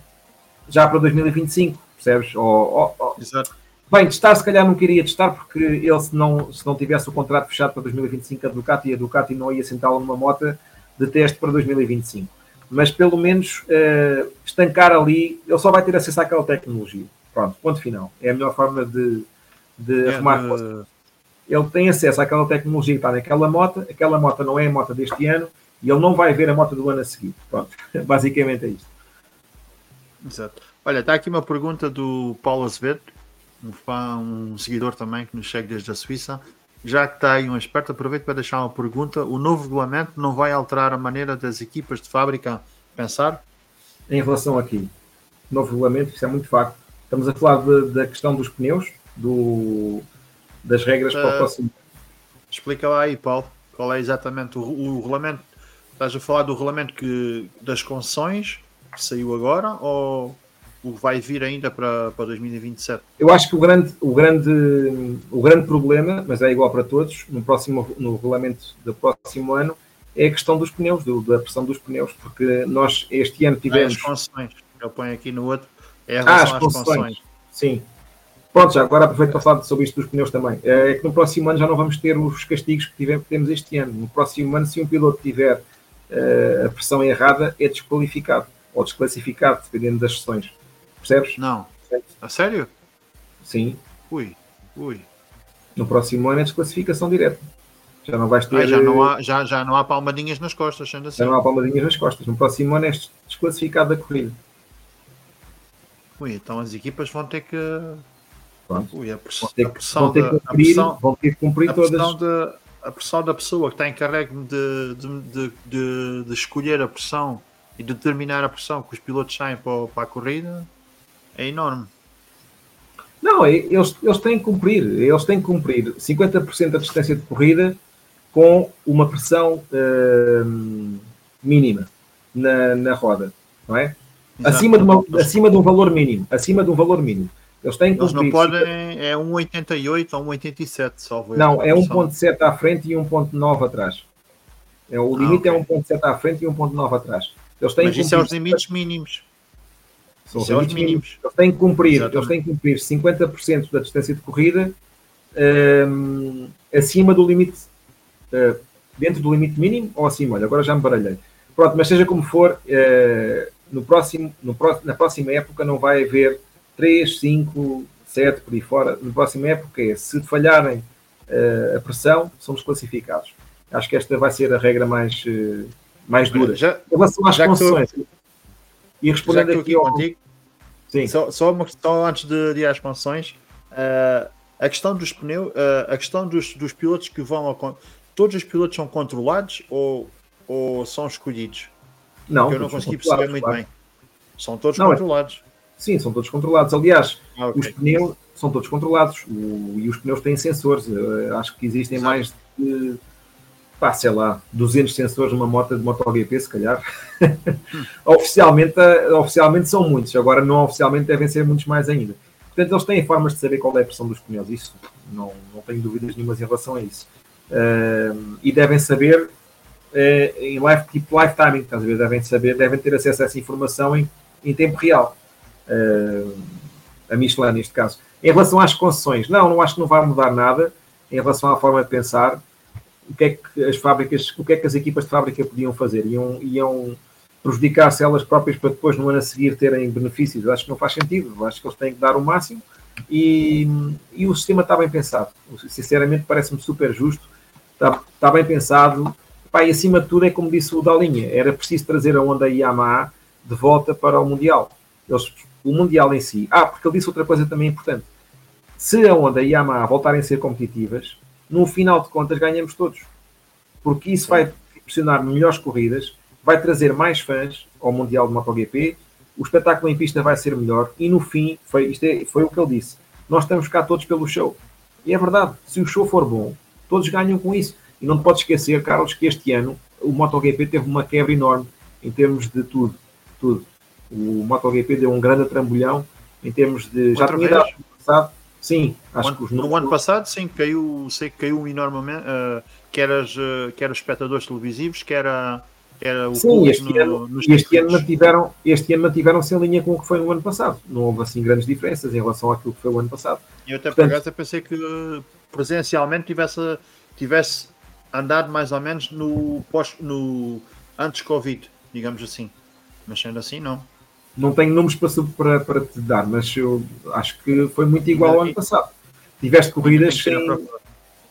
Speaker 2: já para 2025, percebes? Ou, ou, ou... Exato. Bem, testar se calhar não queria testar porque ele se não, se não tivesse o contrato fechado para 2025 a Ducati, a Ducati não ia sentá-lo numa moto de teste para 2025 mas pelo menos uh, estancar ali, ele só vai ter acesso àquela tecnologia. Pronto, ponto final. É a melhor forma de, de é arrumar de... Ele tem acesso àquela tecnologia que está naquela moto, aquela moto não é a moto deste ano e ele não vai ver a moto do ano a seguir. Pronto, <laughs> basicamente é isto.
Speaker 1: Exato. Olha, está aqui uma pergunta do Paulo Azevedo, um fã, um seguidor também que nos segue desde a Suíça já que está aí um experto, aproveito para deixar uma pergunta. O novo regulamento não vai alterar a maneira das equipas de fábrica pensar?
Speaker 2: Em relação aqui, novo regulamento, isso é muito facto. Estamos a falar de, da questão dos pneus, do, das regras uh, para o eh, próximo.
Speaker 1: Explica lá aí, Paulo, qual é exatamente o, o regulamento. Estás a falar do regulamento que, das concessões que saiu agora ou o vai vir ainda para, para 2027?
Speaker 2: Eu acho que o grande, o, grande, o grande problema, mas é igual para todos, no próximo no regulamento do próximo ano, é a questão dos pneus, do, da pressão dos pneus, porque nós este ano tivemos.
Speaker 1: as concessões, eu ponho aqui no outro, é
Speaker 2: ah, as concessões. Sim. Pronto, já agora aproveito para falar sobre isto dos pneus também. É, é que no próximo ano já não vamos ter os castigos que tivemos, temos este ano. No próximo ano, se um piloto tiver uh, a pressão errada, é desqualificado ou desclassificado, dependendo das sessões. Percebes?
Speaker 1: Não. A sério?
Speaker 2: Sim.
Speaker 1: Ui, ui.
Speaker 2: No próximo ano é desclassificação direta. Já não vais ter. Ah,
Speaker 1: já, não há, já, já não há palmadinhas nas costas, sendo assim.
Speaker 2: Já não há palmadinhas nas costas. No próximo ano é desclassificado da corrida.
Speaker 1: Ui, então as equipas vão ter que.
Speaker 2: Pronto. Ui, a, pressão, vão ter, a pressão vão ter que cumprir, pressão, vão ter que cumprir a todas.
Speaker 1: De, a pressão da pessoa que está encarregue de, de, de, de, de escolher a pressão e determinar a pressão que os pilotos saem para, para a corrida é enorme.
Speaker 2: Não, eles, eles têm que cumprir, eles têm que cumprir 50% da distância de corrida com uma pressão uh, mínima na, na roda, não é? Acima de, uma, acima de um valor mínimo, acima de um valor mínimo. Eles têm que
Speaker 1: cumprir. Eles não podem, é 1,88 ou 1,87 só.
Speaker 2: Não, é 1,7 à frente e 1,9 atrás. É, o ah, limite é okay. é 1,7 à frente e 1,9 atrás.
Speaker 1: Eles têm Mas isso é os limites mínimos.
Speaker 2: São os limites mínimos. Eles têm que cumprir, eles têm que cumprir 50% da distância de corrida um, acima do limite, uh, dentro do limite mínimo ou acima. Olha, agora já me baralhei. Pronto, mas seja como for, uh, no próximo, no, na próxima época não vai haver 3, 5, 7 por aí fora. Na próxima época é, se falharem uh, a pressão, somos classificados. Acho que esta vai ser a regra mais, mais dura. Já, em relação às concessões. E respondendo aqui ao, contigo,
Speaker 1: Sim. Só, só uma questão antes de, de ir às expansões. Uh, a questão dos pneus, uh, a questão dos, dos pilotos que vão a, todos os pilotos são controlados ou, ou são escolhidos?
Speaker 2: Não,
Speaker 1: Porque eu não consegui perceber muito claro. bem. São todos não, é- controlados.
Speaker 2: Sim, são todos controlados. Aliás, ah, okay. os pneus são todos controlados o, e os pneus têm sensores. Eu acho que existem Exato. mais de pá, sei lá, 200 sensores numa moto de MotoGP, se calhar. <laughs> oficialmente, oficialmente são muitos, agora não oficialmente devem ser muitos mais ainda. Portanto, eles têm formas de saber qual é a pressão dos pneus, isso não, não tenho dúvidas nenhumas em relação a isso. Uh, e devem saber uh, em live, tipo live timing, ver? Devem saber, devem ter acesso a essa informação em, em tempo real. Uh, a Michelin, neste caso. Em relação às concessões, não, não acho que não vai mudar nada em relação à forma de pensar o que é que as fábricas, o que é que as equipas de fábrica podiam fazer? Iam, iam prejudicar-se elas próprias para depois no ano a seguir terem benefícios. Acho que não faz sentido. Acho que eles têm que dar o máximo e, e o sistema está bem pensado. Sinceramente, parece-me super justo. Está, está bem pensado. Pá, e acima de tudo, é como disse o Dalinha, era preciso trazer a onda Yamaha de volta para o Mundial. Eles, o Mundial em si. Ah, porque ele disse outra coisa também importante. Se a Honda e a Yamaha voltarem a ser competitivas, no final de contas ganhamos todos. Porque isso vai proporcionar melhores corridas, vai trazer mais fãs ao Mundial de MotoGP, o espetáculo em pista vai ser melhor e no fim, foi, isto é, foi o que ele disse, nós estamos cá todos pelo show. E é verdade, se o show for bom, todos ganham com isso. E não te podes esquecer, Carlos, que este ano o MotoGP teve uma quebra enorme em termos de tudo. tudo. O MotoGP deu um grande trambolhão em termos de.
Speaker 1: já tinha dado
Speaker 2: passado. Sim,
Speaker 1: acho ano, que os números... No ano passado, sim, caiu, sei que caiu enormemente, uh, quer, as, uh, quer os espectadores televisivos, quer a, era o
Speaker 2: Sim, este, no, ano, este, ano mantiveram, este ano mantiveram-se em linha com o que foi no ano passado. Não houve assim grandes diferenças em relação àquilo que foi o ano passado.
Speaker 1: Eu até Portanto, por acaso pensei que presencialmente tivesse, tivesse andado mais ou menos no, pós, no antes Covid, digamos assim. Mas sendo assim, não.
Speaker 2: Não tenho números para, para, para te dar, mas eu acho que foi muito igual ao ano passado. Tiveste corridas sem...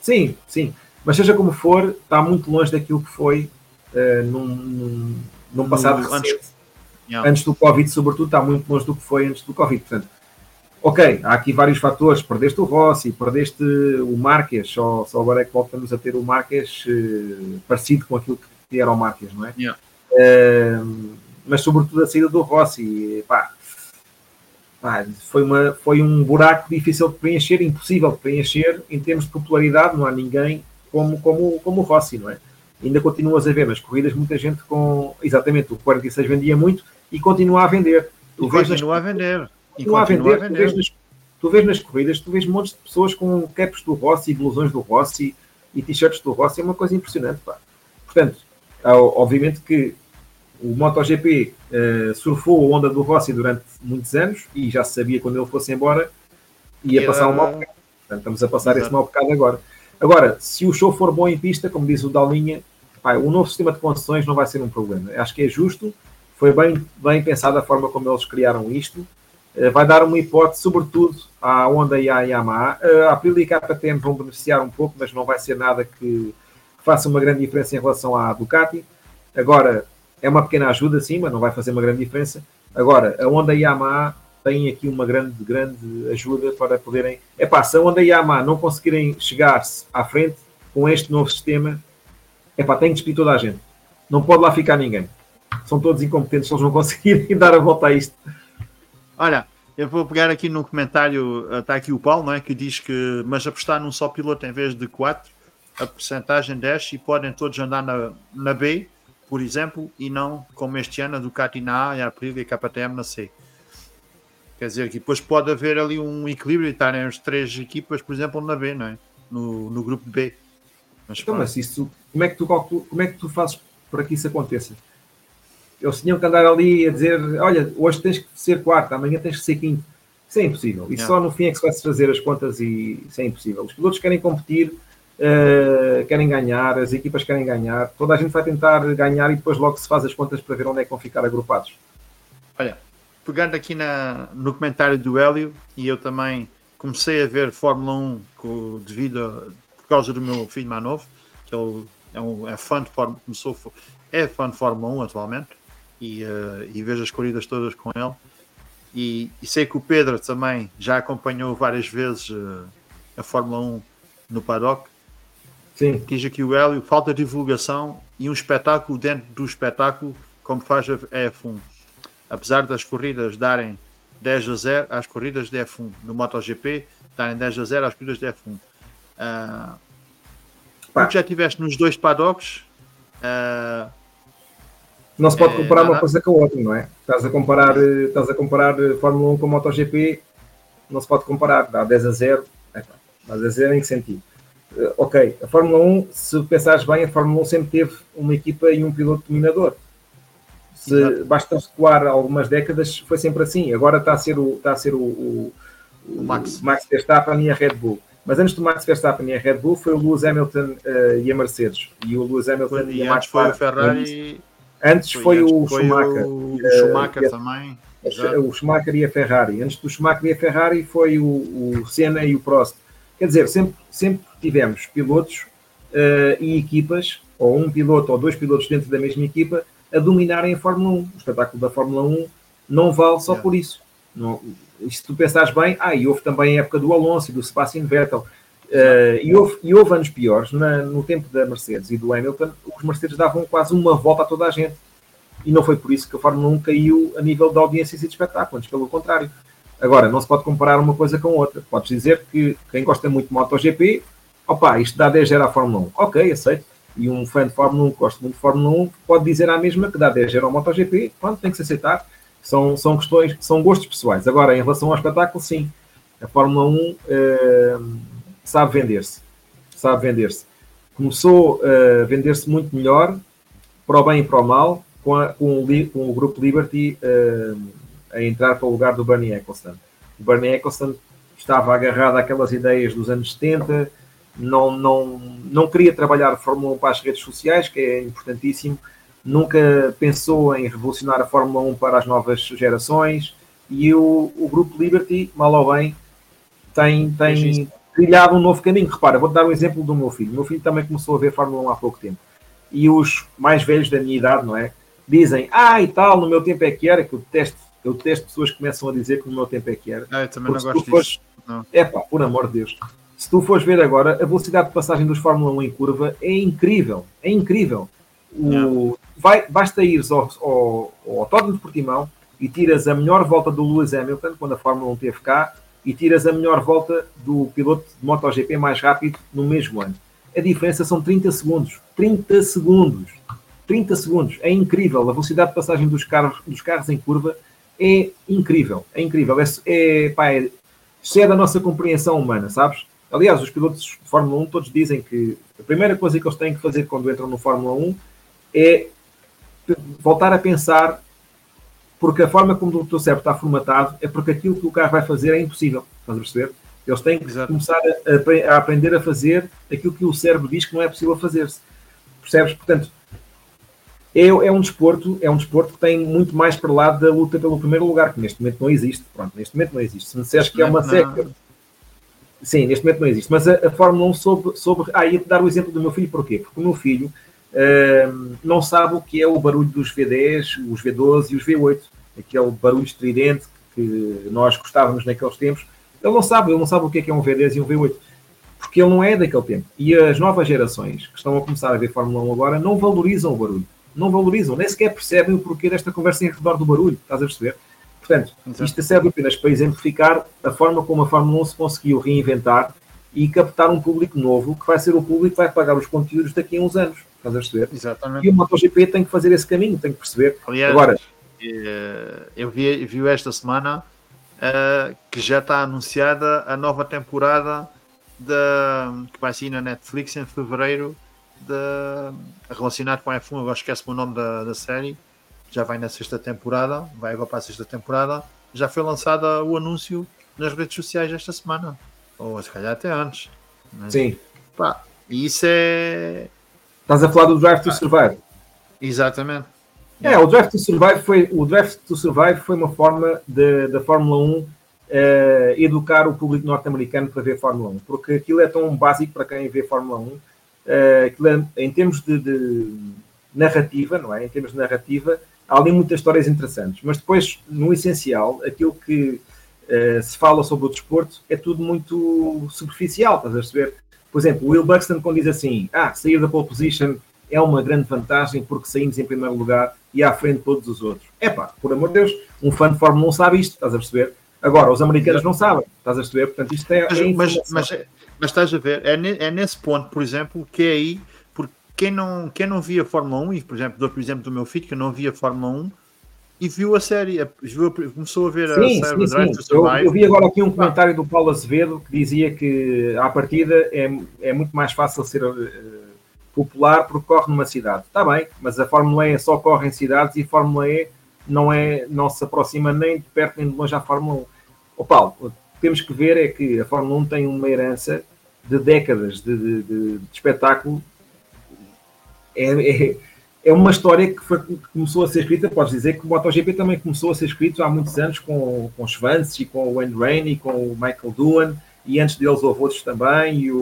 Speaker 2: Sim, sim. Mas seja como for, está muito longe daquilo que foi uh, num, num, num, passado no, recente, antes, yeah. antes do Covid, sobretudo, está muito longe do que foi antes do Covid. Portanto, ok, há aqui vários fatores. Perdeste o Rossi, perdeste o Marques, só, só agora é que voltamos a ter o Marques uh, parecido com aquilo que era o Marques, não é?
Speaker 1: Yeah.
Speaker 2: Uh, mas sobretudo a saída do Rossi, pá, pá, foi, uma, foi um buraco difícil de preencher, impossível de preencher em termos de popularidade, não há ninguém como, como, como o Rossi, não é? ainda continuas a ver nas corridas muita gente com. Exatamente, o 46 vendia muito e continua a vender.
Speaker 1: Tu vês continua nas, a vender.
Speaker 2: E continua a vender. A vender. Tu, vês nas, tu vês nas corridas, tu vês montes de pessoas com caps do Rossi, blusões do Rossi e t-shirts do Rossi. É uma coisa impressionante. Pá. Portanto, obviamente que o MotoGP uh, surfou a onda do Rossi durante muitos anos e já se sabia quando ele fosse embora ia passar um mau bocado. Portanto, estamos a passar Exato. esse mau bocado agora. Agora, se o show for bom em pista, como diz o Dalinha, pá, o novo sistema de concessões não vai ser um problema. Acho que é justo, foi bem, bem pensada a forma como eles criaram isto. Uh, vai dar uma hipótese, sobretudo, à Honda e à Yamaha. Uh, a Aprilia e a KTM vão beneficiar um pouco, mas não vai ser nada que, que, faça uma grande diferença em relação à Ducati. Agora, é uma pequena ajuda, sim, mas não vai fazer uma grande diferença. Agora, a Honda e a Yamaha têm aqui uma grande, grande ajuda para poderem. É pá, se a Honda e a Yamaha não conseguirem chegar-se à frente com este novo sistema, Epá, tem que despedir toda a gente. Não pode lá ficar ninguém. São todos incompetentes, eles não conseguirem <laughs> dar a volta a isto.
Speaker 1: Olha, eu vou pegar aqui no comentário, está aqui o Paulo, não é? Que diz que, mas apostar num só piloto em vez de quatro, a porcentagem desce e podem todos andar na, na B, por exemplo, e não como este ano a Ducati na A e a Aprilia e a KTM na C. Quer dizer que depois pode haver ali um equilíbrio e estarem as três equipas, por exemplo, na B, não é? No, no grupo B.
Speaker 2: Mas, então, mas isso, como, é que tu, como é que tu fazes para que isso aconteça? Eles tinham que andar ali a dizer: olha, hoje tens que ser quarto, amanhã tens que ser quinto. Isso é impossível. E só no fim é que se vai fazer as contas e isso é impossível. Os pilotos querem competir, uh, querem ganhar, as equipas querem ganhar, toda a gente vai tentar ganhar e depois logo se faz as contas para ver onde é que vão ficar agrupados.
Speaker 1: Olha, pegando aqui na, no comentário do Hélio, e eu também comecei a ver Fórmula 1 com, devido a, causa do meu filho mais novo, que ele é, um, é fã de Fórmula começou é fã de Fórmula 1 atualmente e, uh, e vejo as corridas todas com ele. E, e, sei que o Pedro também já acompanhou várias vezes uh, a Fórmula 1 no paddock.
Speaker 2: Sim.
Speaker 1: Diz aqui o Hélio: falta divulgação e um espetáculo dentro do espetáculo, como faz a F1. Apesar das corridas darem 10 a 0 às corridas de F1 no MotoGP, darem 10 a 0 às corridas de F1. Uh, tu já estiveste nos dois paddocks. Uh,
Speaker 2: não se pode é, comparar uma coisa com a outra, não é? Estás a comparar, estás a comparar Fórmula 1 com MotoGP, não se pode comparar, dá 10 a 0. É, dá 10 a 0 em que sentido? Uh, ok, a Fórmula 1, se pensares bem, a Fórmula 1 sempre teve uma equipa e um piloto dominador. Se Exato. basta recuar algumas décadas, foi sempre assim. Agora está a ser o, está a ser o, o, o Max. Max Verstappen e a Red Bull. Mas antes do Max Verstappen e a Red Bull foi o Lewis Hamilton uh, e a Mercedes. E o Lewis Hamilton
Speaker 1: e, e a Max foi o Ferrari.
Speaker 2: Antes foi, foi o
Speaker 1: foi
Speaker 2: Schumacher.
Speaker 1: O, o Schumacher uh, também.
Speaker 2: O Schumacher e a Ferrari. Antes do Schumacher e a Ferrari foi o, o Senna e o Prost. Quer dizer, sempre, sempre tivemos pilotos uh, e equipas, ou um piloto ou dois pilotos dentro da mesma equipa, a dominarem a Fórmula 1. O espetáculo da Fórmula 1 não vale só por isso. Não, se tu pensares bem, ah, e houve também a época do Alonso e do Sebastian Vettel. Uh, e, houve, e houve anos piores na, no tempo da Mercedes e do Hamilton, os Mercedes davam quase uma volta a toda a gente. E não foi por isso que a Fórmula 1 caiu a nível de audiências e de espetáculo, antes pelo contrário. Agora, não se pode comparar uma coisa com outra. Podes dizer que quem gosta muito de MotoGP, opa, isto dá 10 0 à Fórmula 1. Ok, aceito. E um fã de Fórmula 1 que gosta muito de Fórmula 1 pode dizer a mesma que dá 10 0 ao MotoGP. Pronto, tem que se aceitar. São, são questões, são gostos pessoais. Agora, em relação ao espetáculo, sim. A Fórmula 1 eh, sabe vender-se. Sabe vender-se. Começou a vender-se muito melhor, para o bem e para o mal, com, a, com, o, com o grupo Liberty uh, a entrar para o lugar do Bernie Eccleston. O Bernie Eccleston estava agarrado àquelas ideias dos anos 70, não, não, não queria trabalhar Fórmula 1 para as redes sociais, que é importantíssimo, nunca pensou em revolucionar a Fórmula 1 para as novas gerações, e o, o grupo Liberty, mal ou bem, tem, tem trilhado um novo caminho. Repara, vou-te dar um exemplo do meu filho. O meu filho também começou a ver Fórmula 1 há pouco tempo. E os mais velhos da minha idade, não é? dizem, ah, e tal, no meu tempo é que era, que eu detesto, eu detesto pessoas que começam a dizer que no meu tempo é que era.
Speaker 1: Ah, eu também Porque não gosto fores, disso.
Speaker 2: É pá, por amor de Deus. Se tu fores ver agora, a velocidade de passagem dos Fórmula 1 em curva é incrível, é incrível. O, vai, basta ir ao, ao, ao Autódromo de Portimão e tiras a melhor volta do Lewis Hamilton, quando a Fórmula 1 teve cá, e tiras a melhor volta do piloto de MotoGP mais rápido no mesmo ano. A diferença são 30 segundos. 30 segundos. 30 segundos. É incrível. A velocidade de passagem dos carros, dos carros em curva é incrível. É incrível. É, é, pá, é, é da nossa compreensão humana, sabes? Aliás, os pilotos de Fórmula 1 todos dizem que a primeira coisa que eles têm que fazer quando entram no Fórmula 1 é voltar a pensar porque a forma como o teu cérebro está formatado é porque aquilo que o carro vai fazer é impossível. Estás a perceber? Eles têm que Exato. começar a, a, aprender a fazer aquilo que o cérebro diz que não é possível fazer-se. Percebes? Portanto, é, é, um desporto, é um desporto que tem muito mais para lá da luta pelo primeiro lugar, que neste momento não existe. Pronto, neste momento não existe. Se me disseres que é uma seca. Sim, neste momento não existe. Mas a, a Fórmula 1 sobre. sobre ah, ia-te dar o exemplo do meu filho, porquê? Porque o meu filho uh, não sabe o que é o barulho dos V10, os V12 e os V8. Aquele barulho estridente que nós gostávamos naqueles tempos. Ele não sabe, ele não sabe o que é, que é um V10 e um V8 porque ele não é daquele tempo. E as novas gerações que estão a começar a ver Fórmula 1 agora não valorizam o barulho não valorizam, nem sequer percebem o porquê desta conversa em redor do barulho, estás a perceber? Portanto, Exato. isto serve apenas para exemplificar a forma como a Fórmula 1 se conseguiu reinventar e captar um público novo, que vai ser o público que vai pagar os conteúdos daqui a uns anos, estás a perceber?
Speaker 1: Exatamente.
Speaker 2: E o MotoGP tem que fazer esse caminho, tem que perceber.
Speaker 1: Aliás, Agora, eh, eu vi, vi esta semana uh, que já está anunciada a nova temporada da, que vai sair na Netflix em fevereiro de, relacionado com a F1, agora esquece o nome da, da série, já vai na sexta temporada, vai agora para a sexta temporada, já foi lançado o anúncio nas redes sociais esta semana, ou se calhar até antes.
Speaker 2: Né? Sim.
Speaker 1: Pá, e isso é.
Speaker 2: Estás a falar do Drive to Survive?
Speaker 1: Exatamente.
Speaker 2: É, o Drive to Survive foi, o Drive to Survive foi uma forma da Fórmula 1 uh, eh, educar o público norte-americano para ver Fórmula 1, porque aquilo é tão básico para quem vê Fórmula 1 uh, em termos de, de, narrativa, não é? Em termos de narrativa, há ali muitas histórias interessantes, mas depois, no essencial, aquilo que uh, se fala sobre o desporto é tudo muito superficial, estás a perceber? Por exemplo, o Will Buxton, quando diz assim: Ah, sair da pole position é uma grande vantagem porque saímos em primeiro lugar e à frente de todos os outros. É pá, por amor de Deus, um fã de Fórmula 1 sabe isto, estás a perceber? Agora, os americanos não sabem, estás a perceber? Portanto, isto é.
Speaker 1: Mas, é mas, mas, mas estás a ver, é, ne, é nesse ponto, por exemplo, que é aí, porque quem não, quem não via Fórmula 1, e por exemplo, dou por exemplo do meu filho, que não via Fórmula 1, e viu a série, viu, começou a ver sim, a série
Speaker 2: sim, sim. Eu, eu, vi agora aqui um comentário do Paulo Azevedo que dizia que à partida é, é muito mais fácil ser uh, popular porque corre numa cidade. Está bem, mas a Fórmula E só corre em cidades e a Fórmula E não, é, não se aproxima nem de perto nem de longe à Fórmula 1. O Paulo, temos que ver é que a Fórmula 1 tem uma herança de décadas de, de, de, de espetáculo. É, é, é uma história que, foi, que, começou a ser escrita, podes dizer que o MotoGP também começou a ser escrito há muitos anos com, com Schwanz e com o Wayne Rainey, com o Michael Doohan, e antes deles houve outros também, e o,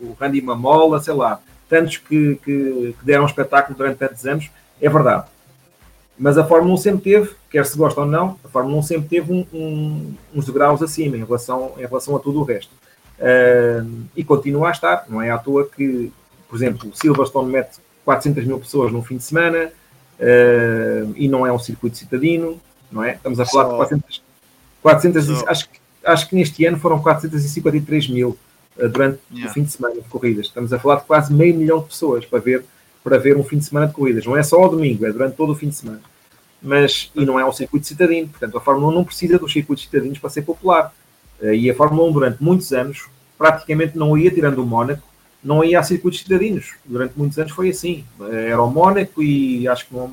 Speaker 2: o Randy Mamola, sei lá, tantos que, que, que deram espetáculo durante tantos anos, é verdade. Mas a Fórmula 1 sempre teve, quer se gosta ou não, a Fórmula 1 sempre teve um, um, uns graus acima em relação, em relação a tudo o resto. Uh, e continua a estar, não é à toa que, por exemplo, o Silverstone mete 400 mil pessoas num fim de semana uh, e não é um circuito citadino, não é? Estamos a falar de 400, 400 Só... acho, acho que neste ano foram 453 mil uh, durante yeah. o fim de semana de corridas. Estamos a falar de quase meio milhão de pessoas para ver, para ver um fim de semana de corridas. Não é só ao domingo, é durante todo o fim de semana. Mas, e não é um circuito citadino, portanto a Fórmula 1 não precisa dos circuitos citadinos para ser popular. Uh, e a Fórmula 1 durante muitos anos praticamente não ia, tirando o Mónaco, não ia a circuitos cidadinos. Durante muitos anos foi assim. Era o Mónaco e acho que não,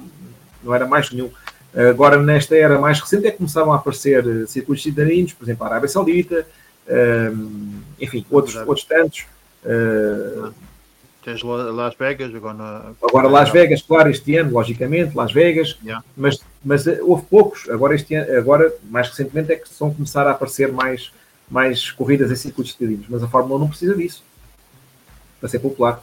Speaker 2: não era mais nenhum. Agora, nesta era mais recente, é que começavam a aparecer eh, circuitos cidadinos, por exemplo, a Arábia Saudita, eh, enfim, outros, outros tantos.
Speaker 1: Tens Las Vegas agora.
Speaker 2: Agora Las Vegas, claro, este ano, logicamente, Las Vegas, yeah. mas, mas houve poucos. Agora, este ano, agora, mais recentemente, é que estão a começar a aparecer mais, mais corridas em circuitos cidadinos. Mas a Fórmula 1 não precisa disso para ser popular.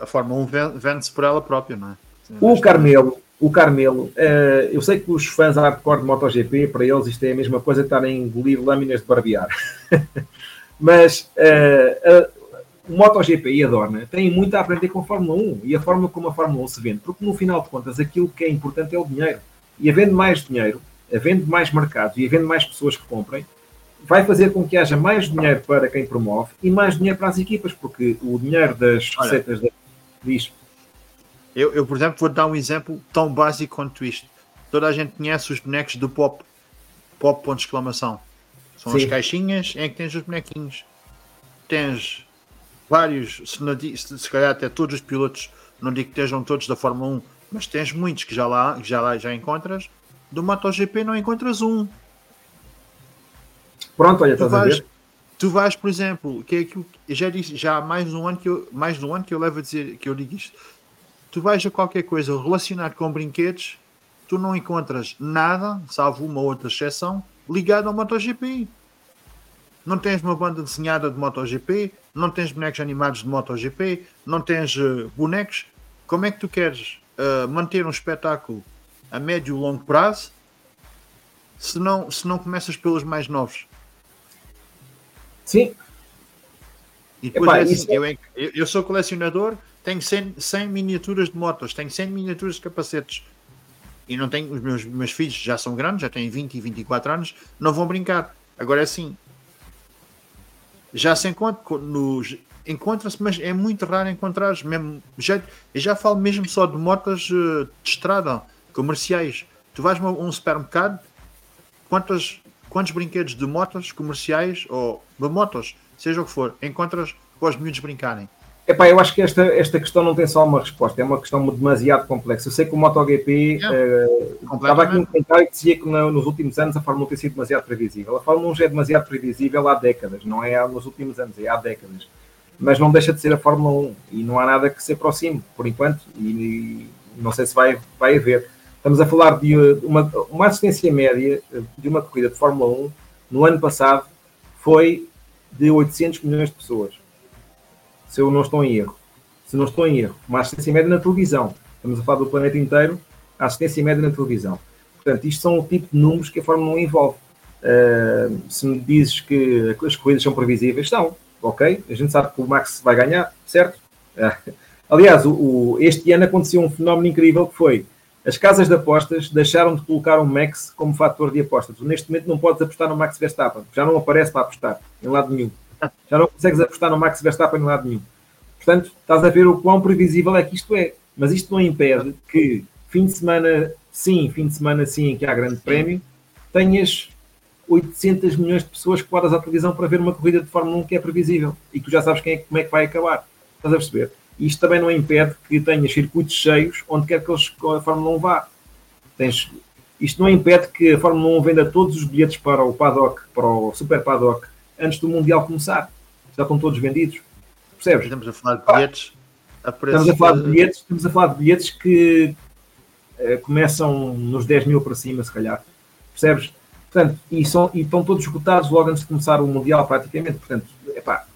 Speaker 1: A, Fórmula 1 vende-se por ela própria, não é?
Speaker 2: O Carmelo, o Carmelo, uh, eu sei que os fãs hardcore de MotoGP, para eles isto é a mesma coisa que estar a engolir lâminas de barbear. <laughs> Mas uh, uh, o MotoGP e a Dorna têm muito a aprender com a Fórmula 1 e a forma como a Fórmula 1 se vende, porque no final de contas aquilo que é importante é o dinheiro. E havendo mais dinheiro, havendo mais mercados e havendo mais pessoas que comprem, vai fazer com que haja mais dinheiro para quem promove e mais dinheiro para as equipas, porque o dinheiro das Olha, receitas da... diz.
Speaker 1: Eu, eu, por exemplo, vou dar um exemplo tão básico quanto isto. Toda a gente conhece os bonecos do pop, pop ponto de exclamação. São Sim. as caixinhas em que tens os bonequinhos. Tens vários, se, não, se calhar até todos os pilotos, não digo que estejam todos da Fórmula 1, mas tens muitos que já lá, já lá já encontras. Do MotoGP não encontras um.
Speaker 2: Pronto, olha, tu estás vais, a ver?
Speaker 1: Tu vais, por exemplo, que é aquilo que já disse, já há mais de um ano que eu, mais de um ano que eu levo a dizer que eu digo isto. Tu vais a qualquer coisa relacionado com brinquedos, tu não encontras nada, salvo uma outra exceção, ligado ao MotoGP. Não tens uma banda desenhada de MotoGP, não tens bonecos animados de MotoGP, não tens uh, bonecos. Como é que tu queres uh, manter um espetáculo a médio e longo prazo se não, se não começas pelos mais novos?
Speaker 2: Sim.
Speaker 1: E depois Epá, é assim, é- eu, eu, sou colecionador, tenho 100, 100 miniaturas de motos, tenho 100 miniaturas de capacetes. E não tenho, os meus, meus filhos já são grandes, já têm 20 e 24 anos, não vão brincar. Agora é assim, já se encontra nos encontra-se, mas é muito raro encontrar mesmo. Já, eu já falo mesmo só de motas uh, de estrada, comerciais. Tu vais a um supermercado, quantas quantos brinquedos de motos comerciais ou de motos, seja o que for, encontras para os miúdos brincarem?
Speaker 2: Epá, eu acho que esta, esta questão não tem só uma resposta, é uma questão demasiado complexa. Eu sei que o MotoGP uh, estava aqui um comentário que dizia que no, nos últimos anos a Fórmula 1 tem sido demasiado previsível. A Fórmula 1 já é demasiado previsível há décadas, não é nos últimos anos, é há décadas. Mas não deixa de ser a Fórmula 1 e não há nada que se aproxime, por enquanto, e, e não sei se vai, vai haver. Estamos a falar de uma, uma assistência média de uma corrida de Fórmula 1 no ano passado foi de 800 milhões de pessoas. Se eu não estou em erro. Se não estou em erro. Uma assistência média na televisão. Estamos a falar do planeta inteiro. A assistência média na televisão. Portanto, isto são o tipo de números que a Fórmula 1 envolve. Uh, se me dizes que as corridas são previsíveis, são. Ok? A gente sabe que o Max vai ganhar, certo? Uh, <laughs> aliás, o, o, este ano aconteceu um fenómeno incrível que foi as casas de apostas deixaram de colocar o Max como fator de aposta. Tu neste momento não podes apostar no Max Verstappen, já não aparece para apostar em lado nenhum. Já não consegues apostar no Max Verstappen em lado nenhum. Portanto, estás a ver o quão previsível é que isto é. Mas isto não impede que fim de semana sim, fim de semana sim, que há grande prémio, tenhas 800 milhões de pessoas podas à televisão para ver uma corrida de Fórmula 1 que é previsível e tu já sabes quem é, como é que vai acabar. Estás a perceber? Isto também não impede que tenhas circuitos cheios onde quer que eles, a Fórmula 1 vá. Tens, isto não impede que a Fórmula 1 venda todos os bilhetes para o paddock, para o super paddock, antes do Mundial começar. Já estão todos vendidos. Percebes?
Speaker 1: Estamos a falar de bilhetes.
Speaker 2: a estamos a falar de bilhetes, estamos a falar de bilhetes que uh, começam nos 10 mil para cima, se calhar. Percebes? Portanto, e, são, e estão todos esgotados logo antes de começar o Mundial, praticamente. Portanto, epá.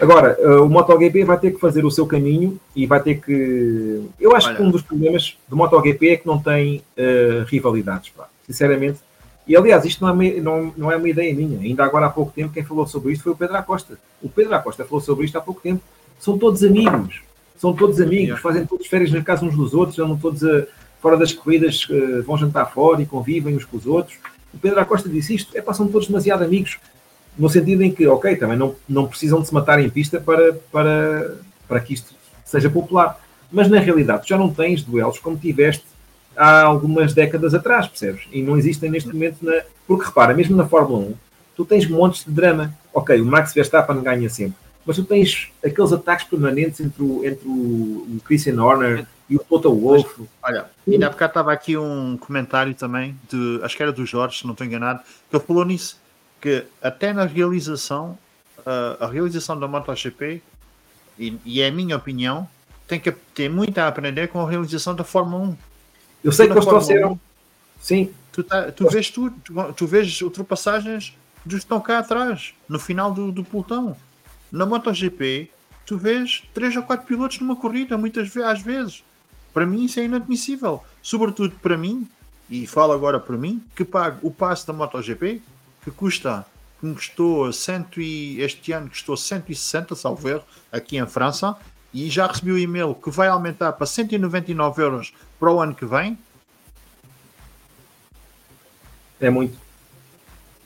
Speaker 2: Agora, uh, o MotoGP vai ter que fazer o seu caminho e vai ter que. Eu acho Olha. que um dos problemas do MotoGP é que não tem uh, rivalidades, pá. sinceramente. E aliás, isto não é, não, não é uma ideia minha. Ainda agora há pouco tempo, quem falou sobre isto foi o Pedro Acosta. O Pedro Acosta falou sobre isto há pouco tempo. São todos amigos. São todos amigos, fazem todos férias na casa uns dos outros, andam todos a, fora das corridas, uh, vão jantar fora e convivem uns com os outros. O Pedro Acosta disse isto, é pá, são todos demasiado amigos, no sentido em que, ok, também não, não precisam de se matar em pista para, para, para que isto seja popular. Mas na realidade, já não tens duelos como tiveste há algumas décadas atrás, percebes? E não existem neste momento, na... porque repara, mesmo na Fórmula 1, tu tens montes de drama. Ok, o Max Verstappen ganha sempre, mas tu tens aqueles ataques permanentes entre o, entre o Christian Horner e o Total Wolf.
Speaker 1: Olha, ainda há bocado estava aqui um comentário também, de, acho que era do Jorge, se não estou enganado, que ele falou nisso, que até na realização, uh, a realização da MotoGP, e, e é a minha opinião, tem que ter muito a aprender com a realização da Fórmula 1.
Speaker 2: Eu sei que eles trouxeram.
Speaker 1: Sim. Tu, tá, tu vês tu, tu, tu vês ultrapassagens dos que estão cá atrás, no final do, do pelotão. Na MotoGP, tu vês três ou quatro pilotos numa corrida, muitas vezes, às vezes. Para mim isso é inadmissível. Sobretudo para mim, e falo agora para mim, que pago o passe da MotoGP, que custa, que custou cento e, este ano custou 160, salvo erro, aqui em França, e já recebi o e-mail que vai aumentar para 199 euros para o ano que vem.
Speaker 2: É muito.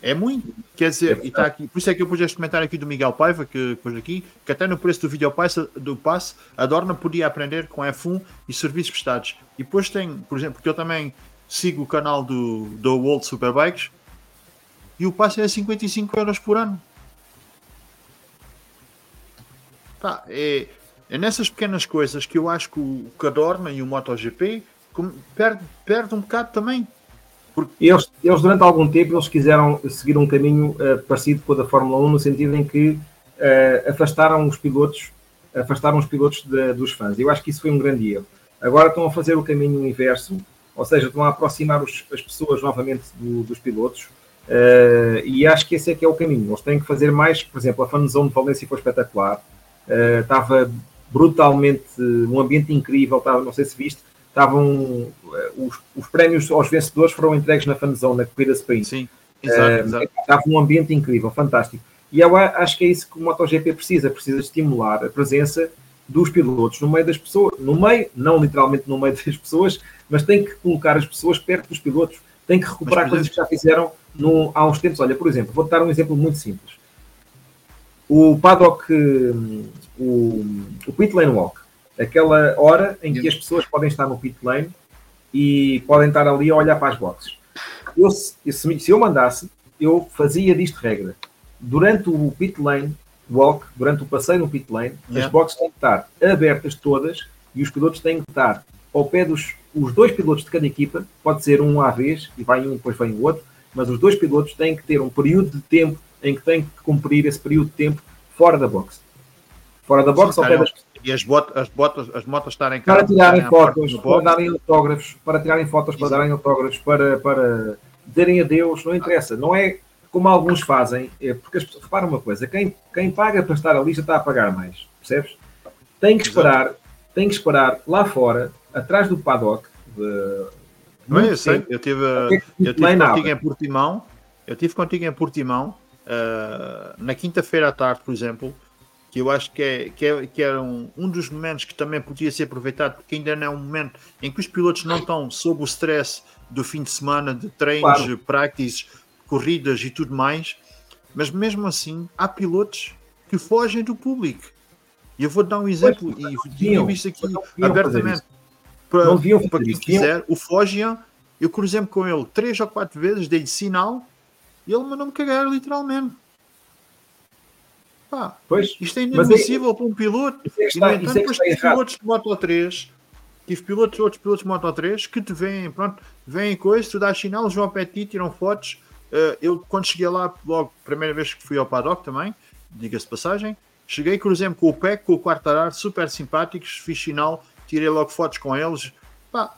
Speaker 1: É muito. Quer dizer, é e está aqui, por isso é que eu pus este comentário aqui do Miguel Paiva, que pus aqui, que até no preço do vídeo do passe, a Dorna podia aprender com F1 e serviços prestados. E depois tem, por exemplo, porque eu também sigo o canal do, do World Superbikes e o passe é 55 euros por ano. Pá, é, é nessas pequenas coisas que eu acho que o, que a Dorna e o MotoGP perde, perde um bocado também.
Speaker 2: Porque eles, eles, durante algum tempo, eles quiseram seguir um caminho uh, parecido com o da Fórmula 1, no sentido em que uh, afastaram os pilotos, afastaram os pilotos de, dos fãs. Eu acho que isso foi um grande erro. Agora estão a fazer o caminho inverso, ou seja, estão a aproximar os, as pessoas novamente do, dos pilotos, uh, e acho que esse é que é o caminho. Eles têm que fazer mais, por exemplo, a fanzone de Valência foi espetacular, estava brutalmente, um ambiente incrível, estava, não sei se viste, estavam eh, os, os, prémios aos vencedores foram entregues na fanzone, na corrida sprint.
Speaker 1: Sim, exato, uh, exato.
Speaker 2: Estava um ambiente incrível, fantástico. E eu acho que é isso que o MotoGP precisa, precisa estimular a presença dos pilotos no meio das pessoas, no meio, não literalmente no meio <laughs> das pessoas, mas tem que colocar as pessoas perto dos pilotos, tem que recuperar mas, coisas que já fizeram no, há uns tempos. Olha, por exemplo, vou dar um exemplo muito simples. O paddock, hum, o, o pit lane walk, aquela hora em que as pessoas podem estar no pit lane e podem estar ali a olhar para as boxes. Eu, se, se eu mandasse, eu fazia disto regra. Durante o pit lane walk, durante o passeio no pit lane, yeah. as boxes têm que estar abertas todas e os pilotos têm que estar ao pé dos os dois pilotos de cada equipa, pode ser um à vez e vai um depois vem o outro, mas os dois pilotos têm que ter um período de tempo em que têm que cumprir esse período de tempo fora da box. Fora da box, Sim, ao pé das
Speaker 1: e as botas, as botas, as motas estarem
Speaker 2: cá. Para tirarem fotos, para darem autógrafos, para tirarem fotos, para darem autógrafos, para, para dizerem adeus, não interessa. Não é como alguns fazem, é porque as pessoas, repara uma coisa, quem, quem paga para estar ali já está a pagar mais, percebes? Tem que esperar, Exato. tem que esperar lá fora, atrás do paddock. De,
Speaker 1: não, eu sei, eu tive, eu tive contigo em Portimão, eu tive contigo em Portimão, uh, na quinta-feira à tarde, por exemplo, que eu acho que, é, que, é, que era um, um dos momentos que também podia ser aproveitado, porque ainda não é um momento em que os pilotos não estão sob o stress do fim de semana, de treinos, claro. practices, corridas e tudo mais, mas mesmo assim há pilotos que fogem do público. E eu vou dar um exemplo, pois, e digo isto aqui abertamente para, para quem quiser. O Fogian, eu cruzei-me com ele três ou quatro vezes, dei-lhe sinal e ele mandou-me cagar literalmente. Pá, pois, isto é, é inadmissível para um piloto. Isso é que está, e, no entanto, é pilotos de Moto 3, tive pilotos, outros pilotos de Moto 3 que te veem, pronto, veem coisas, tu dás sinal, vão ao pé de ti, tiram fotos. Uh, eu, quando cheguei lá, logo, primeira vez que fui ao paddock também, diga-se passagem, Cheguei, cruzei-me com o PEC, com o Quartararo, super simpáticos, fiz sinal, tirei logo fotos com eles. Pá,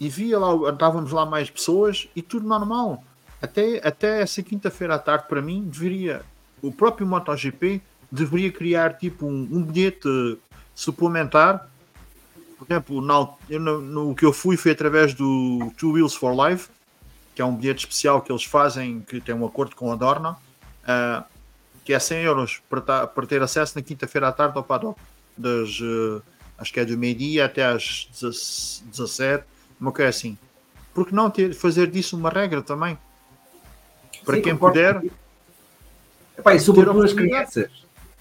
Speaker 1: e via lá, estávamos lá mais pessoas e tudo normal. Até, até essa quinta-feira à tarde, para mim, deveria, o próprio MotoGP deveria criar tipo um, um bilhete suplementar. Por exemplo, no, no, no, que eu fui foi através do Two Wheels for Life, que é um bilhete especial que eles fazem, que tem um acordo com a Dorna, uh, que é 100 euros para, para ter acesso na quinta-feira à tarde ao paddock, das, uh, acho que é do meio-dia até às 17, uma coisa assim. Porque não ter, fazer disso uma regra também? Para Sim, quem puder.
Speaker 2: Epá, e sobretudo as crianças.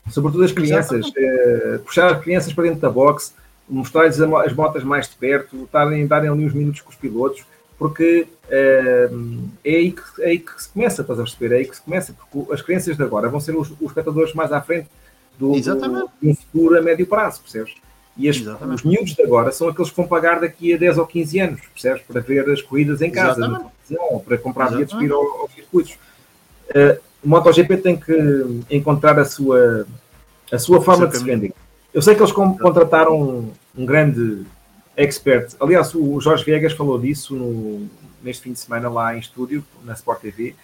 Speaker 2: Sobretudo as crianças. Uh, puxar as crianças para dentro da box, mostrar-lhes as motas mais de perto, darem, darem ali uns minutos com os pilotos, porque uh, é, aí que, é aí que se começa, estás a perceber? É aí que se começa, porque as crianças de agora vão ser os, os espectadores mais à frente do, do, um futuro a médio prazo, percebes? E as, os miúdos de agora são aqueles que vão pagar daqui a 10 ou 15 anos, percebes? Para ver as corridas em casa, ou para comprar bilhetes para ir ao, aos circuitos. Uh, o MotoGP tem que encontrar a sua, a sua forma de se vender. Eu sei que eles contrataram um, um, grande expert. Aliás, o Jorge Viegas falou disso no, neste fim de semana lá em estúdio, na Sport TV,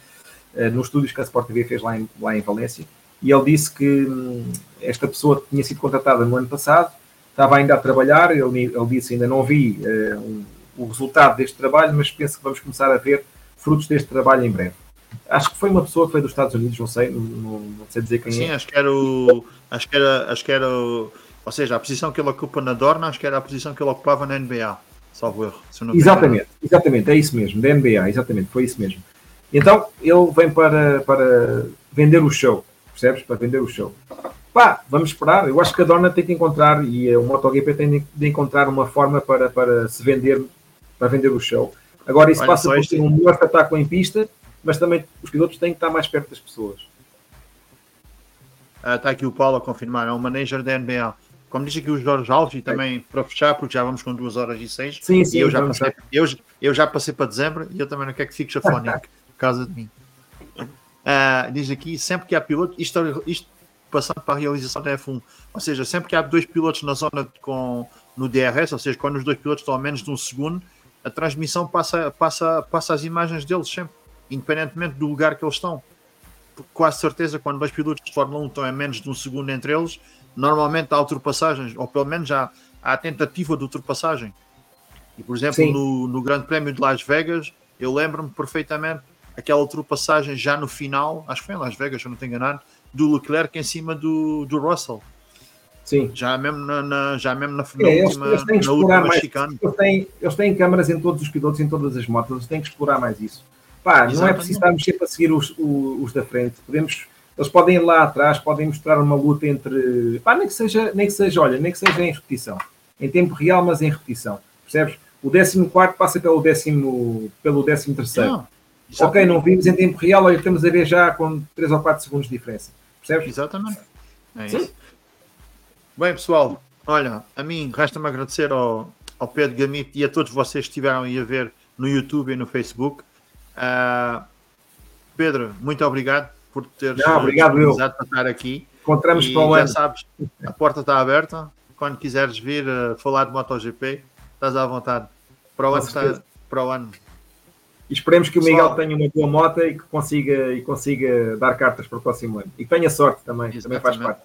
Speaker 2: uh, nos estúdios que a Sport TV fez lá em, lá em Valência. E ele disse que hum, esta pessoa tinha sido contratada no ano passado estava ainda a trabalhar, ele, ele disse ainda não vi uh, um, o resultado deste trabalho, mas penso que vamos começar a ver frutos deste trabalho em breve. Acho que foi uma pessoa que foi dos Estados Unidos, não sei, não, não, não sei dizer quem
Speaker 1: Sim,
Speaker 2: é.
Speaker 1: Sim, acho que era o. Acho que era, acho que era o, ou seja, a posição que ele ocupa na Dorna, acho que era a posição que ele ocupava na NBA, salvo erro.
Speaker 2: exatamente, exatamente, é isso mesmo, da NBA, exatamente, foi isso mesmo. Então ele vem para, para vender o show, percebes? Para vender o show. Pá, vamos esperar. Eu acho que a Dorna tem que encontrar e o MotoGP tem de encontrar uma forma para, para se vender, para vender o show. Agora, isso Olha, passa por ter um melhor espetáculo em pista, mas também os pilotos têm que estar mais perto das pessoas.
Speaker 1: Ah, está aqui o Paulo a confirmar, é um manager da NBA. Como diz aqui o Jorge Alves, e também para fechar, porque já vamos com 2 horas e 6.
Speaker 2: Sim, sim,
Speaker 1: eu já, passei, eu, eu, já passei para dezembro e eu também não quero que fiques <laughs> afónico por causa de mim. Uh, diz aqui, sempre que há piloto, isto, isto passando para a realização da F1. Ou seja, sempre que há dois pilotos na zona com, no DRS, ou seja, quando os dois pilotos estão a menos de um segundo, a transmissão passa, passa, passa as imagens deles sempre, independentemente do lugar que eles estão. Porque quase certeza, quando dois pilotos de Fórmula 1 estão a menos de um segundo entre eles, normalmente há ultrapassagens, ou pelo menos há a tentativa de ultrapassagem. E por exemplo, no, no Grande Prémio de Las Vegas, eu lembro-me perfeitamente aquela ultrapassagem já no final, acho que foi em Las Vegas, se eu não estou enganado, do Leclerc em cima do, do Russell.
Speaker 2: Sim.
Speaker 1: Já mesmo na, na já mesmo na, na é, última, eles, eles na última
Speaker 2: mais, Eles têm, eles têm câmaras em todos os pilotos, em todas as motos, eles têm que explorar mais isso. Pá, não é preciso estarmos sempre a seguir os, os, os, da frente. Podemos, eles podem ir lá atrás, podem mostrar uma luta entre. Pá, nem que seja, nem que seja, olha, nem que seja em repetição. Em tempo real, mas em repetição. Percebes? O 14 passa pelo 13 pelo 13 terceiro. Ok, não vimos em tempo real, olha, estamos a ver já com 3 ou 4 segundos de diferença. Percebes?
Speaker 1: Exatamente. É isso. Bem, pessoal, olha, a mim resta-me agradecer ao, ao Pedro Gamito e a todos vocês que estiveram aí a ver no YouTube e no Facebook. Uh, Pedro, muito obrigado por teres
Speaker 2: Não, obrigado eu.
Speaker 1: para estar aqui.
Speaker 2: Encontramos para o
Speaker 1: ano. sabes, a porta está aberta. Quando quiseres vir uh, falar de MotoGP, estás à vontade. Para o ano, está, para o ano
Speaker 2: e esperemos que o Miguel tenha uma boa moto e que consiga, e consiga dar cartas para o próximo ano. E que tenha sorte também, Exatamente. também faz parte.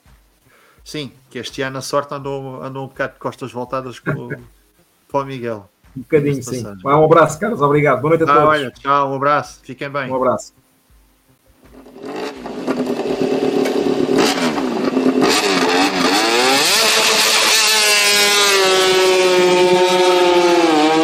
Speaker 1: Sim, que este ano a sorte andou, andou um bocado de costas voltadas com, para o Miguel.
Speaker 2: Um bocadinho, sim. Um abraço, Carlos. Obrigado. Boa noite a
Speaker 1: ah,
Speaker 2: todos.
Speaker 1: Olha, tchau, um abraço. Fiquem bem.
Speaker 2: Um abraço.